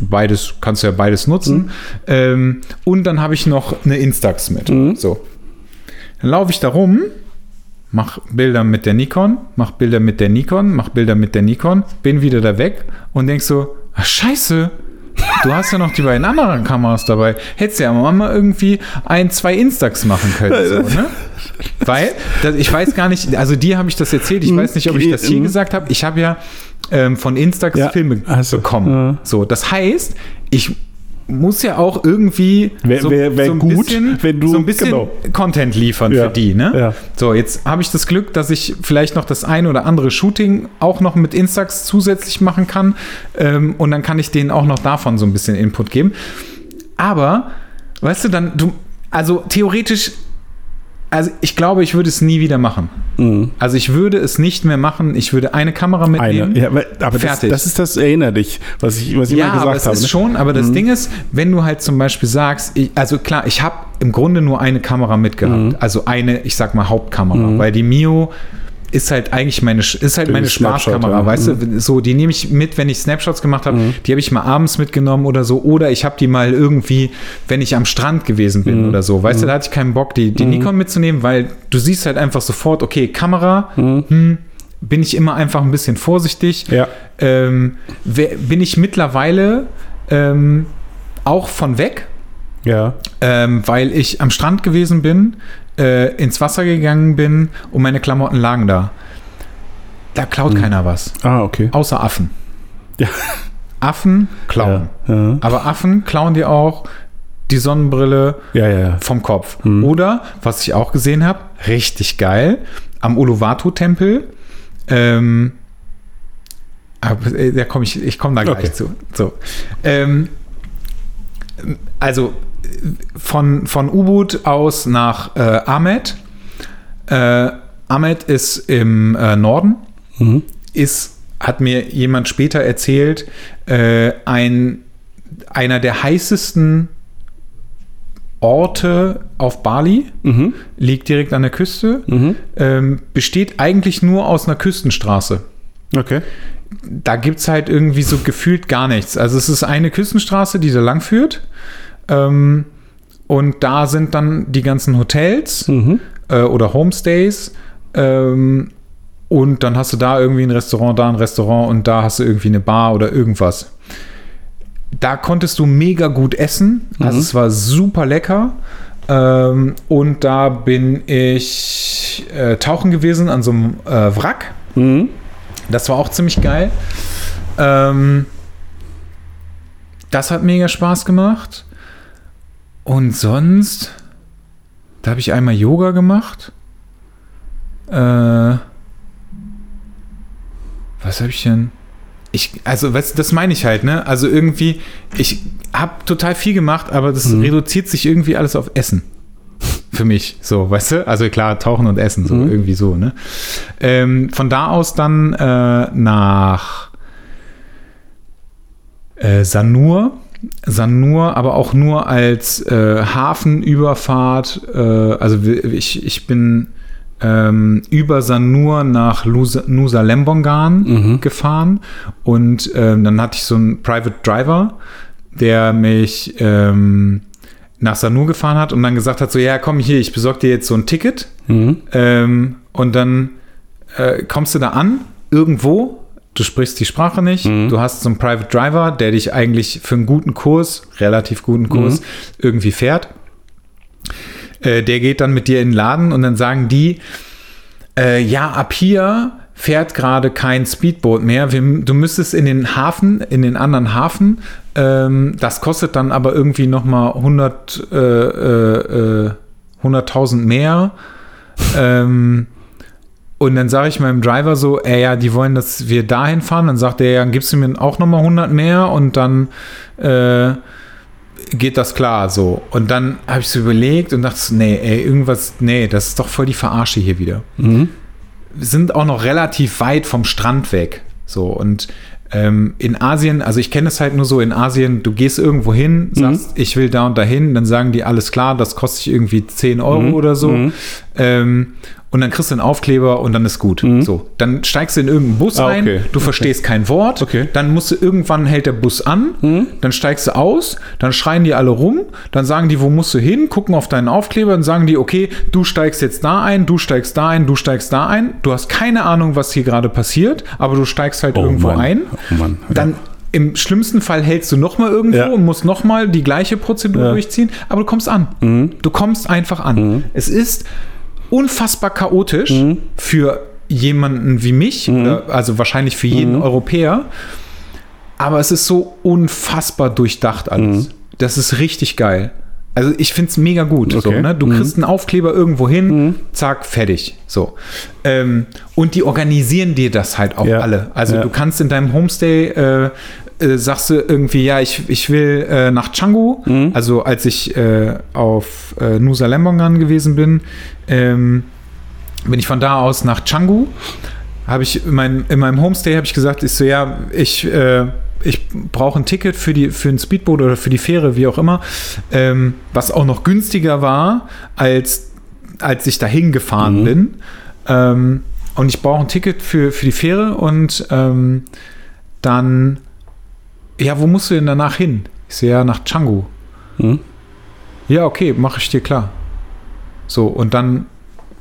Beides kannst du ja beides nutzen. Ähm, und dann habe ich noch eine Instax mit. So. Dann laufe ich da rum, mach Bilder mit der Nikon, mach Bilder mit der Nikon, mach Bilder mit der Nikon, bin wieder da weg und denk so, ach scheiße, du hast ja noch die beiden anderen Kameras dabei. Hättest ja mal irgendwie ein, zwei Instax machen können. So, ne? Weil, das, ich weiß gar nicht, also dir habe ich das erzählt, ich weiß nicht, ob ich das hier gesagt habe. Ich habe ja ähm, von Instax Ja, Filme du. bekommen. Ja. So, das heißt, ich muss ja auch irgendwie Wär- so, wär- wär so ein gut, bisschen, wenn du- so ein bisschen genau. Content liefern Ja, für die, ne? ja. So, jetzt habe ich das Glück, dass ich vielleicht noch das ein oder andere Shooting auch noch mit Instax zusätzlich machen kann. Ähm, und dann kann ich denen auch noch davon so ein bisschen Input geben. Aber, weißt du, dann, du, also theoretisch, also ich glaube, ich würde es nie wieder machen. Also ich würde es nicht mehr machen. Ich würde eine Kamera mitnehmen. Eine. Ja, aber aber das, Fertig. das ist das Erinner dich, was ich, was ich Ja, mal gesagt aber es habe. ist ne? schon, aber das Ding ist, wenn du halt zum Beispiel sagst, ich, also klar, ich habe im Grunde nur eine Kamera mitgehabt, Mhm. also eine, ich sag mal Hauptkamera, weil die Mio ist halt eigentlich meine, ist halt Für meine Spaßkamera, ja. Mhm. weißt du, so, die nehme ich mit, wenn ich Snapshots gemacht habe, die habe ich mal abends mitgenommen oder so, oder ich habe die mal irgendwie, wenn ich am Strand gewesen bin Mhm. oder so, weißt du, da hatte ich keinen Bock, die, die Nikon mitzunehmen, weil du siehst halt einfach sofort, okay, Kamera, hm, bin ich immer einfach ein bisschen vorsichtig, Ja. ähm, bin ich mittlerweile ähm, auch von weg, Ja. ähm, weil ich am Strand gewesen bin, äh, ins Wasser gegangen bin und meine Klamotten lagen da. Da klaut keiner was, Ah, okay. außer Affen. Ja. Affen klauen. Ja. Ja. Aber Affen klauen dir auch die Sonnenbrille Ja, vom Kopf. Oder, was ich auch gesehen habe, richtig geil, am Uluwatu-Tempel, ähm, äh, da komme ich, ich komme da gleich Okay. zu. So. Ähm, also von, von Ubud aus nach äh, Ahmed. Äh, Ahmed ist im äh, Norden, ist, hat mir jemand später erzählt, äh, ein, einer der heißesten Orte auf Bali, liegt direkt an der Küste, ähm, besteht eigentlich nur aus einer Küstenstraße. Okay. Da gibt es halt irgendwie so gefühlt gar nichts. Also es ist eine Küstenstraße, die da lang führt. Ähm, und da sind dann die ganzen Hotels äh, oder Homestays. Ähm, und dann hast du da irgendwie ein Restaurant, da ein Restaurant und da hast du irgendwie eine Bar oder irgendwas. Da konntest du mega gut essen. Also es war super lecker. Ähm, und da bin ich äh, tauchen gewesen an so einem äh, Wrack. Mhm. Das war auch ziemlich geil. Ähm, das hat mega Spaß gemacht. Und sonst, da habe ich einmal Yoga gemacht. Äh, was habe ich denn? Ich, also, weißt, das meine ich halt, ne? Also irgendwie, ich habe total viel gemacht, aber das reduziert sich irgendwie alles auf Essen. Für mich, so, weißt du? Also klar, tauchen und essen, so irgendwie so, ne? Ähm, von da aus dann äh, nach äh, Sanur. Sanur, aber auch nur als äh, Hafenüberfahrt. Äh, also ich, ich bin ähm, über Sanur nach Lusa- Nusa Lembongan gefahren und ähm, dann hatte ich so einen Private Driver, der mich ähm, nach Sanur gefahren hat und dann gesagt hat, so ja komm hier, ich besorge dir jetzt so ein Ticket Mhm. ähm, und dann äh, kommst du da an, irgendwo, du sprichst die Sprache nicht, du hast so einen Private Driver, der dich eigentlich für einen guten Kurs, relativ guten Kurs, irgendwie fährt. Äh, der geht dann mit dir in den Laden und dann sagen die, äh, ja, ab hier fährt gerade kein Speedboot mehr. Wir, du müsstest in den Hafen, in den anderen Hafen. Ähm, das kostet dann aber irgendwie noch mal 100, äh, äh, äh, 100.000 mehr. ähm, und dann sage ich meinem Driver so, ey, ja, die wollen, dass wir dahin fahren. Dann sagt er, ja, dann gibst du mir auch noch mal 100 mehr und dann äh, geht das klar so. Und dann habe ich so überlegt und dachte, nee, ey, irgendwas, nee, das ist doch voll die Verarsche hier wieder. Mhm. Wir sind auch noch relativ weit vom Strand weg. So, und ähm, in Asien, also ich kenne es halt nur so in Asien, du gehst irgendwo hin, sagst, ich will da und dahin, dann sagen die, alles klar, das kostet irgendwie 10 Euro oder so. Ähm, und dann kriegst du einen Aufkleber und dann ist gut. So, dann steigst du in irgendeinen Bus Ah, ein, okay. du verstehst kein Wort, Okay. dann musst du irgendwann hält der Bus an, dann steigst du aus, dann schreien die alle rum, dann sagen die, wo musst du hin, gucken auf deinen Aufkleber, dann sagen die, okay, du steigst jetzt da ein, du steigst da ein, du steigst da ein. Du hast keine Ahnung, was hier gerade passiert, aber du steigst halt irgendwo Mann. ein. Oh Mann. Dann im schlimmsten Fall hältst du noch mal irgendwo Ja. und musst noch mal die gleiche Prozedur Ja. Mhm. durchziehen, aber du kommst an. Du kommst einfach an. Es ist unfassbar chaotisch Mhm. für jemanden wie mich, oder also wahrscheinlich für Mhm. jeden Europäer, aber es ist so unfassbar durchdacht alles. Das ist richtig geil. Also ich finde es mega gut. So, Okay. ne? Du kriegst einen Aufkleber irgendwo hin, zack, fertig. So. Ähm, und die organisieren dir das halt auch Ja. alle. Also Ja. du kannst in deinem Homestay äh, äh, sagst du irgendwie, ja, ich, ich will äh, nach Canggu. Also als ich äh, auf äh, Nusa Lembongan gewesen bin, ähm, bin ich von da aus nach Canggu. Habe ich in, mein, in meinem Homestay habe ich gesagt, ich so, ja, ich, äh, ich brauche ein Ticket für, die, für ein Speedboot oder für die Fähre, wie auch immer, ähm, was auch noch günstiger war, als, als ich dahin gefahren bin. Ähm, und ich brauche ein Ticket für, für die Fähre und ähm, dann, ja, wo musst du denn danach hin? Ich so, ja, nach Canggu. Mhm. Ja, okay, mache ich dir klar. So, und dann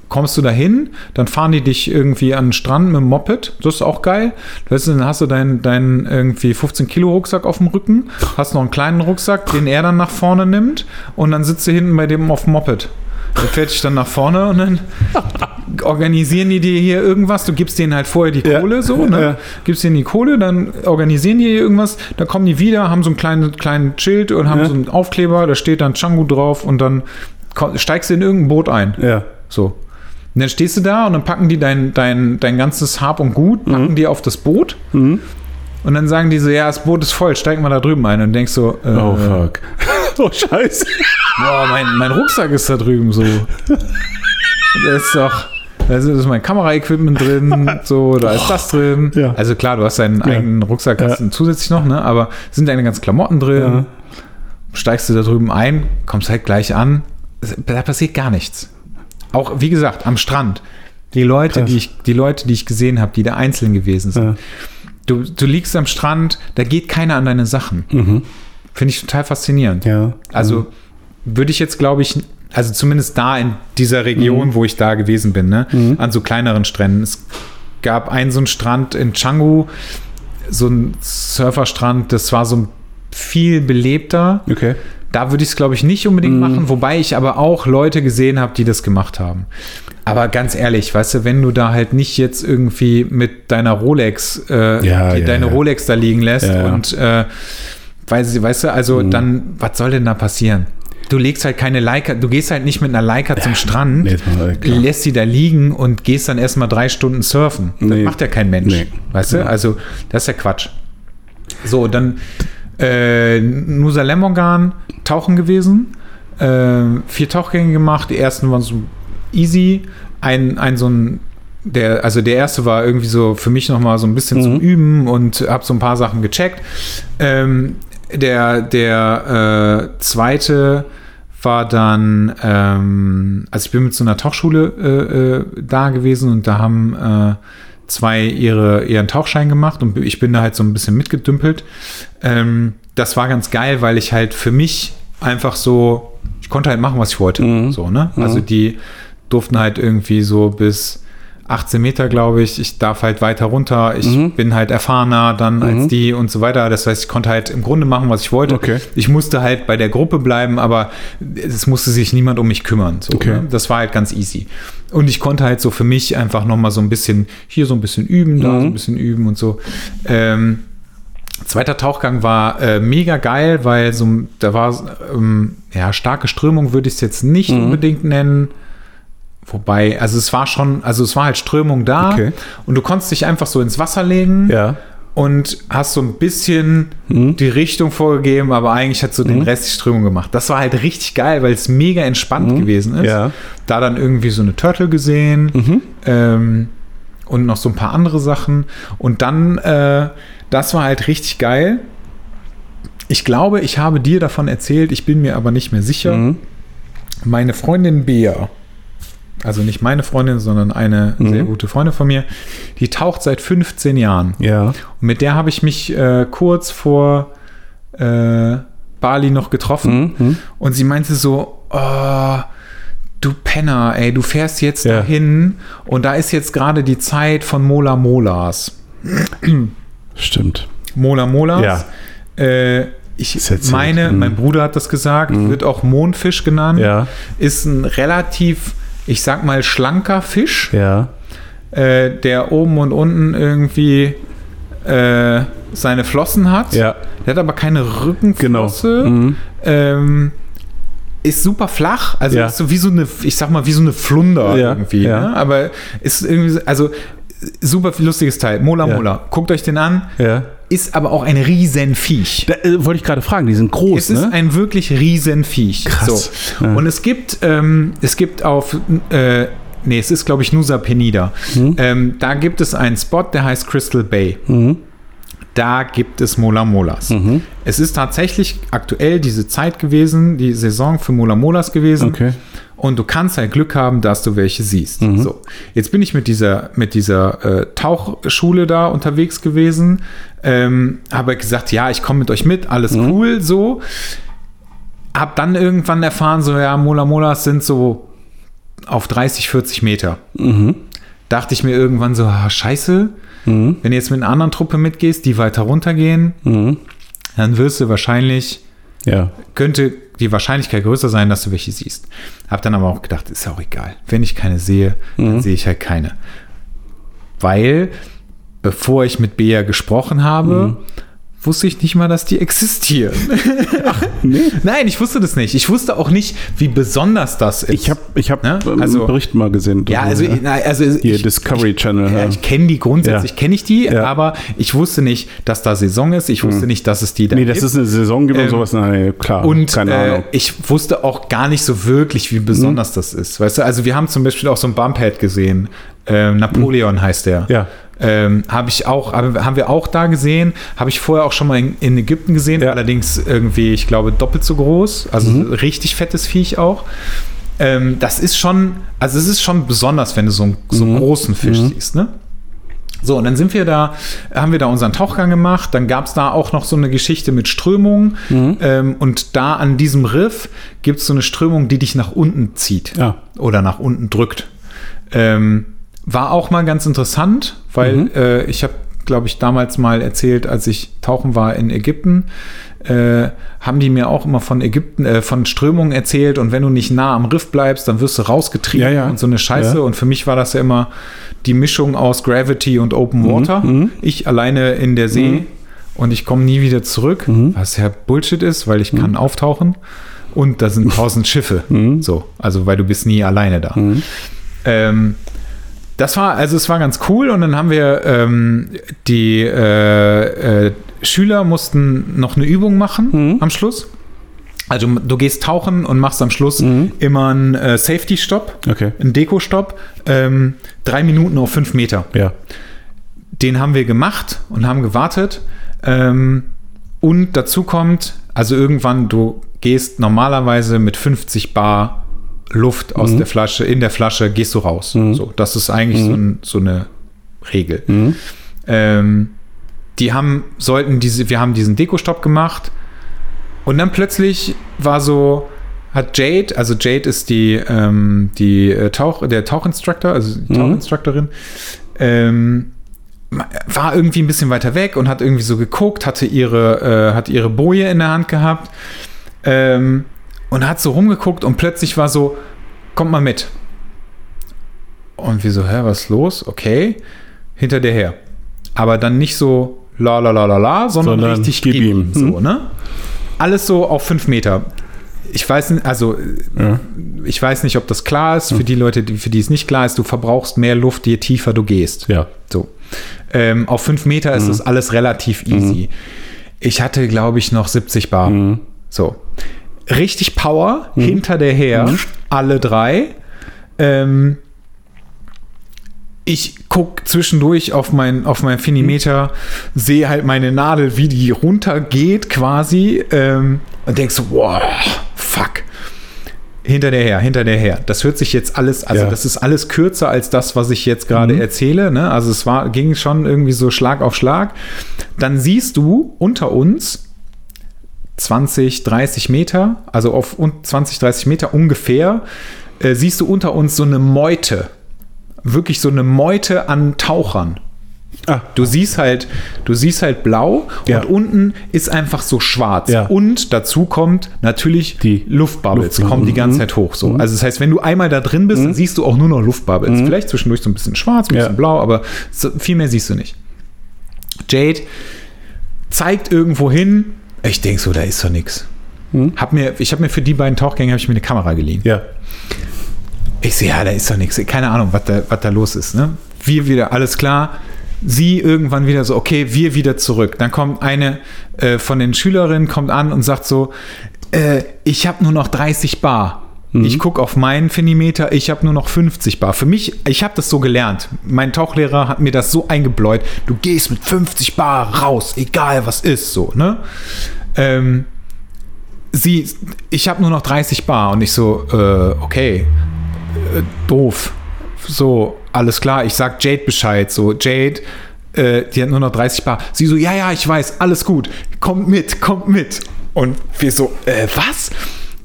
kommst du dahin, dann fahren die dich irgendwie an den Strand mit dem Moped. Das ist auch geil. Weißt du, dann hast du deinen deinen irgendwie 15 Kilo Rucksack auf dem Rücken, hast noch einen kleinen Rucksack, den er dann nach vorne nimmt und dann sitzt du hinten bei dem auf dem Moped. Der fährt dich dann nach vorne und dann organisieren die dir hier irgendwas. Du gibst denen halt vorher die Ja. Kohle so, ne? Ja. Gibst denen die Kohle, dann organisieren die hier irgendwas. Dann kommen die wieder, haben so einen kleinen, kleinen Schild und haben Ja. so einen Aufkleber, da steht dann Django drauf und dann steigst du in irgendein Boot ein. Ja. So. Und dann stehst du da und dann packen die dein, dein, dein ganzes Hab und Gut, packen die auf das Boot. Mhm. Und dann sagen die so, ja, das Boot ist voll, steig mal da drüben ein. Und denkst so, äh, Oh, fuck. oh, scheiße. boah, mein, mein Rucksack ist da drüben so. Da ist doch, da ist mein Kameraequipment drin, so, da ist das drin. Ja. Also klar, du hast deinen eigenen Rucksack hast Ja. zusätzlich noch, ne? Aber sind deine ganzen Klamotten drin, steigst du da drüben ein, kommst halt gleich an, da passiert gar nichts. Auch, wie gesagt, am Strand. Die Leute, Krass. die ich, die Leute, die ich gesehen habe, die da einzeln gewesen sind. Ja. Du, du liegst am Strand, da geht keiner an deine Sachen. Mhm. Finde ich total faszinierend. Ja. Also würde ich jetzt, glaube ich, also zumindest da in dieser Region, wo ich da gewesen bin, ne, an so kleineren Stränden. Es gab einen so einen Strand in Canggu, so ein Surferstrand, das war so viel belebter, Okay. Da würde ich es, glaube ich, nicht unbedingt machen, wobei ich aber auch Leute gesehen habe, die das gemacht haben. Aber ganz ehrlich, weißt du, wenn du da halt nicht jetzt irgendwie mit deiner Rolex, äh, Ja, die, ja, deine ja. Rolex da liegen lässt und äh, weißt, du- weißt du, also dann, was soll denn da passieren? Du legst halt keine Leica, du gehst halt nicht mit einer Leica zum Strand, nee, lässt sie da liegen und gehst dann erstmal drei Stunden surfen. Das Nee. macht ja kein Mensch. Nee. Weißt du? Also, das ist ja Quatsch. So, dann äh, Nusa Lemorgan tauchen gewesen. Äh, vier Tauchgänge gemacht. Die ersten waren so easy. Ein, ein so ein der, also der erste war irgendwie so für mich nochmal so ein bisschen zum Üben und habe so ein paar Sachen gecheckt. Ähm, der der äh, zweite war dann, ähm, also ich bin mit so einer Tauchschule äh, äh, da gewesen und da haben äh, zwei ihre, ihren Tauchschein gemacht und ich bin da halt so ein bisschen mitgedümpelt. Ähm, das war ganz geil, weil ich halt für mich einfach so, ich konnte halt machen, was ich wollte. So, ne? Also die durften halt irgendwie so bis 18 Meter, glaube ich. Ich darf halt weiter runter. Ich Mhm. bin halt erfahrener dann als die und so weiter. Das heißt, ich konnte halt im Grunde machen, was ich wollte. Okay. Ich musste halt bei der Gruppe bleiben, aber es musste sich niemand um mich kümmern. So, Okay. ne? Das war halt ganz easy. Und ich konnte halt so für mich einfach nochmal so ein bisschen, hier so ein bisschen üben, da Mhm. so ein bisschen üben und so. Ähm, Zweiter Tauchgang war äh, mega geil, weil so, da war ähm, ja starke Strömung, würde ich es jetzt nicht Mhm. unbedingt nennen. Wobei, also es war schon, also es war halt Strömung da Okay. und du konntest dich einfach so ins Wasser legen Ja. und hast so ein bisschen Mhm. die Richtung vorgegeben, aber eigentlich hat so den Rest die Strömung gemacht. Das war halt richtig geil, weil es mega entspannt gewesen ist. Mhm. Ja. Mhm. Da dann irgendwie so eine Turtle gesehen ähm, und noch so ein paar andere Sachen. Und dann, äh, das war halt richtig geil. Ich glaube, ich habe dir davon erzählt, ich bin mir aber nicht mehr sicher. Mhm. Meine Freundin Bea, also nicht meine Freundin, sondern eine Mhm. sehr gute Freundin von mir, die taucht seit 15 Jahren. Ja. Und mit der habe ich mich äh, kurz vor äh, Bali noch getroffen. Mhm. Und sie meinte so, oh, du Penner, ey, du fährst jetzt Ja. dahin und da ist jetzt gerade die Zeit von Mola Molas. Stimmt. Mola Molas. Ja. Äh, ich meine, Mhm. mein Bruder hat das gesagt, wird auch Mondfisch genannt. Ja. Ist ein relativ, ich sag mal, schlanker Fisch Ja. äh, der oben und unten irgendwie äh, seine Flossen hat. Ja. Der hat aber keine Genau. Rückenflosse. Mhm. Ähm, ist super flach, also Ja. ist so wie so eine, ich sag mal, wie so eine Flunder Ja, irgendwie. Ne? Aber ist irgendwie, also super lustiges Teil. Mola. Mola. Guckt euch den an. Ja. Ist aber auch ein Riesenviech. Da, äh, wollte ich gerade fragen, die sind groß, Es ist ne? ein wirklich Riesenviech. Krass. So. Ja. Und es gibt, ähm, es gibt auf, äh, nee, es ist, glaube ich, Nusa Penida. Mhm. Ähm, da gibt es einen Spot, der heißt Crystal Bay. Da gibt es Mola Molas. Mhm. Es ist tatsächlich aktuell diese Zeit gewesen, die Saison für Mola Molas gewesen. Okay. Und du kannst halt Glück haben, dass du welche siehst. So, jetzt bin ich mit dieser, mit dieser äh, Tauchschule da unterwegs gewesen. Ähm, habe gesagt, ja, ich komme mit euch mit, alles cool, so. Hab dann irgendwann erfahren, so, ja, Mola Molas sind so auf 30, 40 Meter. Dachte ich mir irgendwann so, ah, scheiße, wenn du jetzt mit einer anderen Truppe mitgehst, die weiter runtergehen, dann wirst du wahrscheinlich Ja. könnte die Wahrscheinlichkeit größer sein, dass du welche siehst. Hab dann aber auch gedacht, ist ja auch egal. Wenn ich keine sehe, dann sehe ich halt keine. Weil, bevor ich mit Bea gesprochen habe, wusste ich nicht mal, dass die existieren. Nein, ich wusste das nicht. Ich wusste auch nicht, wie besonders das ist. Ich habe ich hab, Ne? Also- einen Bericht mal gesehen. ja, also, na, also Hier, ich, Discovery Channel. ja, ja. ich kenne die grundsätzlich, Ja. kenne ich die, Ja. aber ich wusste nicht, dass da Saison ist. Ich wusste nicht, dass es die da Nee, dass es eine Saison gibt und Ähm, sowas. Nein, klar. Und keine äh, Ahnung. ich wusste auch gar nicht so wirklich, wie besonders das ist. Weißt du, also wir haben zum Beispiel auch so ein Bumphead gesehen. Ähm, Napoleon heißt der. Ja. Ähm, habe ich auch, haben wir auch da gesehen, habe ich vorher auch schon mal in, in Ägypten gesehen, Ja. allerdings irgendwie, ich glaube, doppelt so groß, also richtig fettes Viech auch. Ähm, das ist schon, also es ist schon besonders, wenn du so einen, so einen großen Fisch siehst, ne? So, und dann sind wir da, haben wir da unseren Tauchgang gemacht. Dann gab es da auch noch so eine Geschichte mit Strömung. Ähm, und da an diesem Riff gibt es so eine Strömung, die dich nach unten zieht Ja. oder nach unten drückt. Ähm, war auch mal ganz interessant, weil äh, ich habe, glaube ich, damals mal erzählt, als ich tauchen war in Ägypten, äh, haben die mir auch immer von Ägypten, äh, von Strömungen erzählt und wenn du nicht nah am Riff bleibst, dann wirst du rausgetrieben Ja, ja. und so eine Scheiße. Ja. Und für mich war das ja immer die Mischung aus Gravity und Open Water. mhm. Ich alleine in der See und ich komme nie wieder zurück, Mhm. was ja Bullshit ist, weil ich kann auftauchen und da sind tausend Schiffe. Mhm. So, also weil du bist nie alleine da. Ähm, das war, also es war ganz cool und dann haben wir ähm, die äh, äh, Schüler mussten noch eine Übung machen am Schluss. Also du gehst tauchen und machst am Schluss immer einen äh, Safety-Stopp, Okay. einen Deko-Stopp, ähm, drei Minuten auf fünf Meter. Ja. Den haben wir gemacht und haben gewartet. Ähm, und dazu kommt, also irgendwann, du gehst normalerweise mit 50 Bar Luft aus der Flasche, in der Flasche, gehst du raus. So, das ist eigentlich so, ein, so eine Regel. Ähm, die haben, sollten diese, wir haben diesen Dekostopp gemacht und dann plötzlich war so, hat Jade, also Jade ist die, ähm, die äh, Tauch, der Tauchinstructor, also die Tauchinstructorin, ähm, war irgendwie ein bisschen weiter weg und hat irgendwie so geguckt, hatte ihre, äh, hat ihre Boje in der Hand gehabt ähm, und hat so rumgeguckt und plötzlich war so, kommt mal mit. Und wir so, hä, was ist los? Okay, hinter der her. Aber dann nicht so la la la la la, sondern, Sondern richtig gib ihm. Hm. So, ne? Alles so auf fünf Meter. Ich weiß nicht, also Ja. ich weiß nicht, ob das klar ist. Für die Leute, die, für die es nicht klar ist, du verbrauchst mehr Luft, je tiefer du gehst. Ja. So. Ähm, auf fünf Meter ist das alles relativ easy. Ich hatte, glaube ich, noch 70 Bar. So. Richtig Power, hinter der her, alle drei. Ähm, ich gucke zwischendurch auf mein, auf mein Finimeter, sehe halt meine Nadel, wie die runtergeht quasi ähm, und denkst so, wow, fuck. Hinter der her, hinter der her. Das hört sich jetzt alles, also Ja. das ist alles kürzer als das, was ich jetzt gerade erzähle. Ne? Also es war, ging schon irgendwie so Schlag auf Schlag. Dann siehst du unter uns 20, 30 Meter, also auf un- 20, 30 Meter ungefähr, äh, siehst du unter uns so eine Meute. Wirklich so eine Meute an Tauchern. Ah. Du siehst halt, du siehst halt blau Ja. und unten ist einfach so schwarz. Ja. Und dazu kommt natürlich Die Luftbubbles, Luftbubbles, kommen die ganze mhm. Zeit hoch. So. Also das heißt, wenn du einmal da drin bist, dann siehst du auch nur noch Luftbubbles. Vielleicht zwischendurch so ein bisschen schwarz, ein Ja. bisschen blau, aber so, viel mehr siehst du nicht. Jade zeigt irgendwo hin. Ich denke so, da ist doch nichts. Hab mir, ich habe mir für die beiden Tauchgänge habe ich mir eine Kamera geliehen. Ja. Ich sehe, ja, da ist doch nichts. Keine Ahnung, was da, was da los ist. Ne? Wir wieder, alles klar. Sie irgendwann wieder so, okay, wir wieder zurück. Dann kommt eine äh, von den Schülerinnen, kommt an und sagt so, äh, ich habe nur noch 30 Bar. Ich gucke auf meinen Finimeter, ich habe nur noch 50 Bar. Für mich, ich habe das so gelernt. Mein Tauchlehrer hat mir das so eingebläut. Du gehst mit 50 Bar raus, egal was ist, so, ne? Ähm, sie, ich habe nur noch 30 Bar und ich so, äh, okay, äh, doof. So, alles klar, ich sag Jade Bescheid, so, Jade, äh, die hat nur noch 30 Bar. Sie so, ja, ja, ich weiß, alles gut, kommt mit, kommt mit. Und wir so, äh, was?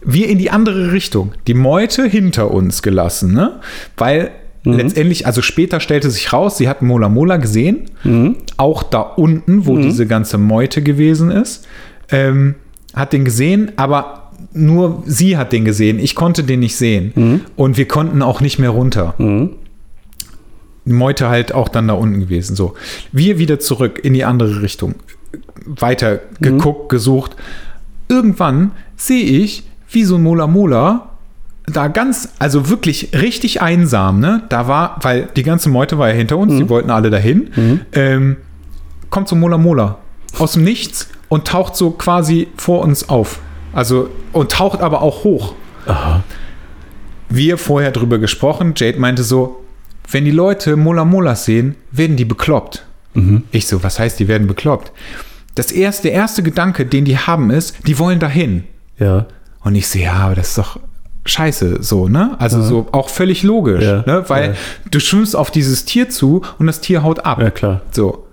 Wir in die andere Richtung, die Meute hinter uns gelassen, ne? Weil letztendlich, also später stellte sich raus, sie hat Mola Mola gesehen, auch da unten, wo diese ganze Meute gewesen ist, ähm, hat den gesehen, aber nur sie hat den gesehen. Ich konnte den nicht sehen. Und wir konnten auch nicht mehr runter. Die Meute halt auch dann da unten gewesen. So. Wir wieder zurück in die andere Richtung. Weiter geguckt, gesucht. Irgendwann sehe ich, wie so ein Mola Mola da ganz, also wirklich richtig einsam, ne? Da war, weil die ganze Meute war ja hinter uns, die wollten alle dahin. Ähm, kommt so Mola Mola aus dem Nichts und taucht so quasi vor uns auf. Also, und taucht aber auch hoch. Wir vorher drüber gesprochen, Jade meinte so, wenn die Leute Mola Molas sehen, werden die bekloppt. Ich so, was heißt, die werden bekloppt? Das erste, der erste Gedanke, den die haben, ist, die wollen dahin. Ja. Und ich sehe, ja, aber das ist doch scheiße, so, ne? Also so auch völlig logisch, Ja, ne? Weil ja. du schwimmst auf dieses Tier zu und das Tier haut ab. Ja, klar. So.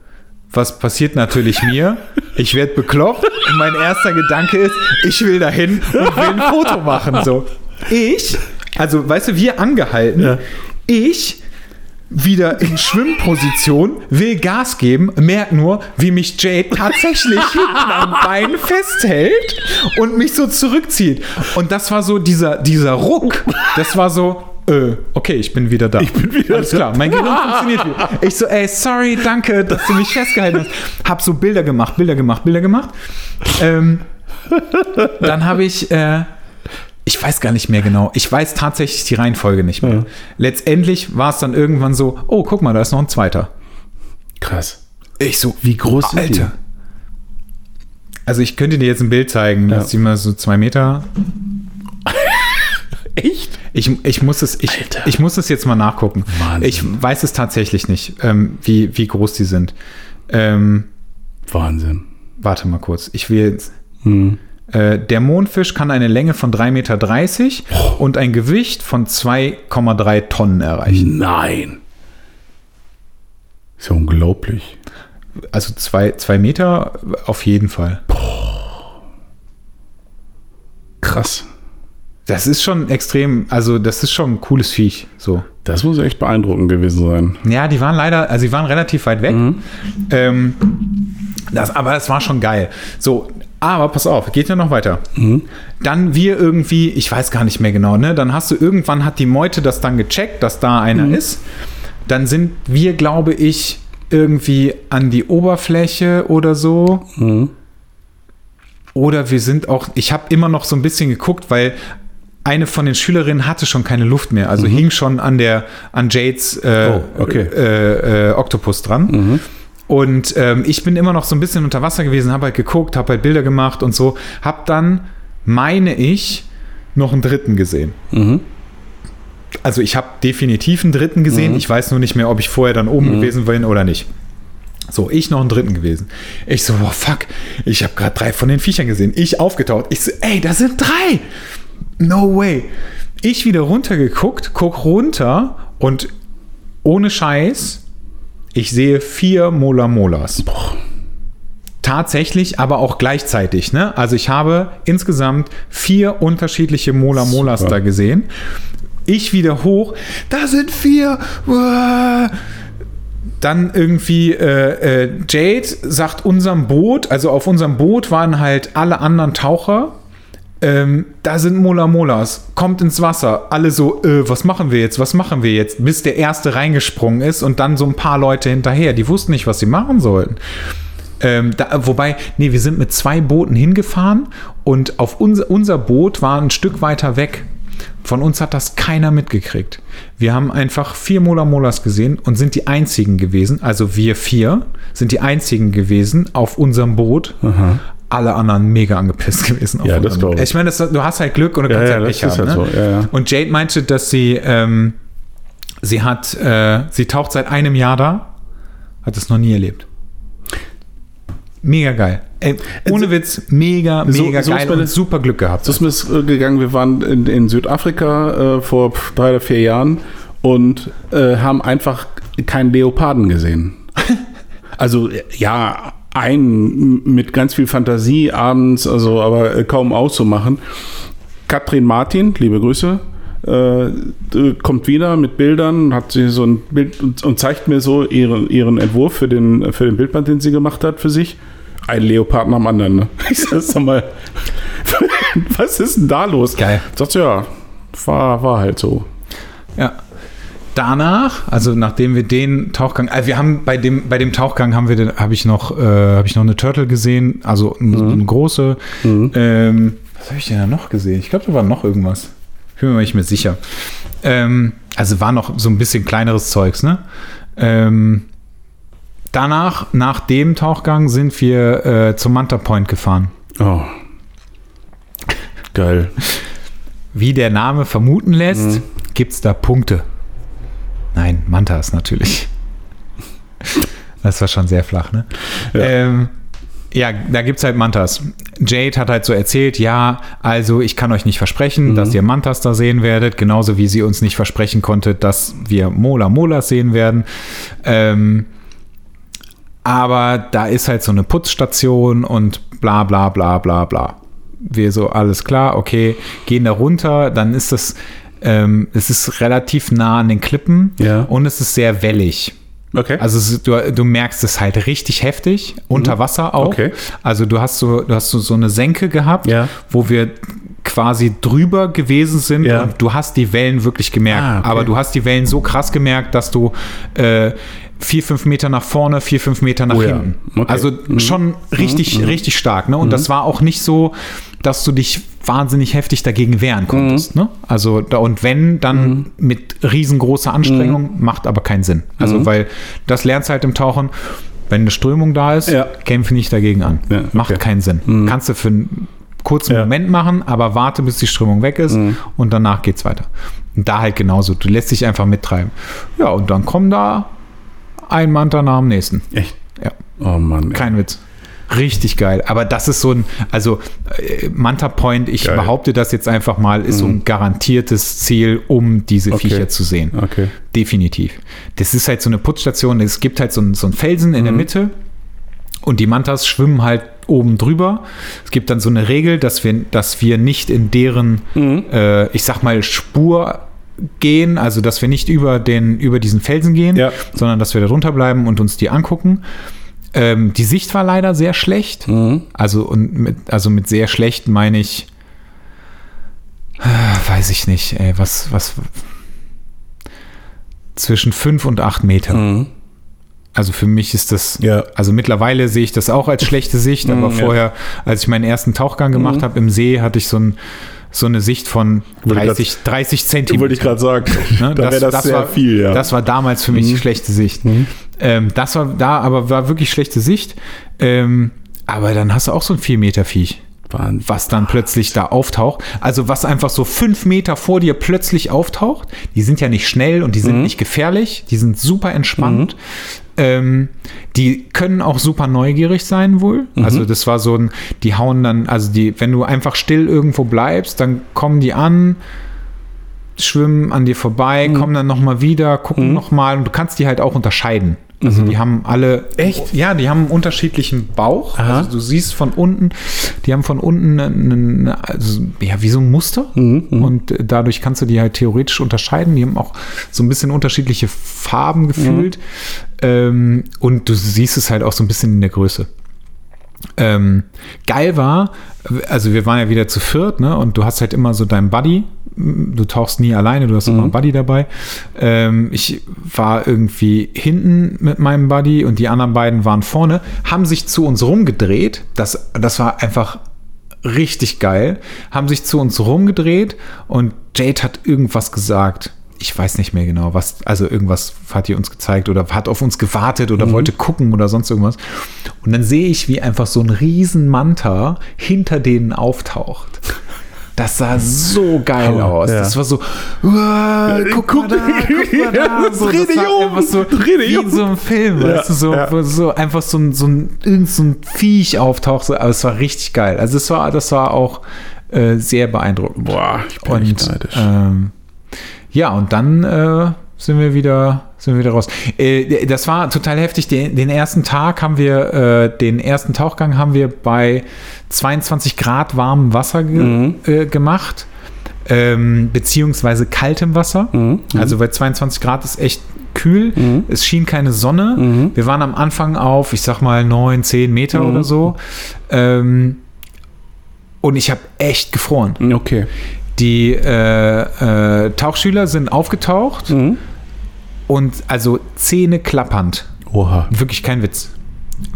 Was passiert natürlich mir? Ich werde bekloppt und mein erster Gedanke ist, ich will dahin und will ein Foto machen. So. Ich, also weißt du, wir angehalten, Ja. ich wieder in Schwimmposition, will Gas geben, merkt nur, wie mich Jade tatsächlich hinten am Bein festhält und mich so zurückzieht. Und das war so dieser, dieser Ruck. Das war so, äh, okay, ich bin wieder da. Ich bin wieder Alles da. klar, mein Gehirn funktioniert wieder. Ich so, ey, sorry, danke, dass du mich festgehalten hast. Hab so Bilder gemacht, Bilder gemacht, Bilder gemacht. Ähm, dann habe ich, äh, ich weiß gar nicht mehr genau. Ich weiß tatsächlich die Reihenfolge nicht mehr. Letztendlich war es dann irgendwann so, oh, guck mal, da ist noch ein zweiter. Krass. Ich so, Wie groß sind Alter. Also ich könnte dir jetzt ein Bild zeigen, Ja. dass die mal so zwei Meter. die? Echt? Ich, ich, muss es, ich, Alter. ich muss es jetzt mal nachgucken. Wahnsinn. Ich weiß es tatsächlich nicht, ähm, wie, wie groß die sind. Ähm, Wahnsinn. warte mal kurz. Ich will jetzt. Hm. Äh, der Mondfisch kann eine Länge von 3,30 Meter und ein Gewicht von 2,3 Tonnen erreichen. Nein. Ist ja unglaublich. Also zwei, zwei Meter auf jeden Fall. Krass. Das ist schon extrem, also das ist schon ein cooles Viech. So. Das muss echt beeindruckend gewesen sein. Ja, die waren leider, also die waren relativ weit weg. Ähm, das, aber es war schon geil. So, aber pass auf, geht ja noch weiter. Dann wir irgendwie, ich weiß gar nicht mehr genau, ne? Dann hast du irgendwann hat die Meute das dann gecheckt, dass da einer ist. Dann sind wir, glaube ich, irgendwie an die Oberfläche oder so. Oder wir sind auch, ich habe immer noch so ein bisschen geguckt, weil eine von den Schülerinnen hatte schon keine Luft mehr, also hing schon an der an Jades äh, Oh, okay. äh, äh, Oktopus dran. Und ähm, ich bin immer noch so ein bisschen unter Wasser gewesen, habe halt geguckt, habe halt Bilder gemacht und so. Hab dann, meine ich, noch einen dritten gesehen. Also ich habe definitiv einen dritten gesehen. Ich weiß nur nicht mehr, ob ich vorher dann oben gewesen bin oder nicht. So, ich noch einen dritten gewesen. Ich so, oh fuck, ich habe gerade drei von den Viechern gesehen. Ich aufgetaucht. Ich so, ey, da sind drei. No way. Ich wieder runtergeguckt, guck runter und ohne Scheiß, ich sehe vier Mola Molas. Tatsächlich, aber auch gleichzeitig. Ne? Also ich habe insgesamt vier unterschiedliche Mola Molas Super. da gesehen. Ich wieder hoch, da sind vier. Uah. Dann irgendwie äh, äh, Jade sagt unserem Boot, also auf unserem Boot waren halt alle anderen Taucher. Ähm, da sind Mola Molas, kommt ins Wasser. Alle so, äh, was machen wir jetzt? Was machen wir jetzt? Bis der erste reingesprungen ist und dann so ein paar Leute hinterher. Die wussten nicht, was sie machen sollten. Ähm, da, wobei, nee, wir sind mit zwei Booten hingefahren und auf unser, unser Boot war ein Stück weiter weg. Von uns hat das keiner mitgekriegt. Wir haben einfach vier Mola Molas gesehen und sind die einzigen gewesen, also wir vier sind die einzigen gewesen auf unserem Boot. Alle anderen mega angepisst gewesen. Ja, das unserem glaub Boot. ich. Ich meine, du hast halt Glück und du Ja, kannst ja, halt Pech haben. halt ne? so, ja. Und Jade meinte, dass sie, ähm, sie hat, äh, sie taucht seit einem Jahr da, hat es noch nie erlebt. Mega geil. Ey, ohne Witz, mega, So- mega so ist geil und das- super Glück gehabt. So ist mir es äh, gegangen. Wir waren in, in Südafrika äh, vor drei oder vier Jahren und äh, haben einfach keinen Leoparden gesehen. also äh, ja, einen mit ganz viel Fantasie abends, also aber äh, kaum auszumachen. Katrin Martin, liebe Grüße, äh, äh, kommt wieder mit Bildern, hat sie so ein Bild und, und zeigt mir so ihren, ihren Entwurf für den, für den Bildband, den sie gemacht hat für sich. Ein Leopard am anderen. Ne? Ich sag, sag mal, was ist denn da los? Geil. Sagt sie, ja, war, war halt so. Ja. Danach, also nachdem wir den Tauchgang, also wir haben bei dem bei dem Tauchgang haben wir habe ich noch äh, habe ich noch eine Turtle gesehen, also eine, eine große. Ähm, was habe ich denn da noch gesehen? Ich glaube, da war noch irgendwas. Ich bin mir nicht mehr sicher. Ähm, also war noch so ein bisschen kleineres Zeugs, ne? Ähm, danach, nach dem Tauchgang, sind wir äh, zum Manta Point gefahren. Oh. Geil. Wie der Name vermuten lässt, gibt es da Punkte. Nein, Mantas natürlich. Das war schon sehr flach, ne? Ja. Ähm, ja, da gibt es halt Mantas. Jade hat halt so erzählt, ja, also ich kann euch nicht versprechen, dass ihr Mantas da sehen werdet, genauso wie sie uns nicht versprechen konnte, dass wir Mola Molas sehen werden. Ähm, aber da ist halt so eine Putzstation und bla bla bla bla bla. Wir so, alles klar, okay, gehen da runter, dann ist das, Ähm, es ist relativ nah an den Klippen Ja. und es ist sehr wellig. Okay. Also du, du merkst es halt richtig heftig, unter Wasser auch. Mhm. Okay. Also du hast so, du hast so, so eine Senke gehabt, Ja. wo wir quasi drüber gewesen sind Ja. und du hast die Wellen wirklich gemerkt. Ah, okay. Aber du hast die Wellen so krass gemerkt, dass du äh, vier, fünf Meter nach vorne, vier, fünf Meter nach Oh ja. hinten. Okay. Mhm. Also schon richtig, richtig stark. Ne? Und das war auch nicht so, dass du dich wahnsinnig heftig dagegen wehren konntest. Mhm. Ne? Also da, und wenn, dann mit riesengroßer Anstrengung, Mhm. macht aber keinen Sinn. Also weil das lernst du halt im Tauchen. Wenn eine Strömung da ist, Ja. kämpfe nicht dagegen an. Ja, Macht okay. keinen Sinn. Kannst du für einen kurzen Ja. Moment machen, aber warte, bis die Strömung weg ist und danach geht's weiter. Und da halt genauso. Du lässt dich einfach mittreiben. Ja, und dann kommen da ein Manta nach dem nächsten. Echt? Ja, Oh Mann. ey. kein Witz. Richtig geil. Aber das ist so ein, also äh, Manta Point, ich Geil. behaupte das jetzt einfach mal, ist so ein garantiertes Ziel, um diese Okay. Viecher zu sehen. Okay. Definitiv. Das ist halt so eine Putzstation. Es gibt halt so, ein, so einen Felsen in der Mhm. Mitte und die Mantas schwimmen halt oben drüber. Es gibt dann so eine Regel, dass wir, dass wir nicht in deren, Mhm. äh, ich sag mal, Spur gehen, also dass wir nicht über, den, über diesen Felsen gehen, Ja. sondern dass wir da drunter bleiben und uns die angucken. Ähm, die Sicht war leider sehr schlecht. Mhm. Also, und mit, also mit sehr schlecht meine ich, äh, weiß ich nicht, ey, was, was, zwischen fünf und acht Meter. Mhm. Also für mich ist das, Ja. also mittlerweile sehe ich das auch als schlechte Sicht, aber Mhm, ja. vorher, als ich meinen ersten Tauchgang gemacht habe im See, hatte ich so, ein, so eine Sicht von Wollte ich 30, 30 Zentimeter. Wollte ich gerade sagen. Ne, da wäre das, sehr war, viel, ja. Mhm. Das war damals für mich die schlechte Sicht. Ähm, das war da, aber war wirklich schlechte Sicht. Ähm, aber dann hast du auch so ein 4 Meter Viech, Wahnsinn. was dann plötzlich da auftaucht. Also was einfach so fünf Meter vor dir plötzlich auftaucht. Die sind ja nicht schnell und die Mhm. sind nicht gefährlich. Die sind super entspannt. Ähm, die können auch super neugierig sein wohl. Mhm. Also das war so ein, die hauen dann, also die, wenn du einfach still irgendwo bleibst, dann kommen die an, schwimmen an dir vorbei, Mhm. kommen dann nochmal wieder, gucken noch nochmal und du kannst die halt auch unterscheiden. Also die haben alle. Mhm. Echt? Ja, die haben einen unterschiedlichen Bauch. Aha. Also du siehst von unten, die haben von unten einen, also, ja, wie so ein Muster. Mhm, Und äh, dadurch kannst du die halt theoretisch unterscheiden. Die haben auch so ein bisschen unterschiedliche Farben gefühlt. Ähm, und du siehst es halt auch so ein bisschen in der Größe. Ähm, geil war, also wir waren ja wieder zu viert, ne? Und du hast halt immer so deinen Buddy. Du tauchst nie alleine, du hast immer einen Buddy dabei. Ähm, ich war irgendwie hinten mit meinem Buddy und die anderen beiden waren vorne, haben sich zu uns rumgedreht. Das, das war einfach richtig geil. Haben sich zu uns rumgedreht und Jade hat irgendwas gesagt. Ich weiß nicht mehr genau, was, also irgendwas hat die uns gezeigt oder hat auf uns gewartet oder wollte gucken oder sonst irgendwas. Und dann sehe ich, wie einfach so ein riesen Manta hinter denen auftaucht. Das sah so geil Hammer, aus. ja. Das war so, "Uah, guck, mal da, guck mal da. So, Dreh dich um, so dreh dich wie um. in so einem Film, Ja, weißt du, so, ja. so einfach so ein, so ein, irgend so ein Viech auftaucht. Aber es war richtig geil. Also es war, das war auch äh, sehr beeindruckend. Boah, ich bin Und neidisch. ähm, ja, und dann äh, sind wir wieder sind wir wieder raus. Äh, das war total heftig. Den, den ersten Tag haben wir, äh, den ersten Tauchgang haben wir bei 22 Grad warmem Wasser ge Mhm. äh, gemacht. Ähm, beziehungsweise kaltem Wasser. Mhm. Also bei 22 Grad ist echt kühl. Mhm. Es schien keine Sonne. Wir waren am Anfang auf, ich sag mal, 9, 10 Meter Mhm. oder so. Ähm, und ich habe echt gefroren. Okay. Die äh, äh, Tauchschüler sind aufgetaucht Mhm. und also Zähne klappernd. Oha. Wirklich kein Witz.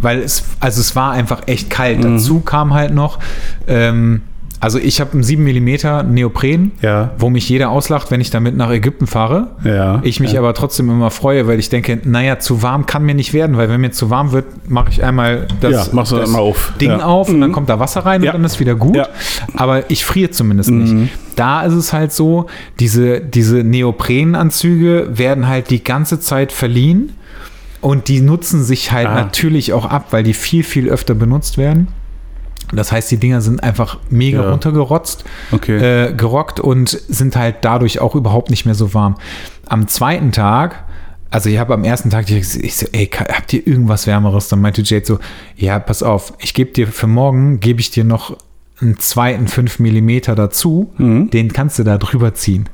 Weil es, also es war einfach echt kalt. Mhm. Dazu kam halt noch, ähm, also ich habe einen 7 mm Neopren, Ja. wo mich jeder auslacht, wenn ich damit nach Ägypten fahre. Ja. Ich mich ja. aber trotzdem immer freue, weil ich denke, naja, zu warm kann mir nicht werden, weil wenn mir zu warm wird, mache ich einmal das, das einmal auf. Ding auf und Mhm. dann kommt da Wasser rein und dann ist wieder gut. Aber ich friere zumindest Mhm. nicht. Da ist es halt so, diese, diese Neoprenanzüge werden halt die ganze Zeit verliehen und die nutzen sich halt Ah. natürlich auch ab, weil die viel, viel öfter benutzt werden. Das heißt, die Dinger sind einfach mega Ja. runtergerotzt Okay. äh, gerockt und sind halt dadurch auch überhaupt nicht mehr so warm. Am zweiten Tag, also ich habe am ersten Tag, ich, ich so, ey, habt ihr irgendwas Wärmeres? Dann meinte Jade so, ja, pass auf, ich gebe dir für morgen, gebe ich dir noch einen zweiten 5 mm dazu, Mhm. den kannst du da drüber ziehen.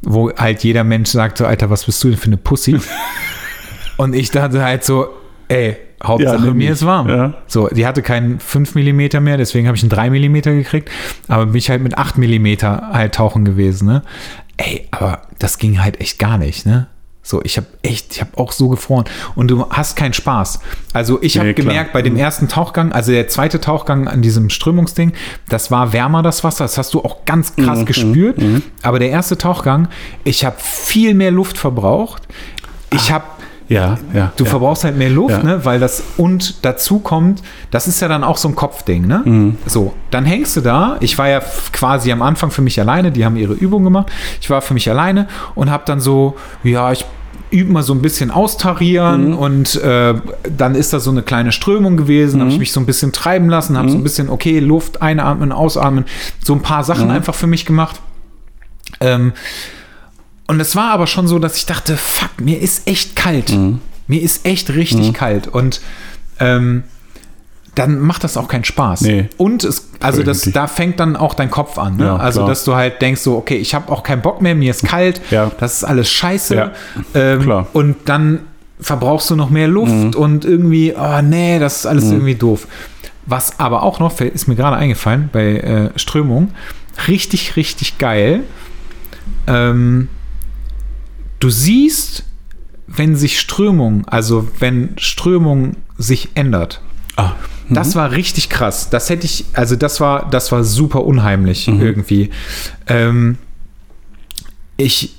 wo halt jeder Mensch sagt so, Alter, was bist du denn für eine Pussy? Und ich dachte halt so, ey, Hauptsache nimm mir ist warm. Ja. So, die hatte keinen 5 mm mehr, deswegen habe ich einen 3 mm gekriegt, aber bin ich halt mit 8 mm halt tauchen gewesen, ne? Ey, aber das ging halt echt gar nicht, ne? So, ich habe echt, ich habe auch so gefroren und du hast keinen Spaß. Also ich habe Nee, gemerkt bei dem ersten Tauchgang, also der zweite Tauchgang an diesem Strömungsding, das war wärmer das Wasser, das hast du auch ganz Mhm, krass gespürt. Aber der erste Tauchgang, ich habe viel mehr Luft verbraucht. Ich habe Ja, ja. Du ja. verbrauchst halt mehr Luft, Ja. ne? Weil das und dazu kommt, das ist ja dann auch so ein Kopfding, ne? Mhm. So, dann hängst du da. Ich war ja quasi am Anfang für mich alleine, die haben ihre Übung gemacht. Ich war für mich alleine und habe dann so, ja, ich übe mal so ein bisschen austarieren Mhm. und äh, dann ist da so eine kleine Strömung gewesen, Mhm. habe ich mich so ein bisschen treiben lassen, habe so ein bisschen, okay, Luft einatmen, ausatmen, so ein paar Mhm. Sachen einfach für mich gemacht. Ähm, und es war aber schon so, dass ich dachte, fuck, mir ist echt kalt. Mhm. Mir ist echt richtig kalt. Und ähm, dann macht das auch keinen Spaß. Nee. Und es, also das, da fängt dann auch dein Kopf an. Ne? Ja, also, klar. dass du halt denkst so, okay, ich habe auch keinen Bock mehr, mir ist kalt, Ja. das ist alles scheiße. Ja, Ähm. Mhm. Und dann verbrauchst du noch mehr Luft und irgendwie, oh nee, das ist alles irgendwie doof. Was aber auch noch, ist mir gerade eingefallen, bei äh, Strömung, richtig, richtig geil. Ähm, du siehst, wenn sich Strömung, also wenn Strömung sich ändert. Ah, Das war richtig krass. Das hätte ich, also das war, das war super unheimlich irgendwie. Ähm, ich,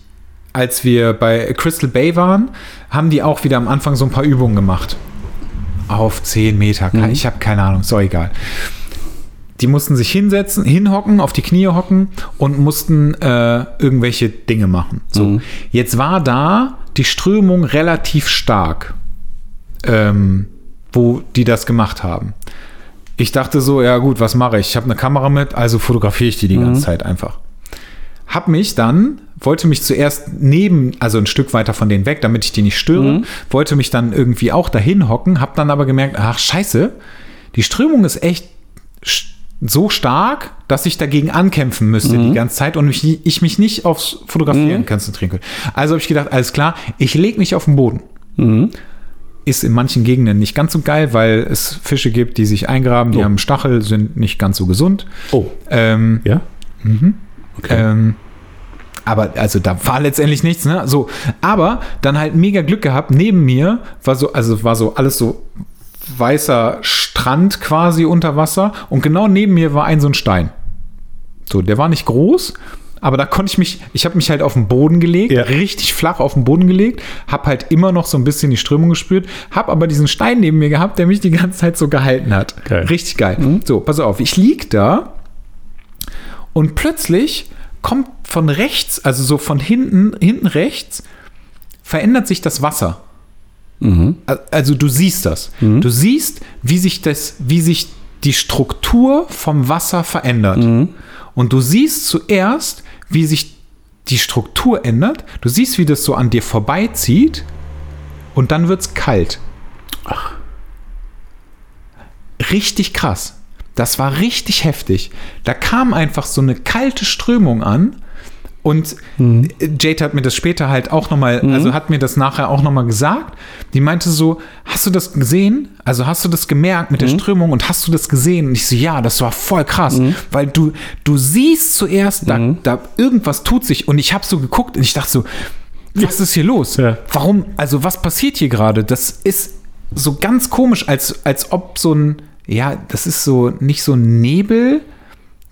als wir bei Crystal Bay waren, haben die auch wieder am Anfang so ein paar Übungen gemacht. Auf 10 Meter. Ich habe keine Ahnung, ist doch egal. Die mussten sich hinsetzen, hinhocken, auf die Knie hocken und mussten äh, irgendwelche Dinge machen. So. Jetzt war da die Strömung relativ stark, ähm, wo die das gemacht haben. Ich dachte so, ja gut, was mache ich? Ich habe eine Kamera mit, also fotografiere ich die die ganze Zeit einfach. Hab mich dann, wollte mich zuerst neben, also ein Stück weiter von denen weg, damit ich die nicht störe, wollte mich dann irgendwie auch dahin hocken, hab dann aber gemerkt, ach scheiße, die Strömung ist echt so stark, dass ich dagegen ankämpfen müsste die ganze Zeit und mich, ich mich nicht aufs Fotografieren konzentrieren könnte. Also habe ich gedacht, alles klar, ich lege mich auf den Boden. Ist in manchen Gegenden nicht ganz so geil, weil es Fische gibt, die sich eingraben, die Oh. haben Stachel, sind nicht ganz so gesund. Oh, Ähm, ja? Okay. ähm, aber also da war letztendlich nichts, ne? So, aber dann halt mega Glück gehabt. Neben mir war so, also war so alles so weißer Strand quasi unter Wasser und genau neben mir war ein so ein Stein. So, der war nicht groß, aber da konnte ich mich, ich habe mich halt auf den Boden gelegt, Ja. richtig flach auf den Boden gelegt, habe halt immer noch so ein bisschen die Strömung gespürt, habe aber diesen Stein neben mir gehabt, der mich die ganze Zeit so gehalten hat. Geil. Richtig geil. So, pass auf, ich lieg da und plötzlich kommt von rechts, also so von hinten, hinten rechts, verändert sich das Wasser. Al- Also du siehst das. Du siehst, wie sich das, wie sich die Struktur vom Wasser verändert. Und du siehst zuerst, wie sich die Struktur ändert. Du siehst, wie das so an dir vorbeizieht. Und dann wird es kalt. Richtig krass. Das war richtig heftig. Da kam einfach so eine kalte Strömung an. Und Jade hat mir das später halt auch nochmal, also hat mir das nachher auch nochmal gesagt. Die meinte so, hast du das gesehen? Also hast du das gemerkt mit der Strömung und hast du das gesehen? Und ich so, ja, das war voll krass. Weil du, du siehst zuerst, da, da irgendwas tut sich. Und ich habe so geguckt und ich dachte so, was ist hier los? Ja. Warum, also was passiert hier gerade? Das ist so ganz komisch, als, als ob so ein, ja, das ist so nicht so ein Nebel.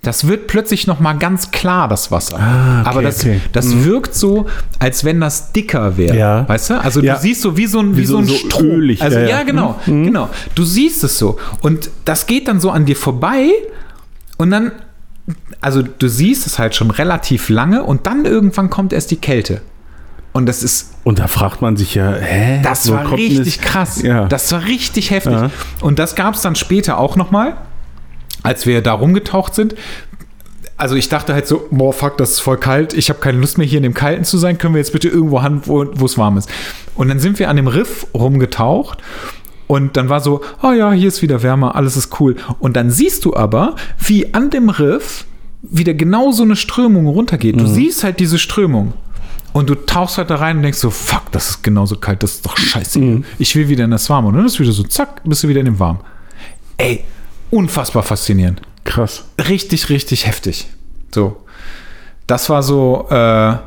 Das wird plötzlich noch mal ganz klar, das Wasser. Ah, okay, Aber das, okay. das wirkt so, als wenn das dicker wäre. Ja. Weißt du? Also Ja. du siehst so wie so ein, wie Wie so, so- ein so ölig, Also ja, ja, genau, genau. Du siehst es so. Und das geht dann so an dir vorbei und dann, also du siehst es halt schon relativ lange und dann irgendwann kommt erst die Kälte. Und das ist Und da fragt man sich ja, hä? das war richtig krass. Ja. Das war richtig heftig. Ja. Und das gab es dann später auch noch mal, als wir da rumgetaucht sind. Also ich dachte halt so, boah, fuck, das ist voll kalt. Ich habe keine Lust mehr hier in dem Kalten zu sein. Können wir jetzt bitte irgendwo hin, wo es warm ist? Und dann sind wir an dem Riff rumgetaucht. Und dann war so, oh ja, hier ist wieder wärmer, alles ist cool. Und dann siehst du aber, wie an dem Riff wieder genau so eine Strömung runtergeht. Du siehst halt diese Strömung. Und du tauchst halt da rein und denkst so, fuck, das ist genauso kalt, das ist doch scheiße. Ich will wieder in das Warme. Und dann ist wieder so, zack, bist du wieder in dem Warm. Ey, unfassbar faszinierend. Krass. Richtig, richtig heftig. So. Das war so, äh,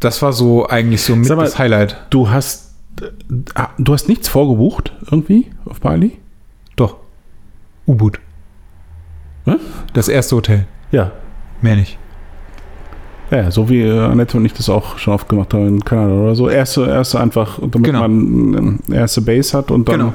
das war so eigentlich so mit mal, das Highlight. Du hast, äh, du hast nichts vorgebucht irgendwie auf Bali? Doch. U-Boot. Das erste Hotel. Ja. Mehr nicht. Ja, so wie äh, Annette und ich das auch schon oft gemacht haben in Kanada oder so. Erste, erste einfach, damit Genau. man eine erste Base hat und dann, Genau.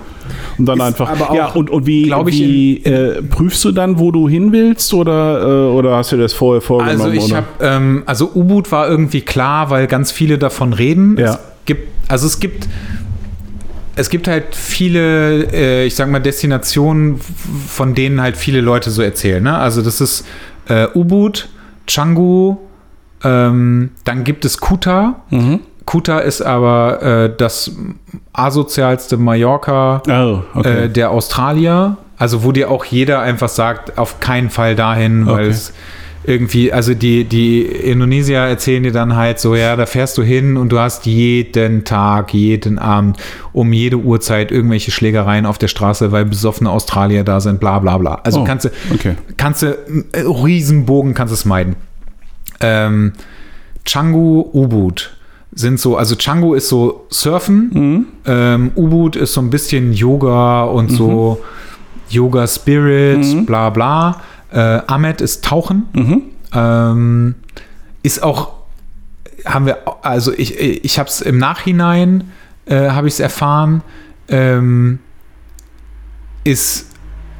und dann Ist einfach. auch, ja, und, und wie, wie äh, prüfst du dann, wo du hin willst oder, äh, oder hast du das vorher vorgenommen? Also ich habe, ähm, also U-Boot war irgendwie klar, weil ganz viele davon reden. Ja. Es gibt, also es gibt, es gibt halt viele, äh, ich sag mal, Destinationen, von denen halt viele Leute so erzählen. Ne? Also das ist äh, U-Boot, Canggu, ähm, dann gibt es Kuta. Mhm. Kuta ist aber äh, das asozialste Mallorca Oh, okay. äh, der Australier. Also wo dir auch jeder einfach sagt, auf keinen Fall dahin, weil Okay. es irgendwie, also die, die Indonesier erzählen dir dann halt so, ja, da fährst du hin und du hast jeden Tag, jeden Abend, um jede Uhrzeit irgendwelche Schlägereien auf der Straße, weil besoffene Australier da sind, bla bla bla. Also Oh, kannst du, okay. kannst du, äh, Riesenbogen kannst du es meiden. Ähm, Canggu, U-Boot sind so, also Canggu ist so Surfen, Mhm. ähm, U-Boot ist so ein bisschen Yoga und so Yoga Spirit, Mhm. bla bla. Äh, Ahmed ist Tauchen. Mhm. Ähm, ist auch, haben wir, also ich, ich habe es im Nachhinein, äh, habe ich es erfahren, ähm, ist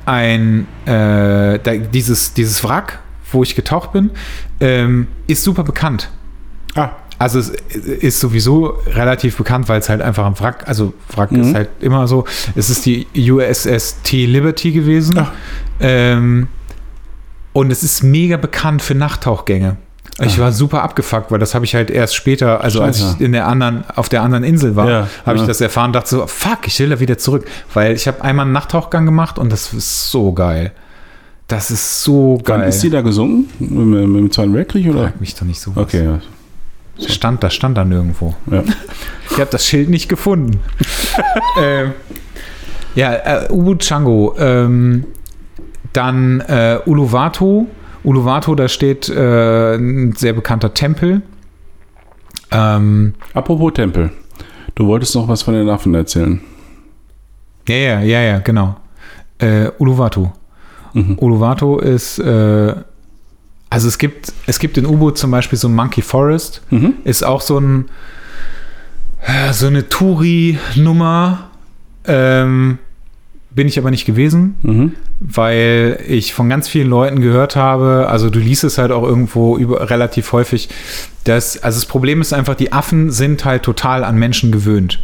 ein, äh, dieses, dieses Wrack, wo ich getaucht bin, ähm, ist super bekannt. Ah, Also es ist sowieso relativ bekannt, weil es halt einfach ein Wrack, also Wrack Mhm. ist halt immer so. Es ist die USS T Liberty gewesen. Ach. Ähm, und es ist mega bekannt für Nachttauchgänge. Ich war super abgefuckt, weil das habe ich halt erst später, also als Scheiße. ich in der anderen, auf der anderen Insel war, Ja, habe ich ja. das erfahren und dachte so, fuck, ich will da wieder zurück. Weil ich habe einmal einen Nachttauchgang gemacht und das ist so geil. Das ist so wann geil. ist die da gesungen? Mit, mit dem Zweiten Weltkrieg oder? Frag mich doch nicht so. Okay, ja. Stand, das stand da nirgendwo. ja. Ich habe das Schild nicht gefunden. ähm, ja, äh, Ubud Chango. Ähm, dann äh, Uluwatu. Uluwatu, da steht äh, ein sehr bekannter Tempel. Ähm, Apropos Tempel. Du wolltest noch was von den Affen erzählen. ja, ja, ja, ja, genau. Äh, Uluwatu. Mhm. Uluwatu ist, äh, also es gibt, es gibt in Ubud zum Beispiel so ein Monkey Forest. Mhm. Ist auch so ein so eine Touri-Nummer. Ähm, bin ich aber nicht gewesen, Mhm. weil ich von ganz vielen Leuten gehört habe, also du liest es halt auch irgendwo über, relativ häufig, dass, also das Problem ist einfach, die Affen sind halt total an Menschen gewöhnt.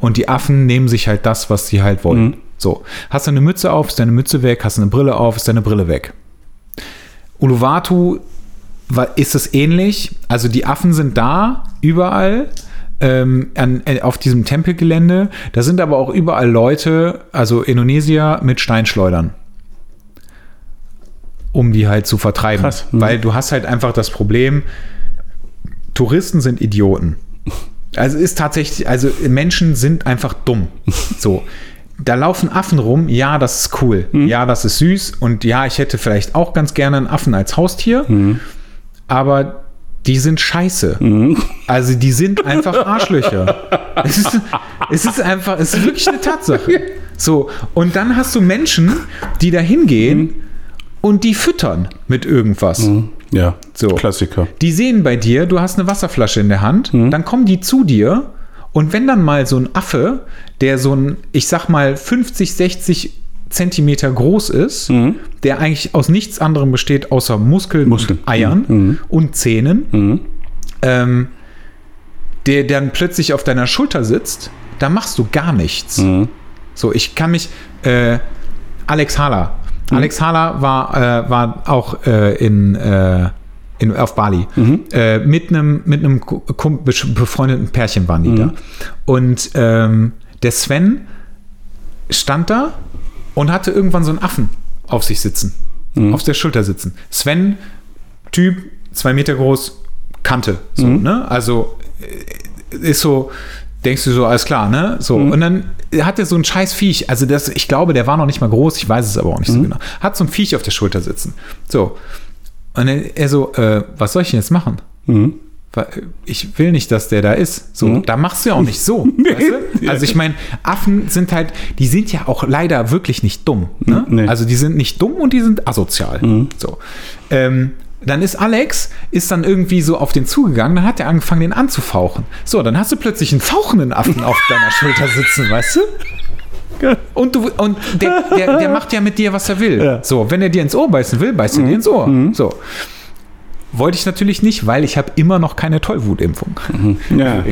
Und die Affen nehmen sich halt das, was sie halt wollen. Mhm. So, hast du eine Mütze auf, ist deine Mütze weg, hast du eine Brille auf, ist deine Brille weg. Uluwatu ist es ähnlich. Also die Affen sind da, überall. Ähm, an, äh, auf diesem Tempelgelände. Da sind aber auch überall Leute, also Indonesier mit Steinschleudern. Um die halt zu vertreiben. Krass. Mhm. Weil du hast halt einfach das Problem, Touristen sind Idioten. Also ist tatsächlich, also Menschen sind einfach dumm. So. Da laufen Affen rum, ja, das ist cool. Ja, das ist süß. Und ja, ich hätte vielleicht auch ganz gerne einen Affen als Haustier. Aber die sind scheiße. Also die sind einfach Arschlöcher. es, ist, es ist einfach, es ist wirklich eine Tatsache. So, und dann hast du Menschen, die da hingehen und die füttern mit irgendwas. Ja, So. Klassiker. Die sehen bei dir, du hast eine Wasserflasche in der Hand, dann kommen die zu dir und wenn dann mal so ein Affe, der so ein, ich sag mal, 50, 60 Zentimeter groß ist, der eigentlich aus nichts anderem besteht, außer Muskeln, Muskeln. und Eiern und Zähnen, ähm, der dann plötzlich auf deiner Schulter sitzt, da machst du gar nichts. So, ich kann mich, äh, Alex Hala. Alex Hala war, äh, war auch äh, in, äh, in, auf Bali. Äh, mit einem mit einem befreundeten Pärchen waren die da. Und ähm, der Sven stand da und hatte irgendwann so einen Affen auf sich sitzen. Auf der Schulter sitzen. Sven, Typ, zwei Meter groß, kannte. So, ne? Also äh, ist so, denkst du so, alles klar, ne? So, und dann hat er so ein scheiß Viech, also das, ich glaube, der war noch nicht mal groß, ich weiß es aber auch nicht so genau. Hat so ein Viech auf der Schulter sitzen. So. Und er, so, äh, was soll ich denn jetzt machen? Weil Ich will nicht, dass der da ist. So, da machst du ja auch nicht so. weißt du? Also ich meine, Affen sind halt, die sind ja auch leider wirklich nicht dumm. Ne? Nee. Also die sind nicht dumm und die sind asozial. So. Ähm, dann ist Alex, ist dann irgendwie so auf den zugegangen, dann hat er angefangen, den anzufauchen. So, dann hast du plötzlich einen fauchenden Affen auf deiner Schulter sitzen, weißt du? Und, du, und der, der, der macht ja mit dir, was er will. Ja. So, wenn er dir ins Ohr beißen will, beißt er dir ins Ohr. So. Wollte ich natürlich nicht, weil ich habe immer noch keine Tollwutimpfung. Ja.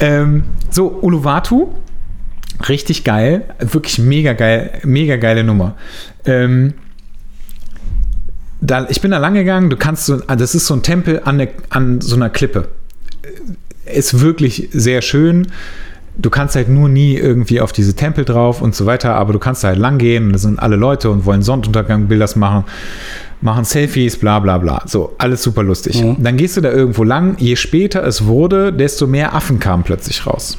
Ähm, so, Uluwatu, richtig geil, wirklich mega geil, mega geile Nummer. Ähm, da, ich bin da lang gegangen, du kannst so, das ist so ein Tempel an, der, an so einer Klippe. Ist wirklich sehr schön. Du kannst halt nur nie irgendwie auf diese Tempel drauf und so weiter, aber du kannst da halt lang gehen und da sind alle Leute und wollen Sonnenuntergang-Bilder machen, machen Selfies, bla bla bla. So, alles super lustig. Dann gehst du da irgendwo lang, je später es wurde, desto mehr Affen kamen plötzlich raus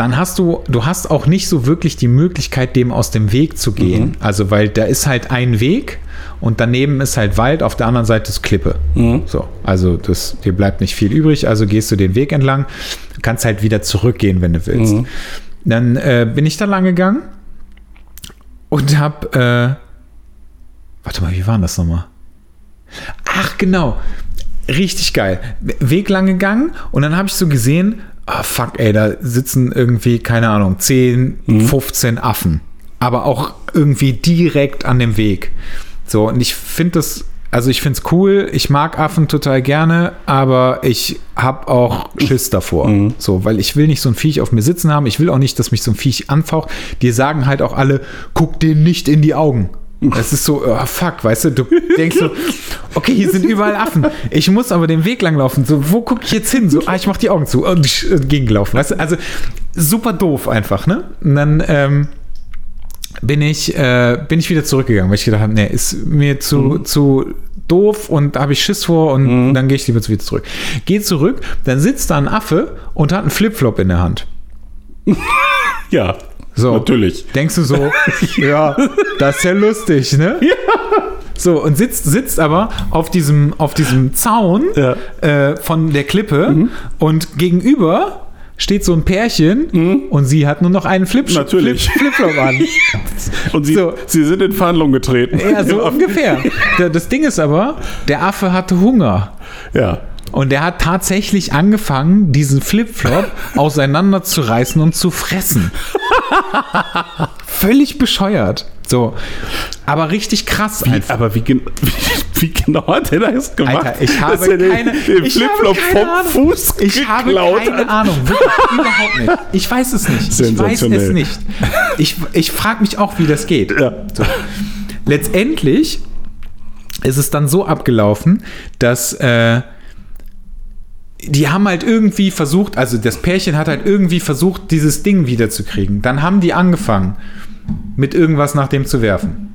dann hast du, du hast auch nicht so wirklich die Möglichkeit, dem aus dem Weg zu gehen. Also, weil da ist halt ein Weg und daneben ist halt Wald, auf der anderen Seite ist Klippe. So, also das, dir bleibt nicht viel übrig, also gehst du den Weg entlang, du kannst halt wieder zurückgehen, wenn du willst. Dann äh, bin ich da lang gegangen und hab, äh, warte mal, wie war denn das nochmal? Ach, genau. Richtig geil. Weg lang gegangen und dann habe ich so gesehen, ah, fuck, ey, da sitzen irgendwie, keine Ahnung, 10, 15 Affen. Aber auch irgendwie direkt an dem Weg. So, und ich finde das, also ich finde es cool, ich mag Affen total gerne, aber ich habe auch Schiss davor. So, weil ich will nicht so ein Viech auf mir sitzen haben, ich will auch nicht, dass mich so ein Viech anfaucht. Die sagen halt auch alle, guck dem nicht in die Augen. Das ist so, oh, fuck, weißt du, du denkst so, okay, hier sind überall Affen. Ich muss aber den Weg lang laufen. So, wo gucke ich jetzt hin? So, ah, ich mach die Augen zu. Und gegengelaufen, weißt du? Also super doof einfach, ne? Und dann ähm, bin ich, äh, bin ich wieder zurückgegangen, weil ich gedacht habe, nee, ist mir zu, zu doof und da habe ich Schiss vor und dann gehe ich lieber wieder zurück. Geh zurück, dann sitzt da ein Affe und hat einen Flipflop in der Hand. Ja. So. Natürlich. Denkst du so, ja, das ist ja lustig, ne? Ja. So, und sitzt, sitzt aber auf diesem, auf diesem Zaun Ja. äh, von der Klippe und gegenüber steht so ein Pärchen und sie hat nur noch einen Flip Natürlich. Flip Flipflop an. Und sie, So. sie sind in Verhandlungen getreten. Ja, so ungefähr. Da- Das Ding ist aber, der Affe hatte Hunger. Ja. Und der hat tatsächlich angefangen, diesen Flipflop auseinanderzureißen und zu fressen. Völlig bescheuert. So. Aber richtig krass Wie, aber wie, wie, wie genau hat er das gemacht? Alter, ich habe er den, keine, den ich Flipflop keine vom Ahnung. Fuß Ich habe keine hat. Ahnung, wirklich überhaupt nicht. Ich weiß es nicht. Ich weiß es nicht. Ich, ich frage mich auch, wie das geht. Ja. So. Letztendlich ist es dann so abgelaufen, dass äh, die haben halt irgendwie versucht, also das Pärchen hat halt irgendwie versucht, dieses Ding wiederzukriegen. Dann haben die angefangen, mit irgendwas nach dem zu werfen.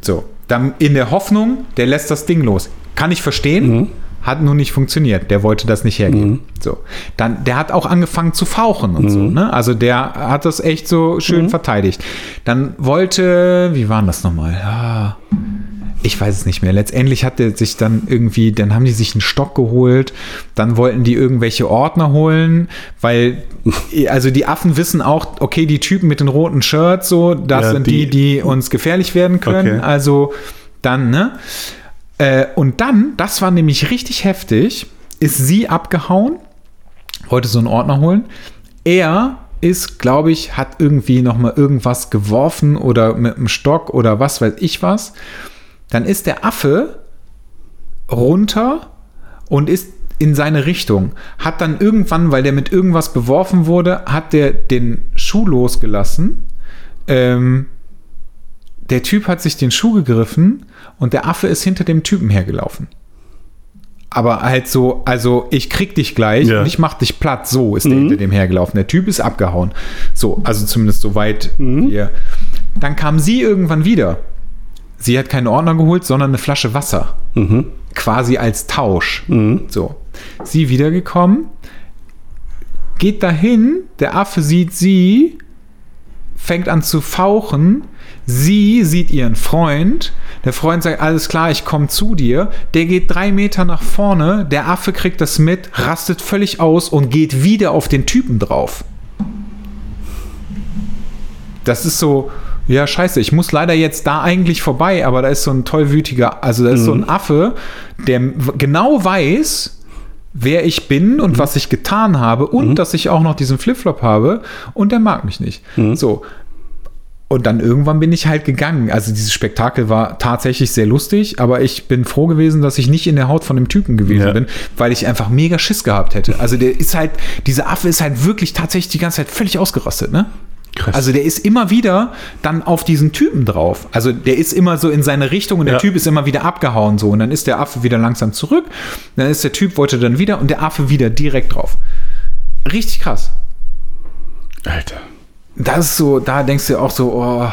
So, dann in der Hoffnung, der lässt das Ding los. Kann ich verstehen, hat nur nicht funktioniert. Der wollte das nicht hergeben. So, dann, der hat auch angefangen zu fauchen und so. Ne? Also der hat das echt so schön verteidigt. Dann wollte, wie war das nochmal? Ja, ich weiß es nicht mehr. Letztendlich hat er sich dann irgendwie, dann haben die sich einen Stock geholt, dann wollten die irgendwelche Ordner holen, weil, also die Affen wissen auch, okay, die Typen mit den roten Shirts, so, das Ja, sind die, die- die uns gefährlich werden können. Okay. Also dann, ne? Äh, und dann, das war nämlich richtig heftig, ist sie abgehauen, wollte so einen Ordner holen. Er ist, glaube ich, hat irgendwie noch mal irgendwas geworfen oder mit einem Stock oder was weiß ich was. Dann ist der Affe runter und ist in seine Richtung. Hat dann irgendwann, weil der mit irgendwas beworfen wurde, hat der den Schuh losgelassen. Ähm, der Typ hat sich den Schuh gegriffen und der Affe ist hinter dem Typen hergelaufen. Aber halt so, also ich krieg dich gleich Ja. und ich mach dich platt. So ist der hinter dem hergelaufen. Der Typ ist abgehauen. So, also zumindest so weit hier. Dann kam sie irgendwann wieder. Sie hat keinen Ordner geholt, sondern eine Flasche Wasser. Quasi als Tausch. So. Sie wiedergekommen, geht dahin, der Affe sieht sie, fängt an zu fauchen. Sie sieht ihren Freund. Der Freund sagt, alles klar, ich komme zu dir. Der geht drei Meter nach vorne. Der Affe kriegt das mit, rastet völlig aus und geht wieder auf den Typen drauf. Das ist so, ja, scheiße, ich muss leider jetzt da eigentlich vorbei, aber da ist so ein tollwütiger, also da ist so ein Affe, der genau weiß, wer ich bin und was ich getan habe und dass ich auch noch diesen Flipflop habe und der mag mich nicht. So. Und dann irgendwann bin ich halt gegangen. Also dieses Spektakel war tatsächlich sehr lustig, aber ich bin froh gewesen, dass ich nicht in der Haut von dem Typen gewesen Ja. bin, weil ich einfach mega Schiss gehabt hätte. Also der ist halt, dieser Affe ist halt wirklich tatsächlich die ganze Zeit völlig ausgerastet, ne? Krass. Also der ist immer wieder dann auf diesen Typen drauf. Also der ist immer so in seine Richtung und der Ja. Typ ist immer wieder abgehauen so. Und dann ist der Affe wieder langsam zurück. Dann ist der Typ, wollte dann wieder und der Affe wieder direkt drauf. Richtig krass. Alter. Das ist so, da denkst du auch so, oh,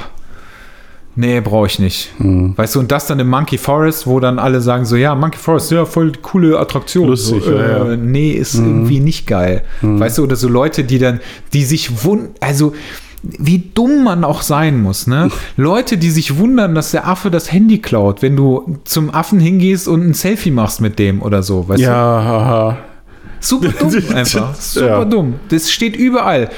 nee, brauche ich nicht. Hm. Weißt du, und das dann im Monkey Forest, wo dann alle sagen so, ja, Monkey Forest, ja, voll coole Attraktion. Lustig, so, ja, äh, ja. Hm. Nee, ist irgendwie nicht geil. Weißt du, oder so Leute, die dann, die sich wundern, also wie dumm man auch sein muss, ne? Leute, die sich wundern, dass der Affe das Handy klaut, wenn du zum Affen hingehst und ein Selfie machst mit dem oder so, weißt Ja, du? haha. Super dumm einfach. Super Ja. dumm. Das steht überall.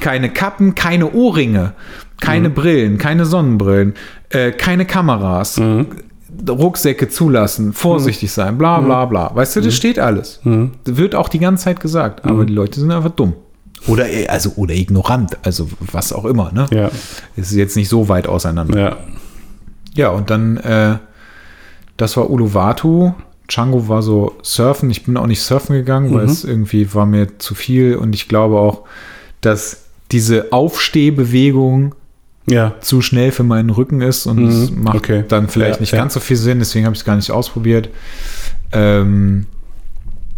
Keine Kappen, keine Ohrringe, keine Mhm. Brillen, keine Sonnenbrillen, äh, keine Kameras, Mhm. Rucksäcke zulassen, vorsichtig sein, bla Mhm. bla bla. Weißt du, das steht alles. Das wird auch die ganze Zeit gesagt, Mhm. aber die Leute sind einfach dumm. Oder, also, oder ignorant, also was auch immer. Ne? Ja, Es ist jetzt nicht so weit auseinander. ja. Ja, und dann, äh, das war Uluwatu. Django war so surfen. Ich bin auch nicht surfen gegangen, weil es irgendwie war mir zu viel. Und ich glaube auch, dass diese Aufstehbewegung Ja. zu schnell für meinen Rücken ist und es macht okay. dann vielleicht Ja, nicht ja. ganz so viel Sinn. Deswegen habe ich es gar nicht ausprobiert. Ähm,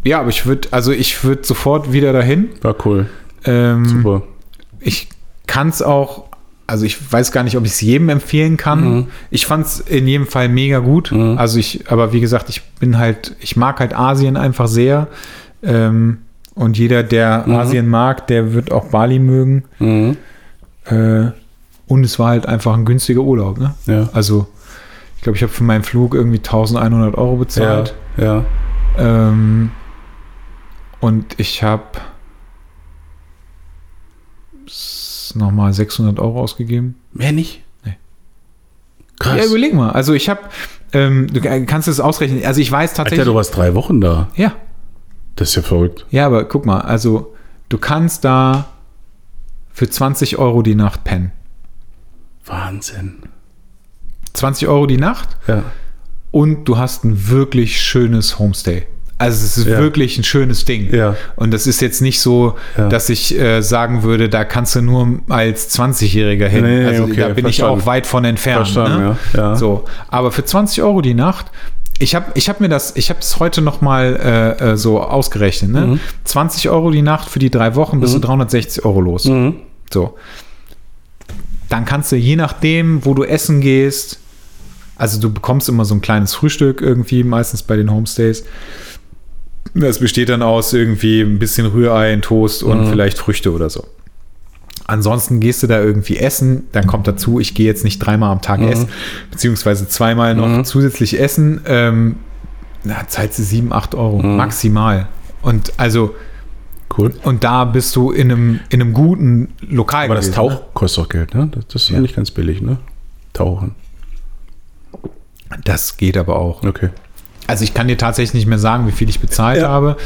ja, aber ich würde, also ich würde sofort wieder dahin. War cool. Ähm, Super. ich kann es auch, also ich weiß gar nicht, ob ich es jedem empfehlen kann. Ich fand es in jedem Fall mega gut. Also ich, aber wie gesagt, ich bin halt, ich mag halt Asien einfach sehr. Ähm, und jeder, der Asien mag, der wird auch Bali mögen. Mhm. Äh, und es war halt einfach ein günstiger Urlaub. Ne? Ja. Also ich glaube, ich habe für meinen Flug irgendwie 1100 Euro Ja. bezahlt. Ja. Ähm, und ich habe nochmal 600 Euro ausgegeben. Mehr nicht? Nee. Krass. Ja, überleg mal. Also ich habe, ähm, du kannst es ausrechnen. Also ich weiß Alter, tatsächlich. du warst drei Wochen da. ja, Das ist ja verrückt. ja, aber guck mal. Also du kannst da für 20 Euro die Nacht pennen. Wahnsinn. 20 Euro die Nacht Ja. und du hast ein wirklich schönes Homestay. Also es ist Ja. wirklich ein schönes Ding. Ja. Und das ist jetzt nicht so, Ja. dass ich äh, sagen würde, da kannst du nur als 20-Jähriger hin. Nee, also okay, da bin ich verstanden. auch weit von entfernt. Ne? So, aber für 20 Euro die Nacht. Ich habe ich hab mir das, ich habe es heute noch mal äh, äh, so ausgerechnet. Ne? Mhm. 20 Euro die Nacht für die drei Wochen bist du 360 Euro los. Mhm. So. Dann kannst du je nachdem, wo du essen gehst, also du bekommst immer so ein kleines Frühstück irgendwie, meistens bei den Homestays. Das besteht dann aus irgendwie ein bisschen Rührei, ein Toast und vielleicht Früchte oder so. Ansonsten gehst du da irgendwie essen, dann kommt dazu, ich gehe jetzt nicht dreimal am Tag essen, beziehungsweise zweimal noch zusätzlich essen. Ähm, na, zahlst du 7, 8 Euro maximal. Und also, Cool. und da bist du in einem, in einem guten Lokal. Aber das gewesen, Tauch kostet auch Geld, ne? Das, das ist ja nicht ganz billig, ne? Tauchen. Ne? Das geht aber auch. Okay. Also ich kann dir tatsächlich nicht mehr sagen, wie viel ich bezahlt Ja. habe,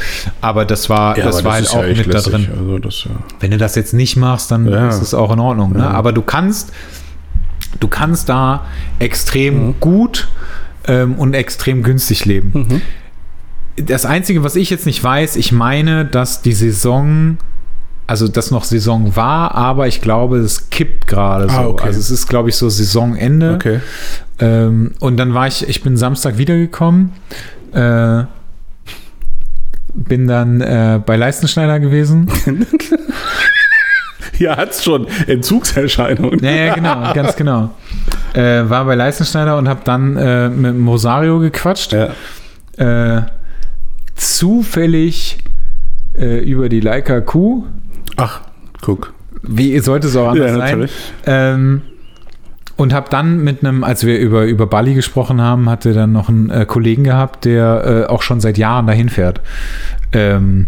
aber das war, das aber war halt ist ja auch mit da lässig. drin. Also das, ja. Wenn du das jetzt nicht machst, dann Ja. ist es auch in Ordnung. Ne? Aber du kannst, du kannst da extrem Mhm. gut ähm, und extrem günstig leben. Mhm. Das Einzige, was ich jetzt nicht weiß, ich meine, dass die Saison, also dass noch Saison war, aber ich glaube, es kippt gerade so. Ah, okay. Also es ist, glaube ich, so Saisonende. Okay. Ähm, und dann war ich, ich bin Samstag wiedergekommen, äh, bin dann äh, bei Leistenschneider gewesen. Ja, hat's schon. Entzugserscheinungen. Ja, ja, genau, ganz genau. Äh, war bei Leistenschneider und habe dann äh, mit Mosario gequatscht. Ja. Äh, zufällig äh, über die Leica Q. Ach, guck. Wie sollte es auch anders Ja, sein? Ähm, und habe dann mit einem, als wir über, über Bali gesprochen haben, hatte dann noch einen äh, Kollegen gehabt, der äh, auch schon seit Jahren dahin fährt. Ähm,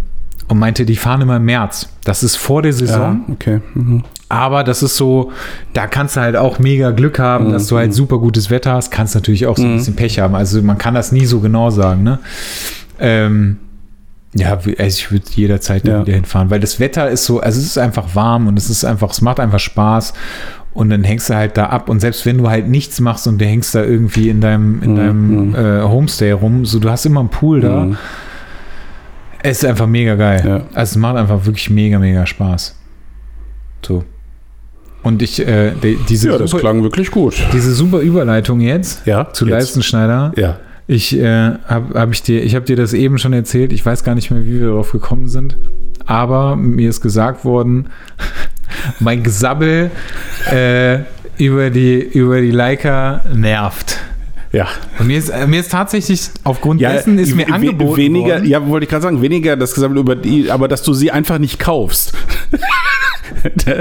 und meinte, die fahren immer im März. Das ist vor der Saison. Ja, okay. Mhm. Aber das ist so, da kannst du halt auch mega Glück haben, dass du Mhm. halt super gutes Wetter hast, kannst natürlich auch so ein bisschen Pech haben. Also man kann das nie so genau sagen, ne? Ähm, ja, also ich würde jederzeit da Ja. wieder hinfahren, weil das Wetter ist so, also es ist einfach warm und es ist einfach, es macht einfach Spaß. Und dann hängst du halt da ab und selbst wenn du halt nichts machst und du hängst da irgendwie in deinem, in deinem äh, Homestay rum, so du hast immer einen Pool da. Mhm. Es ist einfach mega geil. Ja. Also es macht einfach wirklich mega, mega Spaß. So. Und ich, äh, die, diese, Ja, das super, klang wirklich gut. diese super Überleitung jetzt Ja, zu jetzt. Leistenschneider. Ja. Ich äh, habe hab ich dir, ich habe dir das eben schon erzählt. Ich weiß gar nicht mehr, wie wir darauf gekommen sind. Aber mir ist gesagt worden, mein Gesabbel äh, über die über die Leica nervt. Ja. Und mir ist, äh, mir ist tatsächlich aufgrund Ja, dessen ist mir angeboten weniger, worden. ja, wollte ich gerade sagen, weniger das Gesammelt über die, aber dass du sie einfach nicht kaufst.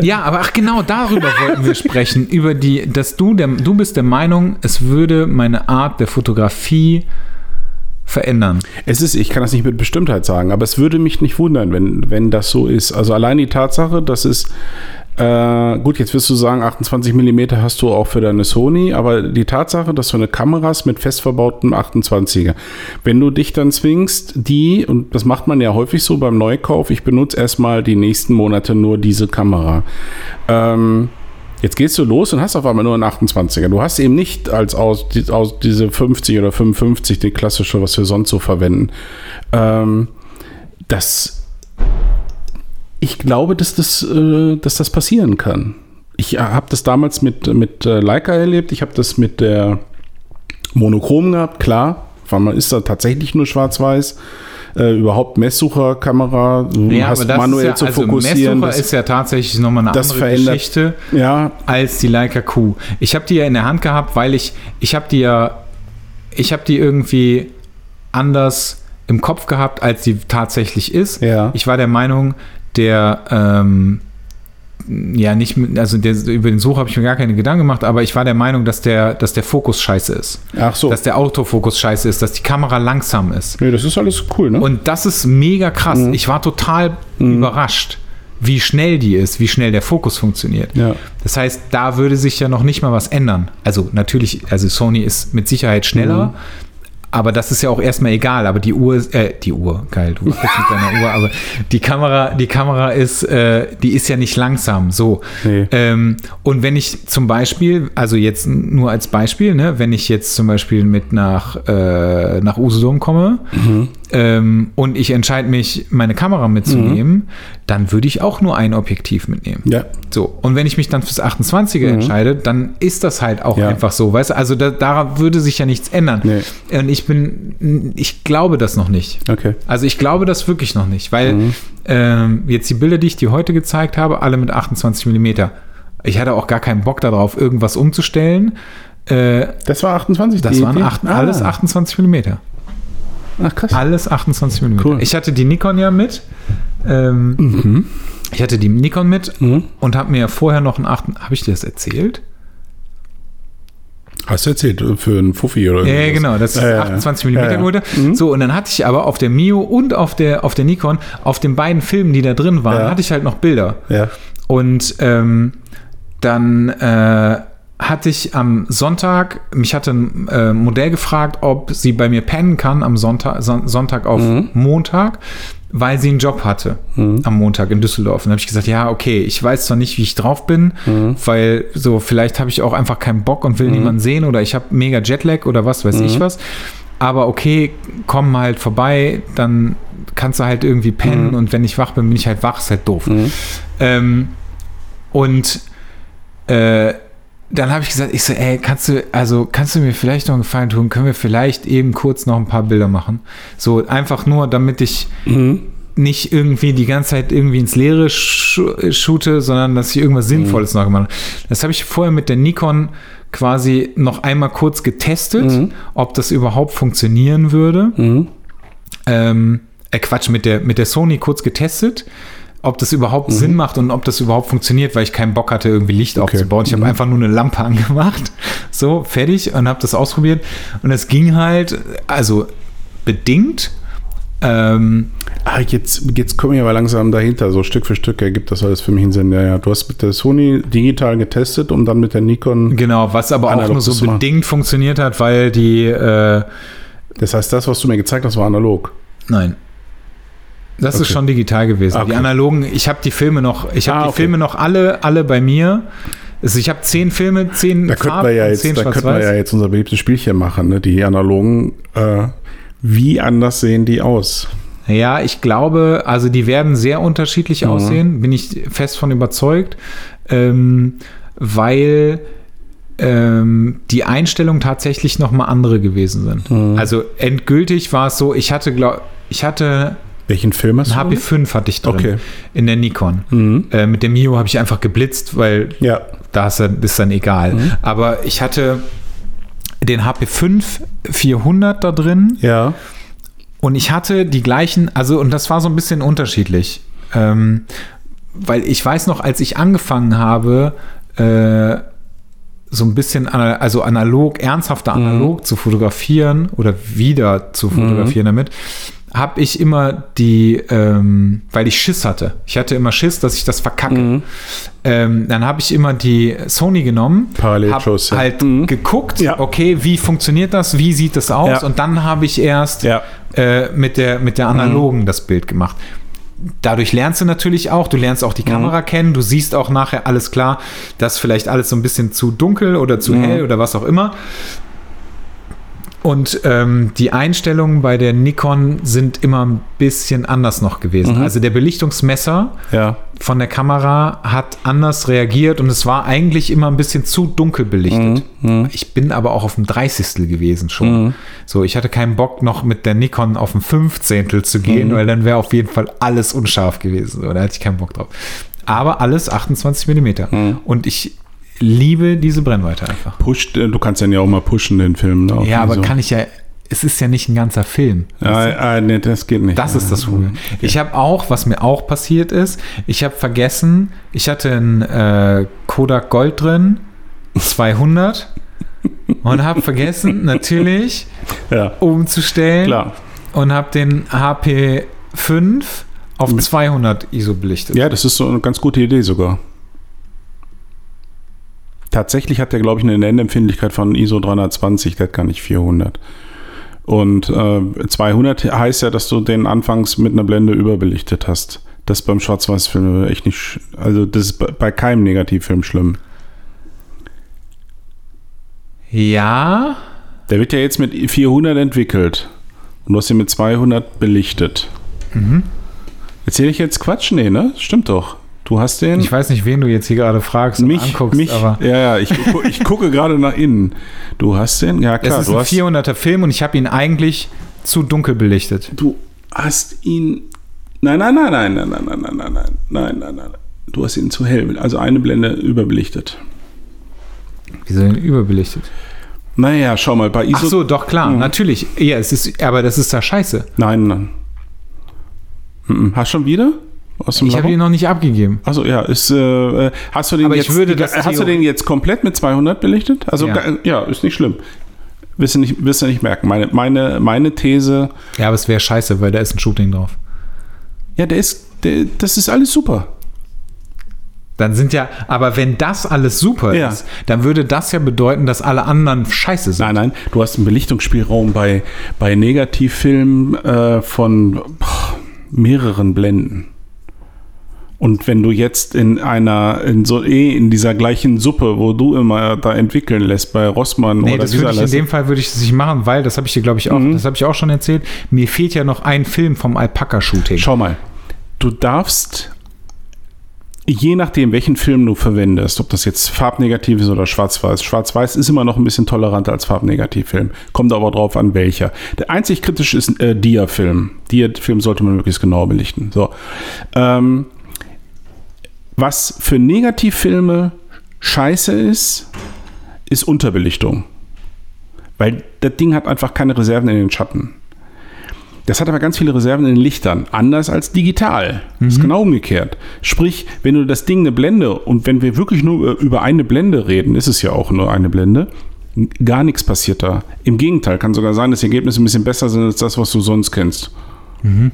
Ja, aber ach genau, darüber wollten wir sprechen. Über die, dass du, der, du bist der Meinung, es würde meine Art der Fotografie verändern. Es ist, ich kann das nicht mit Bestimmtheit sagen, aber es würde mich nicht wundern, wenn, wenn das so ist. Also allein die Tatsache, dass es, äh, gut, jetzt wirst du sagen, 28 mm hast du auch für deine Sony, aber die Tatsache, dass du eine Kamera hast mit fest verbautem 28er, wenn du dich dann zwingst, die, und das macht man ja häufig so beim Neukauf, ich benutze erstmal die nächsten Monate nur diese Kamera. Ähm, Jetzt gehst du los und hast auf einmal nur einen 28er. Du hast eben nicht als aus, die- aus diese 50 oder 55, die klassische, was wir sonst so verwenden. Ähm, das, ich glaube, dass das, äh, dass das passieren kann. Ich habe das damals mit, mit äh, Leica erlebt. Ich habe das mit der Monochrom gehabt, klar. Weil man ist da tatsächlich nur schwarz-weiß. Äh, überhaupt Messsucherkamera, du hast manuell zu fokussieren. Messsucher das- ist ja tatsächlich nochmal eine das andere Geschichte ja, als die Leica Q. Ich habe die ja in der Hand gehabt, weil ich, ich habe die ja, ich habe die irgendwie anders im Kopf gehabt, als sie tatsächlich ist. Ja. Ich war der Meinung, der, ähm, ja, nicht also der, über den Such habe ich mir gar keine Gedanken gemacht, aber ich war der Meinung, dass der, dass der Fokus scheiße ist. ach so. Dass der Autofokus scheiße ist, dass die Kamera langsam ist. Nee, das ist alles cool, ne? Und das ist mega krass. Ich war total überrascht, wie schnell die ist, wie schnell der Fokus funktioniert. Ja. Das heißt, da würde sich ja noch nicht mal was ändern. Also natürlich, also Sony ist mit Sicherheit schneller, aber das ist ja auch erstmal egal. Aber die Uhr, ist- äh, die Uhr, geil, du bist mit deiner Uhr, aber die Kamera, die Kamera ist, äh, die ist ja nicht langsam. So. Nee. Ähm, und wenn ich zum Beispiel, also jetzt nur als Beispiel, ne, wenn ich jetzt zum Beispiel mit nach, äh, nach Usedom komme ähm, und ich entscheide mich, meine Kamera mitzunehmen, dann würde ich auch nur ein Objektiv mitnehmen. Ja. So, und wenn ich mich dann fürs 28er entscheide, dann ist das halt auch Ja. einfach so, weißt du? Also da, daran würde sich ja nichts ändern. Nee. Und ich bin, ich glaube das noch nicht. Okay. Also ich glaube das wirklich noch nicht, weil ähm, jetzt die Bilder, die ich dir heute gezeigt habe, alle mit 28 mm. Ich hatte auch gar keinen Bock darauf, irgendwas umzustellen. Äh, Das war 28? das die- waren acht, Ah. alles 28 mm. Ach, krass. Alles 28 mm. Cool. Ich hatte die Nikon ja mit. Ähm, Ich hatte die Nikon mit Mhm. und habe mir vorher noch ein 8. Habe ich dir das erzählt? Hast du erzählt, äh, für einen Fuffi oder Ja, ja, irgendwas? genau, das ist Ja, ja, ja. 28 mm Ja, ja. geholt. Mhm. So, und dann hatte ich aber auf der Mio und auf der, auf der Nikon, auf den beiden Filmen, die da drin waren, Ja. hatte ich halt noch Bilder. Ja. Und ähm, dann äh, hatte ich am Sonntag, mich hatte ein äh, Modell gefragt, ob sie bei mir pennen kann am Sonntag, Son Sonntag auf Mhm. Montag, weil sie einen Job hatte am Montag in Düsseldorf. Und dann habe ich gesagt, ja, okay, ich weiß zwar nicht, wie ich drauf bin, Mhm. weil so vielleicht habe ich auch einfach keinen Bock und will niemanden sehen oder ich habe mega Jetlag oder was weiß Mhm. ich was. Aber okay, komm halt vorbei, dann kannst du halt irgendwie pennen Mhm. und wenn ich wach bin, bin ich halt wach, ist halt doof. Ähm, und äh, dann habe ich gesagt, ich so, ey, kannst du, also kannst du mir vielleicht noch einen Gefallen tun? Können wir vielleicht eben kurz noch ein paar Bilder machen? So einfach nur, damit ich, Mhm. nicht irgendwie die ganze Zeit irgendwie ins Leere shoote, sondern dass ich irgendwas Sinnvolles noch gemacht habe. Das habe ich vorher mit der Nikon quasi noch einmal kurz getestet, ob das überhaupt funktionieren würde. Ähm, äh Quatsch, mit der, mit der Sony kurz getestet, ob das überhaupt Sinn macht und ob das überhaupt funktioniert, weil ich keinen Bock hatte, irgendwie Licht aufzubauen. Ich habe einfach nur eine Lampe angemacht, so, fertig und habe das ausprobiert. Und es ging halt, also bedingt. Ähm, Ah, jetzt, jetzt komme ich aber langsam dahinter. So Stück für Stück ergibt das alles für mich einen Sinn. Ja, ja. Du hast mit der Sony digital getestet und dann mit der Nikon. genau, was aber auch nur so bedingt funktioniert hat, weil die, äh, Das heißt, das, was du mir gezeigt hast, war analog. nein. Das ist Okay. schon digital gewesen. Die Okay. analogen, ich habe die Filme noch, ich habe Ah, die okay. Filme noch alle, alle bei mir. Also ich habe zehn Filme, zehn Da könnten wir ja jetzt, zehn da könnten wir ja jetzt unser beliebtes Spielchen machen, ne? Die analogen. Äh, wie anders sehen die aus? Ja, ich glaube, also die werden sehr unterschiedlich aussehen, bin ich fest von überzeugt, ähm, weil ähm, die Einstellungen tatsächlich nochmal andere gewesen sind. Also endgültig war es so, ich hatte, glaub, ich hatte Welchen Film hast ein du? HP5 hatte ich drin Okay. in der Nikon. Mhm. Äh, mit dem Mio habe ich einfach geblitzt, weil Ja. da ist dann, ist dann egal. Mhm. Aber ich hatte den HP5 400 da drin. Ja. Und ich hatte die gleichen, also, und das war so ein bisschen unterschiedlich. Ähm, weil ich weiß noch, als ich angefangen habe, äh, so ein bisschen, also analog, ernsthafter analog zu fotografieren oder wieder zu fotografieren damit, habe ich immer die, ähm, weil ich Schiss hatte. Ich hatte immer Schiss, dass ich das verkacke. Ähm, dann habe ich immer die Sony genommen, ja. halt Mhm. geguckt, Ja. okay, wie funktioniert das, wie sieht das aus? Ja. Und dann habe ich erst Ja. äh, mit, der, mit der analogen das Bild gemacht. Dadurch lernst du natürlich auch, du lernst auch die Kamera kennen, du siehst auch nachher alles klar, dass vielleicht alles so ein bisschen zu dunkel oder zu hell oder was auch immer. Und ähm, die Einstellungen bei der Nikon sind immer ein bisschen anders noch gewesen. Also der Belichtungsmesser Ja. von der Kamera hat anders reagiert und es war eigentlich immer ein bisschen zu dunkel belichtet. Ich bin aber auch auf dem 30. gewesen schon. So, ich hatte keinen Bock noch mit der Nikon auf dem 15. zu gehen, weil dann wäre auf jeden Fall alles unscharf gewesen. So, Da hatte ich keinen Bock drauf. Aber alles 28 Millimeter. Und ich liebe diese Brennweite einfach. Pusht, äh, du kannst den ja auch mal pushen, den Film. Ne? Ja, aber so. kann ich ja, es ist ja nicht ein ganzer Film. Ja, äh, nee, das geht nicht. Das ist das Problem. Ich habe auch, was mir auch passiert ist, ich habe vergessen, ich hatte einen äh, Kodak Gold drin, 200, und habe vergessen, natürlich Ja, umzustellen klar. und habe den HP5 auf 200 ISO belichtet. Ja, das ist so eine ganz gute Idee sogar. Tatsächlich hat der, glaube ich, eine Nennempfindlichkeit von ISO 320, der hat gar nicht 400. Und äh, 200 heißt ja, dass du den anfangs mit einer Blende überbelichtet hast. Das ist beim Schwarz-Weiß-Film echt nicht, also das ist bei, bei keinem Negativfilm schlimm. Ja, Der wird ja jetzt mit 400 entwickelt und du hast ihn mit 200 belichtet. Mhm. Erzähle ich jetzt Quatsch? Nee, ne? Stimmt doch. Du hast den. ich weiß nicht, wen du jetzt hier gerade fragst und mich, anguckst, mich, aber ja, ja, ich, ich gucke gerade nach innen. Du hast den, ja klar, ist du ein hast, 400er Film und ich habe ihn eigentlich zu dunkel belichtet. du hast ihn, nein, nein, nein, nein, nein, nein, nein, nein, nein, nein, nein, nein, nein, du hast ihn zu hell, also eine Blende überbelichtet. Wieso denn überbelichtet? Naja, schau mal, bei ISO, Ach so, doch klar, Mhm. natürlich. Ja, es ist, aber das ist da scheiße. nein, nein. Mhm. Hast schon wieder? Aus dem Ich habe ihn noch nicht abgegeben. Also ja, ist, äh, hast du den Aber jetzt, hast du den jetzt komplett mit 200 belichtet? Also Ja. ja, ja ist nicht schlimm. Wirst du nicht, wirst du nicht merken. Meine, meine, meine These, Ja, aber es wäre scheiße, weil da ist ein Shooting drauf. ja, der ist, der, das ist alles super. Dann sind ja, aber wenn das alles super Ja. ist, dann würde das ja bedeuten, dass alle anderen scheiße sind. Nein, nein, du hast einen Belichtungsspielraum bei, bei Negativfilmen äh, von boah, mehreren Blenden. Und wenn du jetzt in einer, in so eh in dieser gleichen Suppe, wo du immer da entwickeln lässt, bei Rossmann Nee, oder das würde ich in dem Fall würde ich das nicht machen, weil das habe ich dir, glaube ich, auch, Mhm. das habe ich auch schon erzählt. Mir fehlt ja noch ein Film vom Alpaka-Shooting. Schau mal, du darfst. je nachdem, welchen Film du verwendest, ob das jetzt farbnegativ ist oder schwarz-weiß. Schwarz-weiß ist immer noch ein bisschen toleranter als Farbnegativfilm. Kommt aber drauf an, welcher. Der einzig kritische ist äh, Dia-Film. Dia-Film sollte man möglichst genau belichten. So. Ähm, was für Negativfilme scheiße ist, ist Unterbelichtung. Weil das Ding hat einfach keine Reserven in den Schatten. Das hat aber ganz viele Reserven in den Lichtern, anders als digital. Mhm. Das ist genau umgekehrt. Sprich, wenn du das Ding eine Blende und wenn wir wirklich nur über eine Blende reden, ist es ja auch nur eine Blende, gar nichts passiert da. Im Gegenteil, kann sogar sein, dass die Ergebnisse ein bisschen besser sind als das, was du sonst kennst. Mhm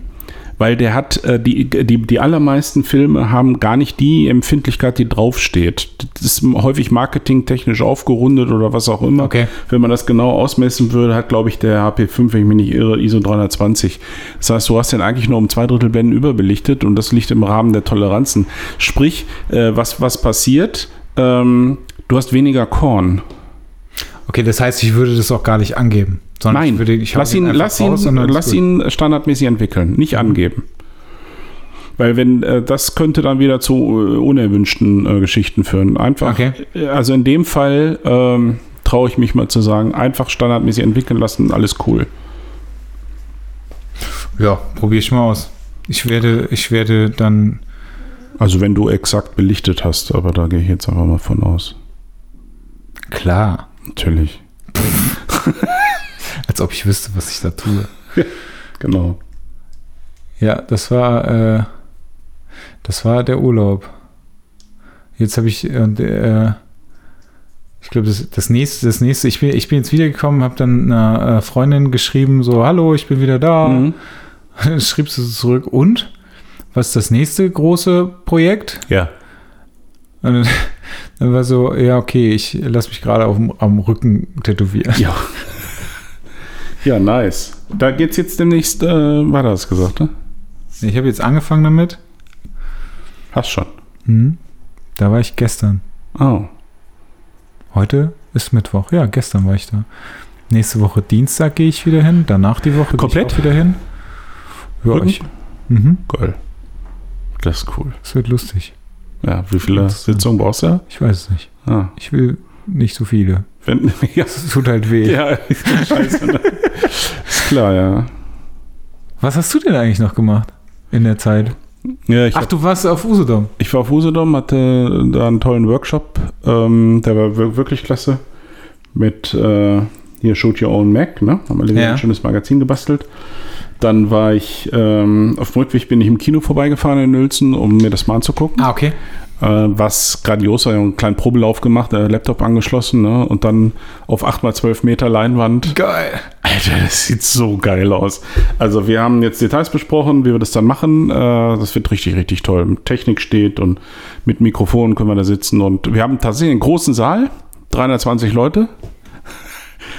weil der hat, äh, die, die, die allermeisten Filme haben gar nicht die Empfindlichkeit, die draufsteht. Das ist häufig marketingtechnisch aufgerundet oder was auch immer. Okay. Wenn man das genau ausmessen würde, hat, glaube ich, der HP5, wenn ich mich nicht irre, ISO 320. Das heißt, du hast den eigentlich nur um zwei Drittel Blenden überbelichtet und das liegt im Rahmen der Toleranzen. Sprich, äh, was, was passiert? Ähm, du hast weniger Korn. Okay, das heißt, ich würde das auch gar nicht angeben. Nein, ich würde, ich lass, ihn, lass, ihn, lass ihn standardmäßig entwickeln, nicht mhm. angeben. Weil wenn äh, das könnte dann wieder zu äh, unerwünschten äh, Geschichten führen. Einfach, okay. Äh, also in dem Fall ähm, traue ich mich mal zu sagen, einfach standardmäßig entwickeln lassen, alles cool. Ja, probiere ich mal aus. Ich werde, ich werde dann. Also wenn du exakt belichtet hast, aber da gehe ich jetzt einfach mal von aus. Klar. Natürlich. Als ob ich wüsste, was ich da tue. Genau. Ja, das war, äh, das war der Urlaub. Jetzt habe ich, äh, ich glaube, das, das nächste, das nächste, ich bin, ich bin jetzt wiedergekommen, habe dann einer äh, Freundin geschrieben, so, hallo, ich bin wieder da. Mhm. Schrieb sie zurück, und? Was ist das nächste große Projekt? Ja. Und dann, dann war so, ja, okay, ich lasse mich gerade am Rücken tätowieren. Ja. Ja, nice. Da geht's jetzt demnächst äh, weiter, hast gesagt, ne? Ich habe jetzt angefangen damit. Hast schon. Hm. Da war ich gestern. Oh. Heute ist Mittwoch. Ja, gestern war ich da. Nächste Woche Dienstag gehe ich wieder hin. Danach die Woche komplett wieder hin. Ja, ich. Mhm. Geil. Das ist cool. Das wird lustig. Ja, wie viele Sitzungen brauchst du? Ich weiß es nicht. Ah. Ich will nicht so viele. Wenn, ja. Es tut halt weh. Ja, scheiße. Ne? Ist klar, ja. Was hast du denn eigentlich noch gemacht in der Zeit? Ja, Ach, hab, du warst auf Usedom. Ich war auf Usedom, hatte da einen tollen Workshop. Ähm, der war wirklich klasse. Mit äh, hier Shoot Your Own Mac, ne? Haben wir ja. ein schönes Magazin gebastelt. Dann war ich ähm, auf dem Rückweg bin ich im Kino vorbeigefahren in Nülzen, um mir das mal anzugucken. Ah, okay. Äh, was grandios war, einen kleinen Probelauf gemacht, äh, Laptop angeschlossen ne? und dann auf 8x12 Meter Leinwand. Geil. Alter, das sieht so geil aus. Also wir haben jetzt Details besprochen, wie wir das dann machen. Äh, das wird richtig, richtig toll. Technik steht und mit Mikrofon können wir da sitzen und wir haben tatsächlich einen großen Saal, 320 Leute.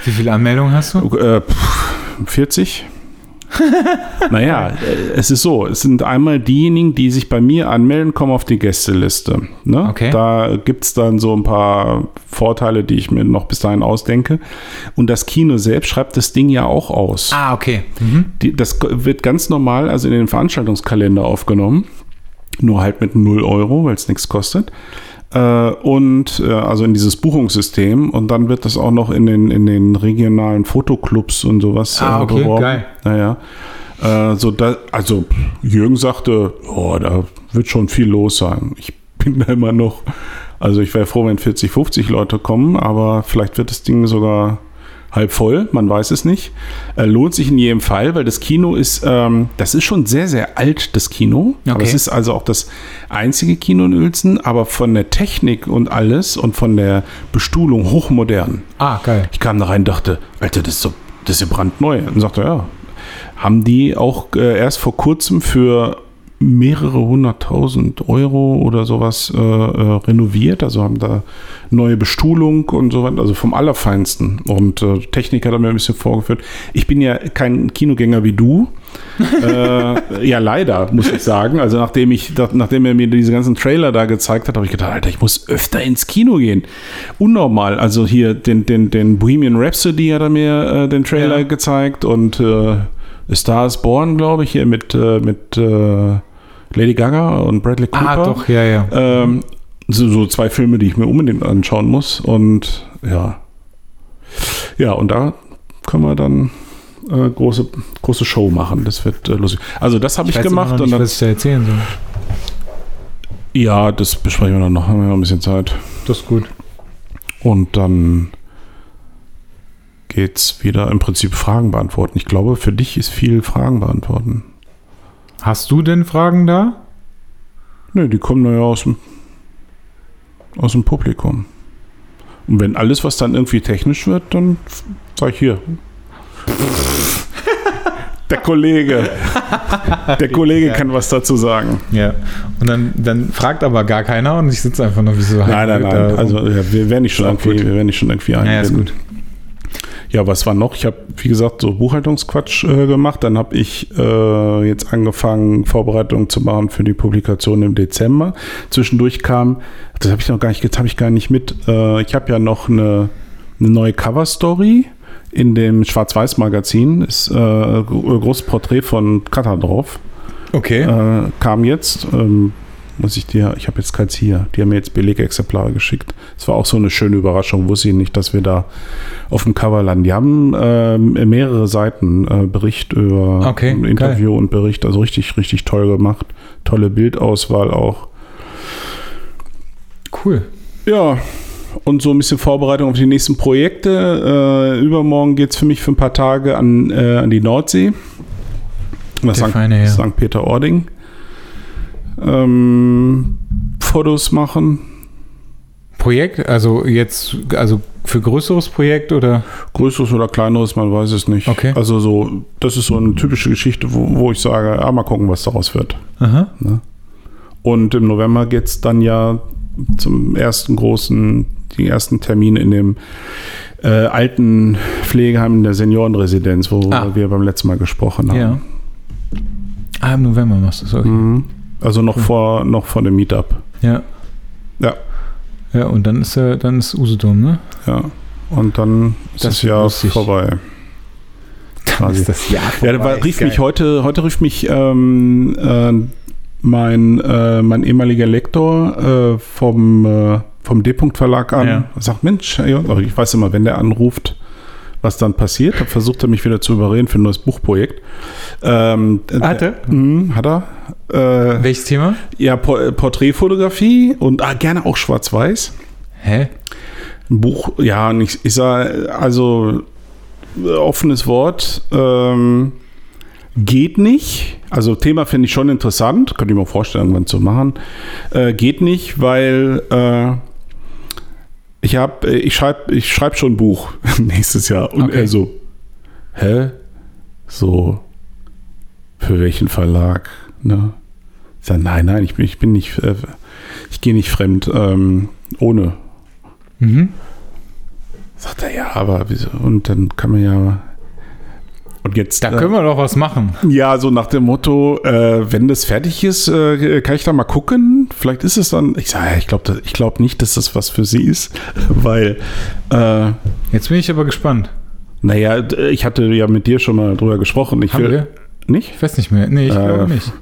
Wie viele Anmeldungen hast du? Äh, 40 naja, es ist so, es sind einmal diejenigen, die sich bei mir anmelden, kommen auf die Gästeliste. Ne? Okay. Da gibt es dann so ein paar Vorteile, die ich mir noch bis dahin ausdenke. Und das Kino selbst schreibt das Ding ja auch aus. Ah, okay. Mhm. Die, das wird ganz normal, also in den Veranstaltungskalender aufgenommen. Nur halt mit 0 Euro, weil es nichts kostet und äh, also in dieses Buchungssystem und dann wird das auch noch in den, in den regionalen Fotoclubs und sowas ah, äh, okay, beworben. Geil. Naja. Äh, so da, also Jürgen sagte, oh, da wird schon viel los sein. Ich bin da immer noch, also ich wäre froh, wenn 40, 50 Leute kommen, aber vielleicht wird das Ding sogar halb voll, man weiß es nicht. Äh, lohnt sich in jedem Fall, weil das Kino ist, ähm, das ist schon sehr, sehr alt, das Kino. Okay. Aber es ist also auch das einzige Kino in Uelzen, aber von der Technik und alles und von der Bestuhlung hochmodern. Ah, geil. Ich kam da rein und dachte, Alter, das ist so, das ist ja brandneu. Und sagte, ja, haben die auch äh, erst vor kurzem für mehrere hunderttausend Euro oder sowas äh, äh, renoviert, also haben da neue Bestuhlung und so weiter, also vom Allerfeinsten. Und äh, Technik hat er mir ein bisschen vorgeführt. Ich bin ja kein Kinogänger wie du. äh, ja, leider, muss ich sagen. Also nachdem ich, nachdem er mir diese ganzen Trailer da gezeigt hat, habe ich gedacht, Alter, ich muss öfter ins Kino gehen. Unnormal. Also hier den, den, den Bohemian Rhapsody hat er mir äh, den Trailer ja. gezeigt und äh, Star is Born, glaube ich, hier mit, mit Lady Gaga und Bradley Cooper. Ah, doch, ja, ja. Ähm, so, so zwei Filme, die ich mir unbedingt anschauen muss. Und ja. Ja, und da können wir dann äh, große, große Show machen. Das wird äh, lustig. Also das habe ich, immer gemacht. noch und nicht, dann, was ich da erzählen soll. ja, das besprechen wir dann noch. Haben wir noch ein bisschen Zeit. Das ist gut. Und dann geht's wieder im Prinzip Fragen beantworten. Ich glaube, für dich ist viel Fragen beantworten. Hast du denn Fragen da? Nö, die kommen ja aus dem, aus dem Publikum. Und wenn alles, was dann irgendwie technisch wird, dann sag ich hier. Der Kollege. Der Kollege kann was dazu sagen. Ja. Und dann, dann fragt aber gar keiner und ich sitze einfach nur wie so Nein, nein, nein. Also ja, wir werden nicht schon irgendwie, wir werden nicht schon irgendwie ja, ja, ist gut. Ja, was war noch? Ich habe, wie gesagt, so Buchhaltungsquatsch äh, gemacht. Dann habe ich äh, jetzt angefangen, Vorbereitungen zu machen für die Publikation im Dezember. Zwischendurch kam, das habe ich noch gar nicht, jetzt habe ich gar nicht mit. Äh, ich habe ja noch eine, eine neue Cover-Story in dem Schwarz-Weiß-Magazin. Ist äh, ein großes Porträt von Kata drauf. Okay. Äh, kam jetzt. Ähm, muss ich dir, ich habe jetzt keins hier. Die haben mir jetzt Belegexemplare geschickt. Es war auch so eine schöne Überraschung. Wusste ich nicht, dass wir da auf dem Cover landen. Die haben ähm, mehrere Seiten äh, Bericht über Okay, Interview und Bericht. Also richtig, richtig toll gemacht. Tolle Bildauswahl auch. Cool. Ja, und so ein bisschen Vorbereitung auf die nächsten Projekte. Äh, übermorgen geht es für mich für ein paar Tage an, äh, an die Nordsee. Nach St. feine Herr. St. Peter-Ording. Ähm, Fotos machen. Projekt, also jetzt, also für größeres Projekt oder? Größeres oder kleineres, man weiß es nicht. Okay. Also so, das ist so eine typische Geschichte, wo, wo ich sage, ah, mal gucken, was daraus wird. Aha. Und im November geht es dann ja zum ersten großen, die ersten Termine in dem äh, alten Pflegeheim in der Seniorenresidenz, wo Ah. wir beim letzten Mal gesprochen haben. Ja. Ah, im November machst du es, okay. Mhm. Also noch vor noch vor dem Meetup. Ja. Ja. Ja, und dann ist ja, dann ist Usedom, ne? Ja. Und dann ist Das das Jahr lustig. vorbei. Dann Quasi. ist das Jahr Ja, da vorbei. rief Geil. mich heute, heute rief mich ähm, äh, mein, äh, mein ehemaliger Lektor äh, vom, äh, vom D-Punkt Verlag an. Ja. Sagt, Mensch, ich weiß immer, wenn der anruft, was dann passiert. Da versucht er mich wieder zu überreden für ein neues Buchprojekt. Ähm, Hat er? Mhm, hat er. Äh, Welches Thema? ja, Por Porträtfotografie und ah, gerne auch schwarz-weiß. Hä? Ein Buch, ja, und ich, ich sage, also äh, offenes Wort, ähm, geht nicht. Also Thema finde ich schon interessant, könnte ich mir vorstellen, irgendwann zu machen. Äh, geht nicht, weil äh, ich habe, ich schreibe, ich schreibe schon ein Buch nächstes Jahr und Okay. er so, hä, so für welchen Verlag? Ne? Ich sage, nein, nein, ich bin, ich bin nicht, äh, ich gehe nicht fremd ähm, ohne Mhm. Sagt er, ja, aber wieso? Und dann kann man ja. Und jetzt. Da können wir doch was machen. äh, ja, so nach dem Motto, äh, wenn das fertig ist, äh, kann ich da mal gucken. Vielleicht ist es dann. Ich sage, ich glaube ich nicht, dass das was für sie ist, weil. Äh, Jetzt bin ich aber gespannt. naja, ich hatte ja mit dir schon mal drüber gesprochen. Ich Haben will, wir? Nicht? Ich weiß nicht mehr. Nee, ich Äh, glaube nicht.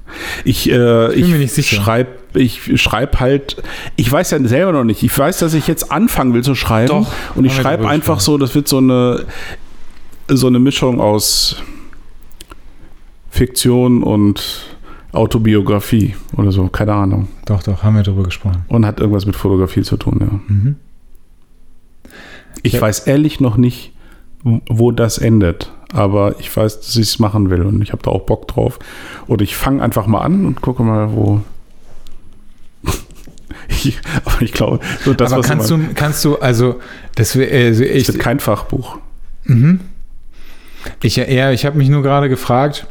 Ich, äh, Ich bin mir nicht sicher. schreibe ich schreib halt, ich weiß ja selber noch nicht. Ich weiß, dass ich jetzt anfangen will zu schreiben. Doch, Und ich schreibe einfach gesprochen. so, das wird so eine, so eine Mischung aus Fiktion und Autobiografie oder so, keine Ahnung. Doch, doch, haben wir drüber gesprochen. Und hat irgendwas mit Fotografie zu tun, ja. Mhm. Ich Ja. weiß ehrlich noch nicht, wo das endet. Aber ich weiß, dass ich es machen will und ich habe da auch Bock drauf. Und ich fange einfach mal an und gucke mal, wo. ich, aber ich glaube, so das, aber kannst du, kannst du, also, das also ich, wird kein Fachbuch. mhm. Ich, ja, ich habe mich nur gerade gefragt,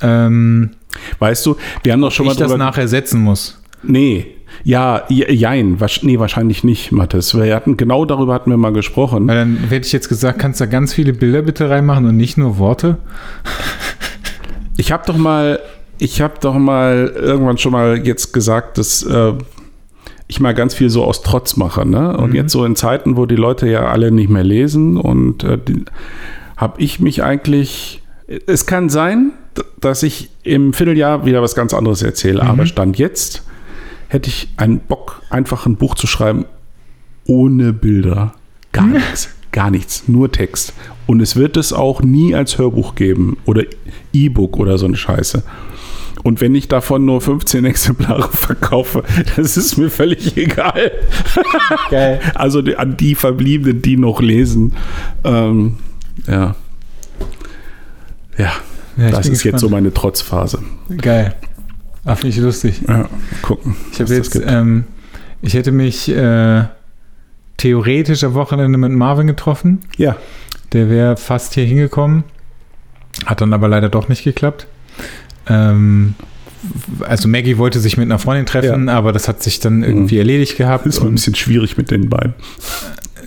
ähm, Weißt du, wir haben doch schon mal ich das nachher setzen muss. Nee, ja, je- jein. Nee, wahrscheinlich nicht, Mathis. Wir hatten, genau darüber hatten wir mal gesprochen. Weil dann hätte ich jetzt gesagt, kannst du da ganz viele Bilder bitte reinmachen und nicht nur Worte? Ich habe doch mal, ich habe doch mal irgendwann schon mal jetzt gesagt, dass äh, ich mal ganz viel so aus Trotz mache, ne? Und Mhm. jetzt so in Zeiten, wo die Leute ja alle nicht mehr lesen und äh, habe ich mich eigentlich, es kann sein, dass ich im Vierteljahr wieder was ganz anderes erzähle. Mhm. Aber Stand jetzt hätte ich einen Bock, einfach ein Buch zu schreiben ohne Bilder. Gar nichts. Gar nichts. Nur Text. Und es wird es auch nie als Hörbuch geben oder E-Book oder so eine Scheiße. Und wenn ich davon nur 15 Exemplare verkaufe, das ist mir völlig egal. Geil. Also die, an die Verbliebenen, die noch lesen. Ähm, ja. Ja, Ja, das ist jetzt so gespannt. meine Trotzphase. Geil. Ach, finde ich lustig. Ja, gucken. Ich habe jetzt, ähm, ich hätte mich äh, theoretisch am Wochenende mit Marvin getroffen. ja, Der wäre fast hier hingekommen. Hat dann aber leider doch nicht geklappt. Ähm, also Maggie wollte sich mit einer Freundin treffen, aber das hat sich dann irgendwie erledigt gehabt. ist mal ein bisschen schwierig mit den beiden.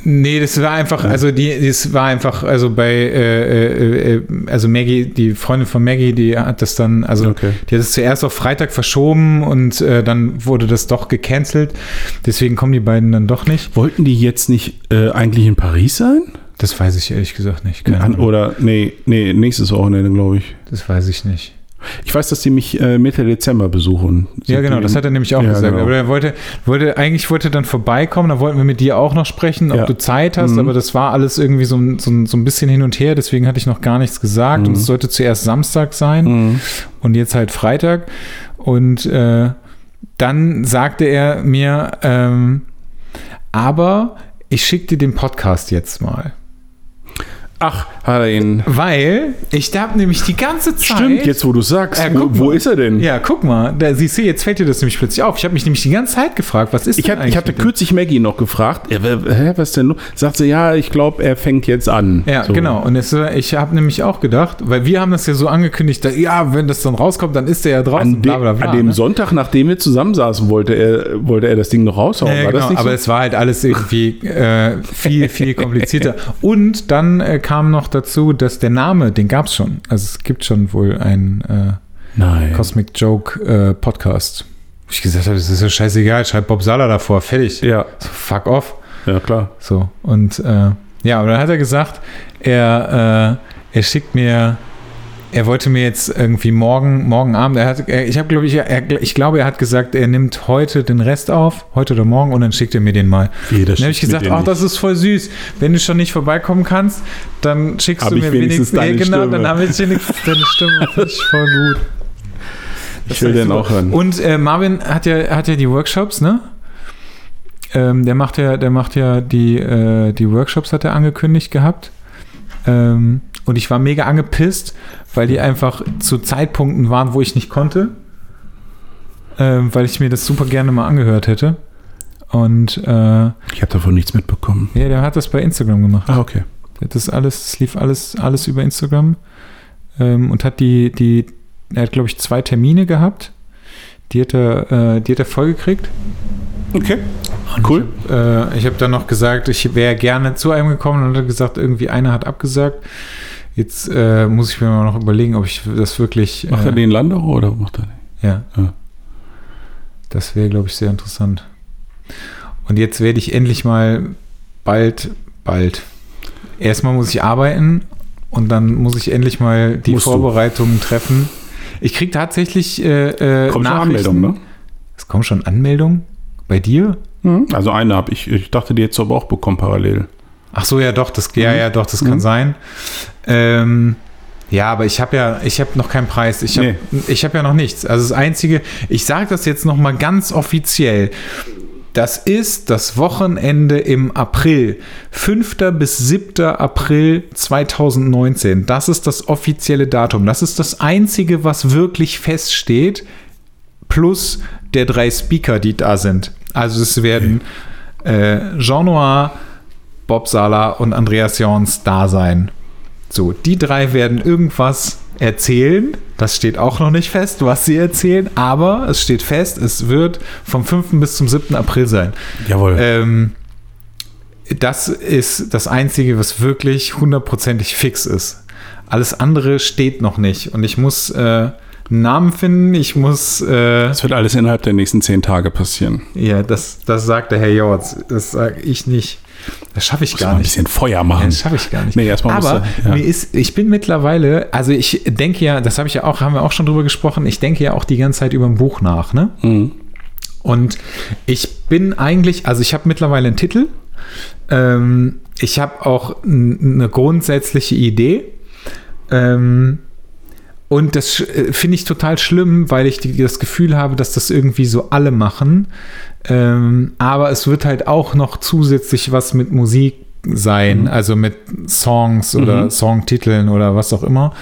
Nee, das war einfach, also die, das war einfach, also bei, äh, äh, äh, also Maggie, die Freundin von Maggie, die hat das dann, also Okay. die hat es zuerst auf Freitag verschoben und äh, dann wurde das doch gecancelt. Deswegen kommen die beiden dann doch nicht. Wollten die jetzt nicht äh, eigentlich in Paris sein? Das weiß ich ehrlich gesagt nicht. Keine An, oder, nee, nee, nächstes Wochenende, glaube ich. Das weiß ich nicht. Ich weiß, dass die mich äh, Mitte Dezember besuchen. Ja, Sind genau, das hat er nämlich auch Ja, gesagt. genau. Aber er wollte, wollte, eigentlich wollte er dann vorbeikommen, da wollten wir mit dir auch noch sprechen, ob Ja. du Zeit hast, Mhm. aber das war alles irgendwie so, ein- so, ein- so ein bisschen hin und her, deswegen hatte ich noch gar nichts gesagt und es sollte zuerst Samstag sein Mhm. und jetzt halt Freitag. Und äh, dann sagte er mir, ähm, aber ich schicke dir den Podcast jetzt mal. Ach, hat er ihn. Weil ich da nämlich die ganze Zeit. Stimmt, jetzt wo du sagst. Ja, wo, wo ist er denn? Ja, guck mal, da siehst du, jetzt fällt dir das nämlich plötzlich auf. Ich habe mich nämlich die ganze Zeit gefragt, was ist Ich, denn hab, eigentlich ich hatte kürzlich Maggie noch gefragt. Ja, hä, was denn? Sagt sie, ja, ich glaube, er fängt jetzt an. Ja, So. genau. Und es, äh, ich habe nämlich auch gedacht, weil wir haben das ja so angekündigt, da, ja, wenn das dann rauskommt, dann ist der ja draußen. An, de an dem ne? Sonntag, nachdem wir zusammensaßen, wollte er, wollte er das Ding noch raushauen. Ja, ja, War genau, das nicht aber so? es war halt alles irgendwie äh, viel, viel komplizierter. Und dann äh, kam noch dazu, dass der Name, den gab es schon. Also es gibt schon wohl einen äh. Cosmic Joke äh, Podcast. Wo ich gesagt habe, das ist ja scheißegal, schreib Bob Sala davor, fertig. Ja, So, fuck off. ja, klar. So, und äh, ja, aber dann hat er gesagt, er, äh, er schickt mir, er wollte mir jetzt irgendwie morgen, morgen Abend, er hat, er, ich habe glaube ich, er, ich glaube, er hat gesagt, er nimmt heute den Rest auf, heute oder morgen, und dann schickt er mir den mal. Wie, das Dann habe ich gesagt, ach, das ist voll süß. Wenn du schon nicht vorbeikommen kannst, dann schickst Hab du mir wenigstens wenigstens, deine genau, Stimme. dann habe ich wenigstens deine Stimme. Finde ich voll gut. Ich will den auch hören. Und äh, Marvin hat ja, hat ja die Workshops, ne? Ähm, der macht ja, der macht ja die, äh, die Workshops, hat er angekündigt gehabt. Ähm, und ich war mega angepisst, weil die einfach zu Zeitpunkten waren, wo ich nicht konnte. Ähm, weil ich mir das super gerne mal angehört hätte. Und äh, ja, Ich habe davon nichts mitbekommen. der hat das bei Instagram gemacht. Ah, okay. Der hat Das alles, das lief alles, alles über Instagram ähm, und hat die, die, er hat glaube ich zwei Termine gehabt. Die hat er, äh, die hat er vollgekriegt. Okay. Cool. Äh, ich habe dann noch gesagt, ich wäre gerne zu einem gekommen und hat gesagt, irgendwie einer hat abgesagt. Jetzt äh, muss ich mir mal noch überlegen, ob ich das wirklich. Macht äh, er den Landau oder macht er den? Ja. Ja. Das wäre, glaube ich, sehr interessant. Und jetzt werde ich endlich mal bald, bald. Erstmal muss ich arbeiten und dann muss ich endlich mal die Musst du. Vorbereitungen treffen. Ich kriege tatsächlich äh, äh, Kommt schon. Anmeldung, ne? Es kommen schon Anmeldungen bei dir? Mhm. Also eine habe ich, ich dachte, die jetzt aber auch bekommen parallel. Ach so, ja doch, das, ja, Mhm. ja, doch, das Mhm. kann sein. Ähm, ja, aber ich habe ja, ich habe noch keinen Preis. Ich habe, ich habe ja noch nichts. Also das Einzige, ich sage das jetzt noch mal ganz offiziell. Das ist das Wochenende im April. 5. bis 7. April 2019. Das ist das offizielle Datum. Das ist das Einzige, was wirklich feststeht. Plus der drei Speaker, die da sind. Also es werden äh, Jean Noir, Bob Sala und Andreas Jorns da sein. So, die drei werden irgendwas erzählen. Das steht auch noch nicht fest, was sie erzählen, aber es steht fest, es wird vom 5. bis zum 7. April sein. Jawohl. Ähm, das ist das Einzige, was wirklich hundertprozentig fix ist. Alles andere steht noch nicht. Und ich muss äh, einen Namen finden, ich muss. Äh, das wird alles innerhalb der nächsten zehn Tage passieren. ja, das, das sagt der Herr Jorts. Das sage ich nicht. Das schaffe ich Muss gar mal ein nicht. bisschen Feuer machen. Das schaffe ich gar nicht. Nee, erstmal Aber du- ja. mir ist, ich bin mittlerweile, also ich denke ja, das habe ich ja auch, haben wir auch schon drüber gesprochen, ich denke ja auch die ganze Zeit über ein Buch nach, ne? Mhm. Und ich bin eigentlich, also ich habe mittlerweile einen Titel. Ähm, ich habe auch eine grundsätzliche Idee. Ähm, und das äh, finde ich total schlimm, weil ich die, das Gefühl habe, dass das irgendwie so alle machen. Ähm, aber es wird halt auch noch zusätzlich was mit Musik sein, also mit Songs oder Mhm. Songtiteln oder was auch immer.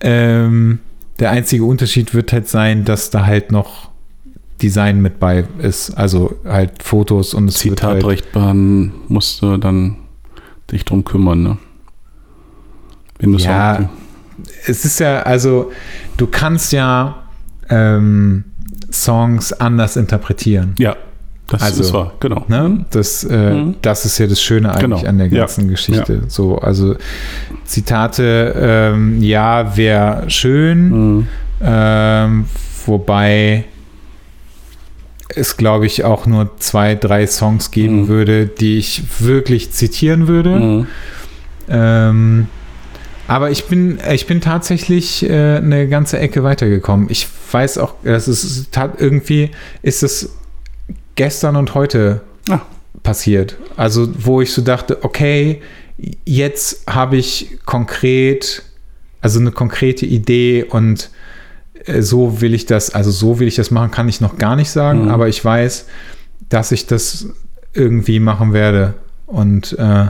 Ähm, der einzige Unterschied wird halt sein, dass da halt noch Design mit bei ist, also halt Fotos und es wird halt, Zitatrechtbahn musst du dann dich drum kümmern, ne? Wenn du Ja, Song- es ist ja, also du kannst ja ähm, Songs anders interpretieren. ja, das Also, ist wahr, genau. Ne? Das, äh, Mhm. das ist ja das Schöne eigentlich Genau. an der Ja. ganzen Geschichte. So, also Zitate, ähm, ja, wäre schön, Mhm. ähm, wobei es, glaube ich, auch nur zwei, drei Songs geben Mhm. würde, die ich wirklich zitieren würde. Mhm. Ähm, aber ich bin, ich bin tatsächlich äh, eine ganze Ecke weitergekommen. Ich weiß auch, das ist irgendwie ist es gestern und heute Ah. passiert. Also, wo ich so dachte, okay, jetzt habe ich konkret, also eine konkrete Idee und äh, so will ich das, also so will ich das machen, kann ich noch gar nicht sagen, Mhm. aber ich weiß, dass ich das irgendwie machen werde. Und äh,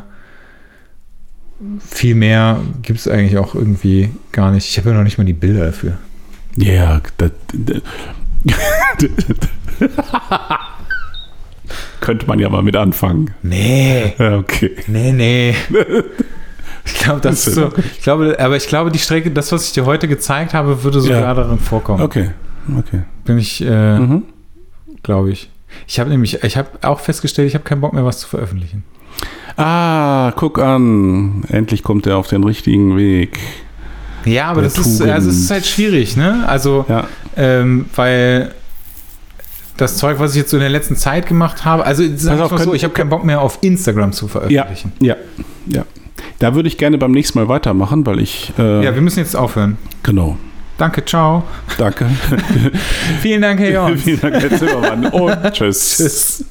viel mehr gibt es eigentlich auch irgendwie gar nicht. Ich habe ja noch nicht mal die Bilder dafür. Ja, das, das könnte man ja mal mit anfangen. Nee, okay. nee, nee. Ich glaube, das ist so. Ich glaube, aber ich glaube, die Strecke, das, was ich dir heute gezeigt habe, würde sogar Ja. darin vorkommen. Okay, okay. Bin ich, äh, Mhm. glaube ich. Ich habe nämlich, ich habe auch festgestellt, ich habe keinen Bock mehr, was zu veröffentlichen. Ah, guck an. Endlich kommt er auf den richtigen Weg. Ja, aber Der das ist, also es ist halt schwierig, ne? Also, Ja. ähm, weil das Zeug, was ich jetzt so in der letzten Zeit gemacht habe, also sag auf, so, ich habe keinen Bock mehr auf Instagram zu Ja, veröffentlichen. ja, ja. Da würde ich gerne beim nächsten Mal weitermachen, weil ich. Äh, Ja, wir müssen jetzt aufhören. genau. Danke, ciao. Danke. Vielen Dank, Herr Jorns. Vielen Dank, Herr Zimmermann. Und tschüss. Tschüss.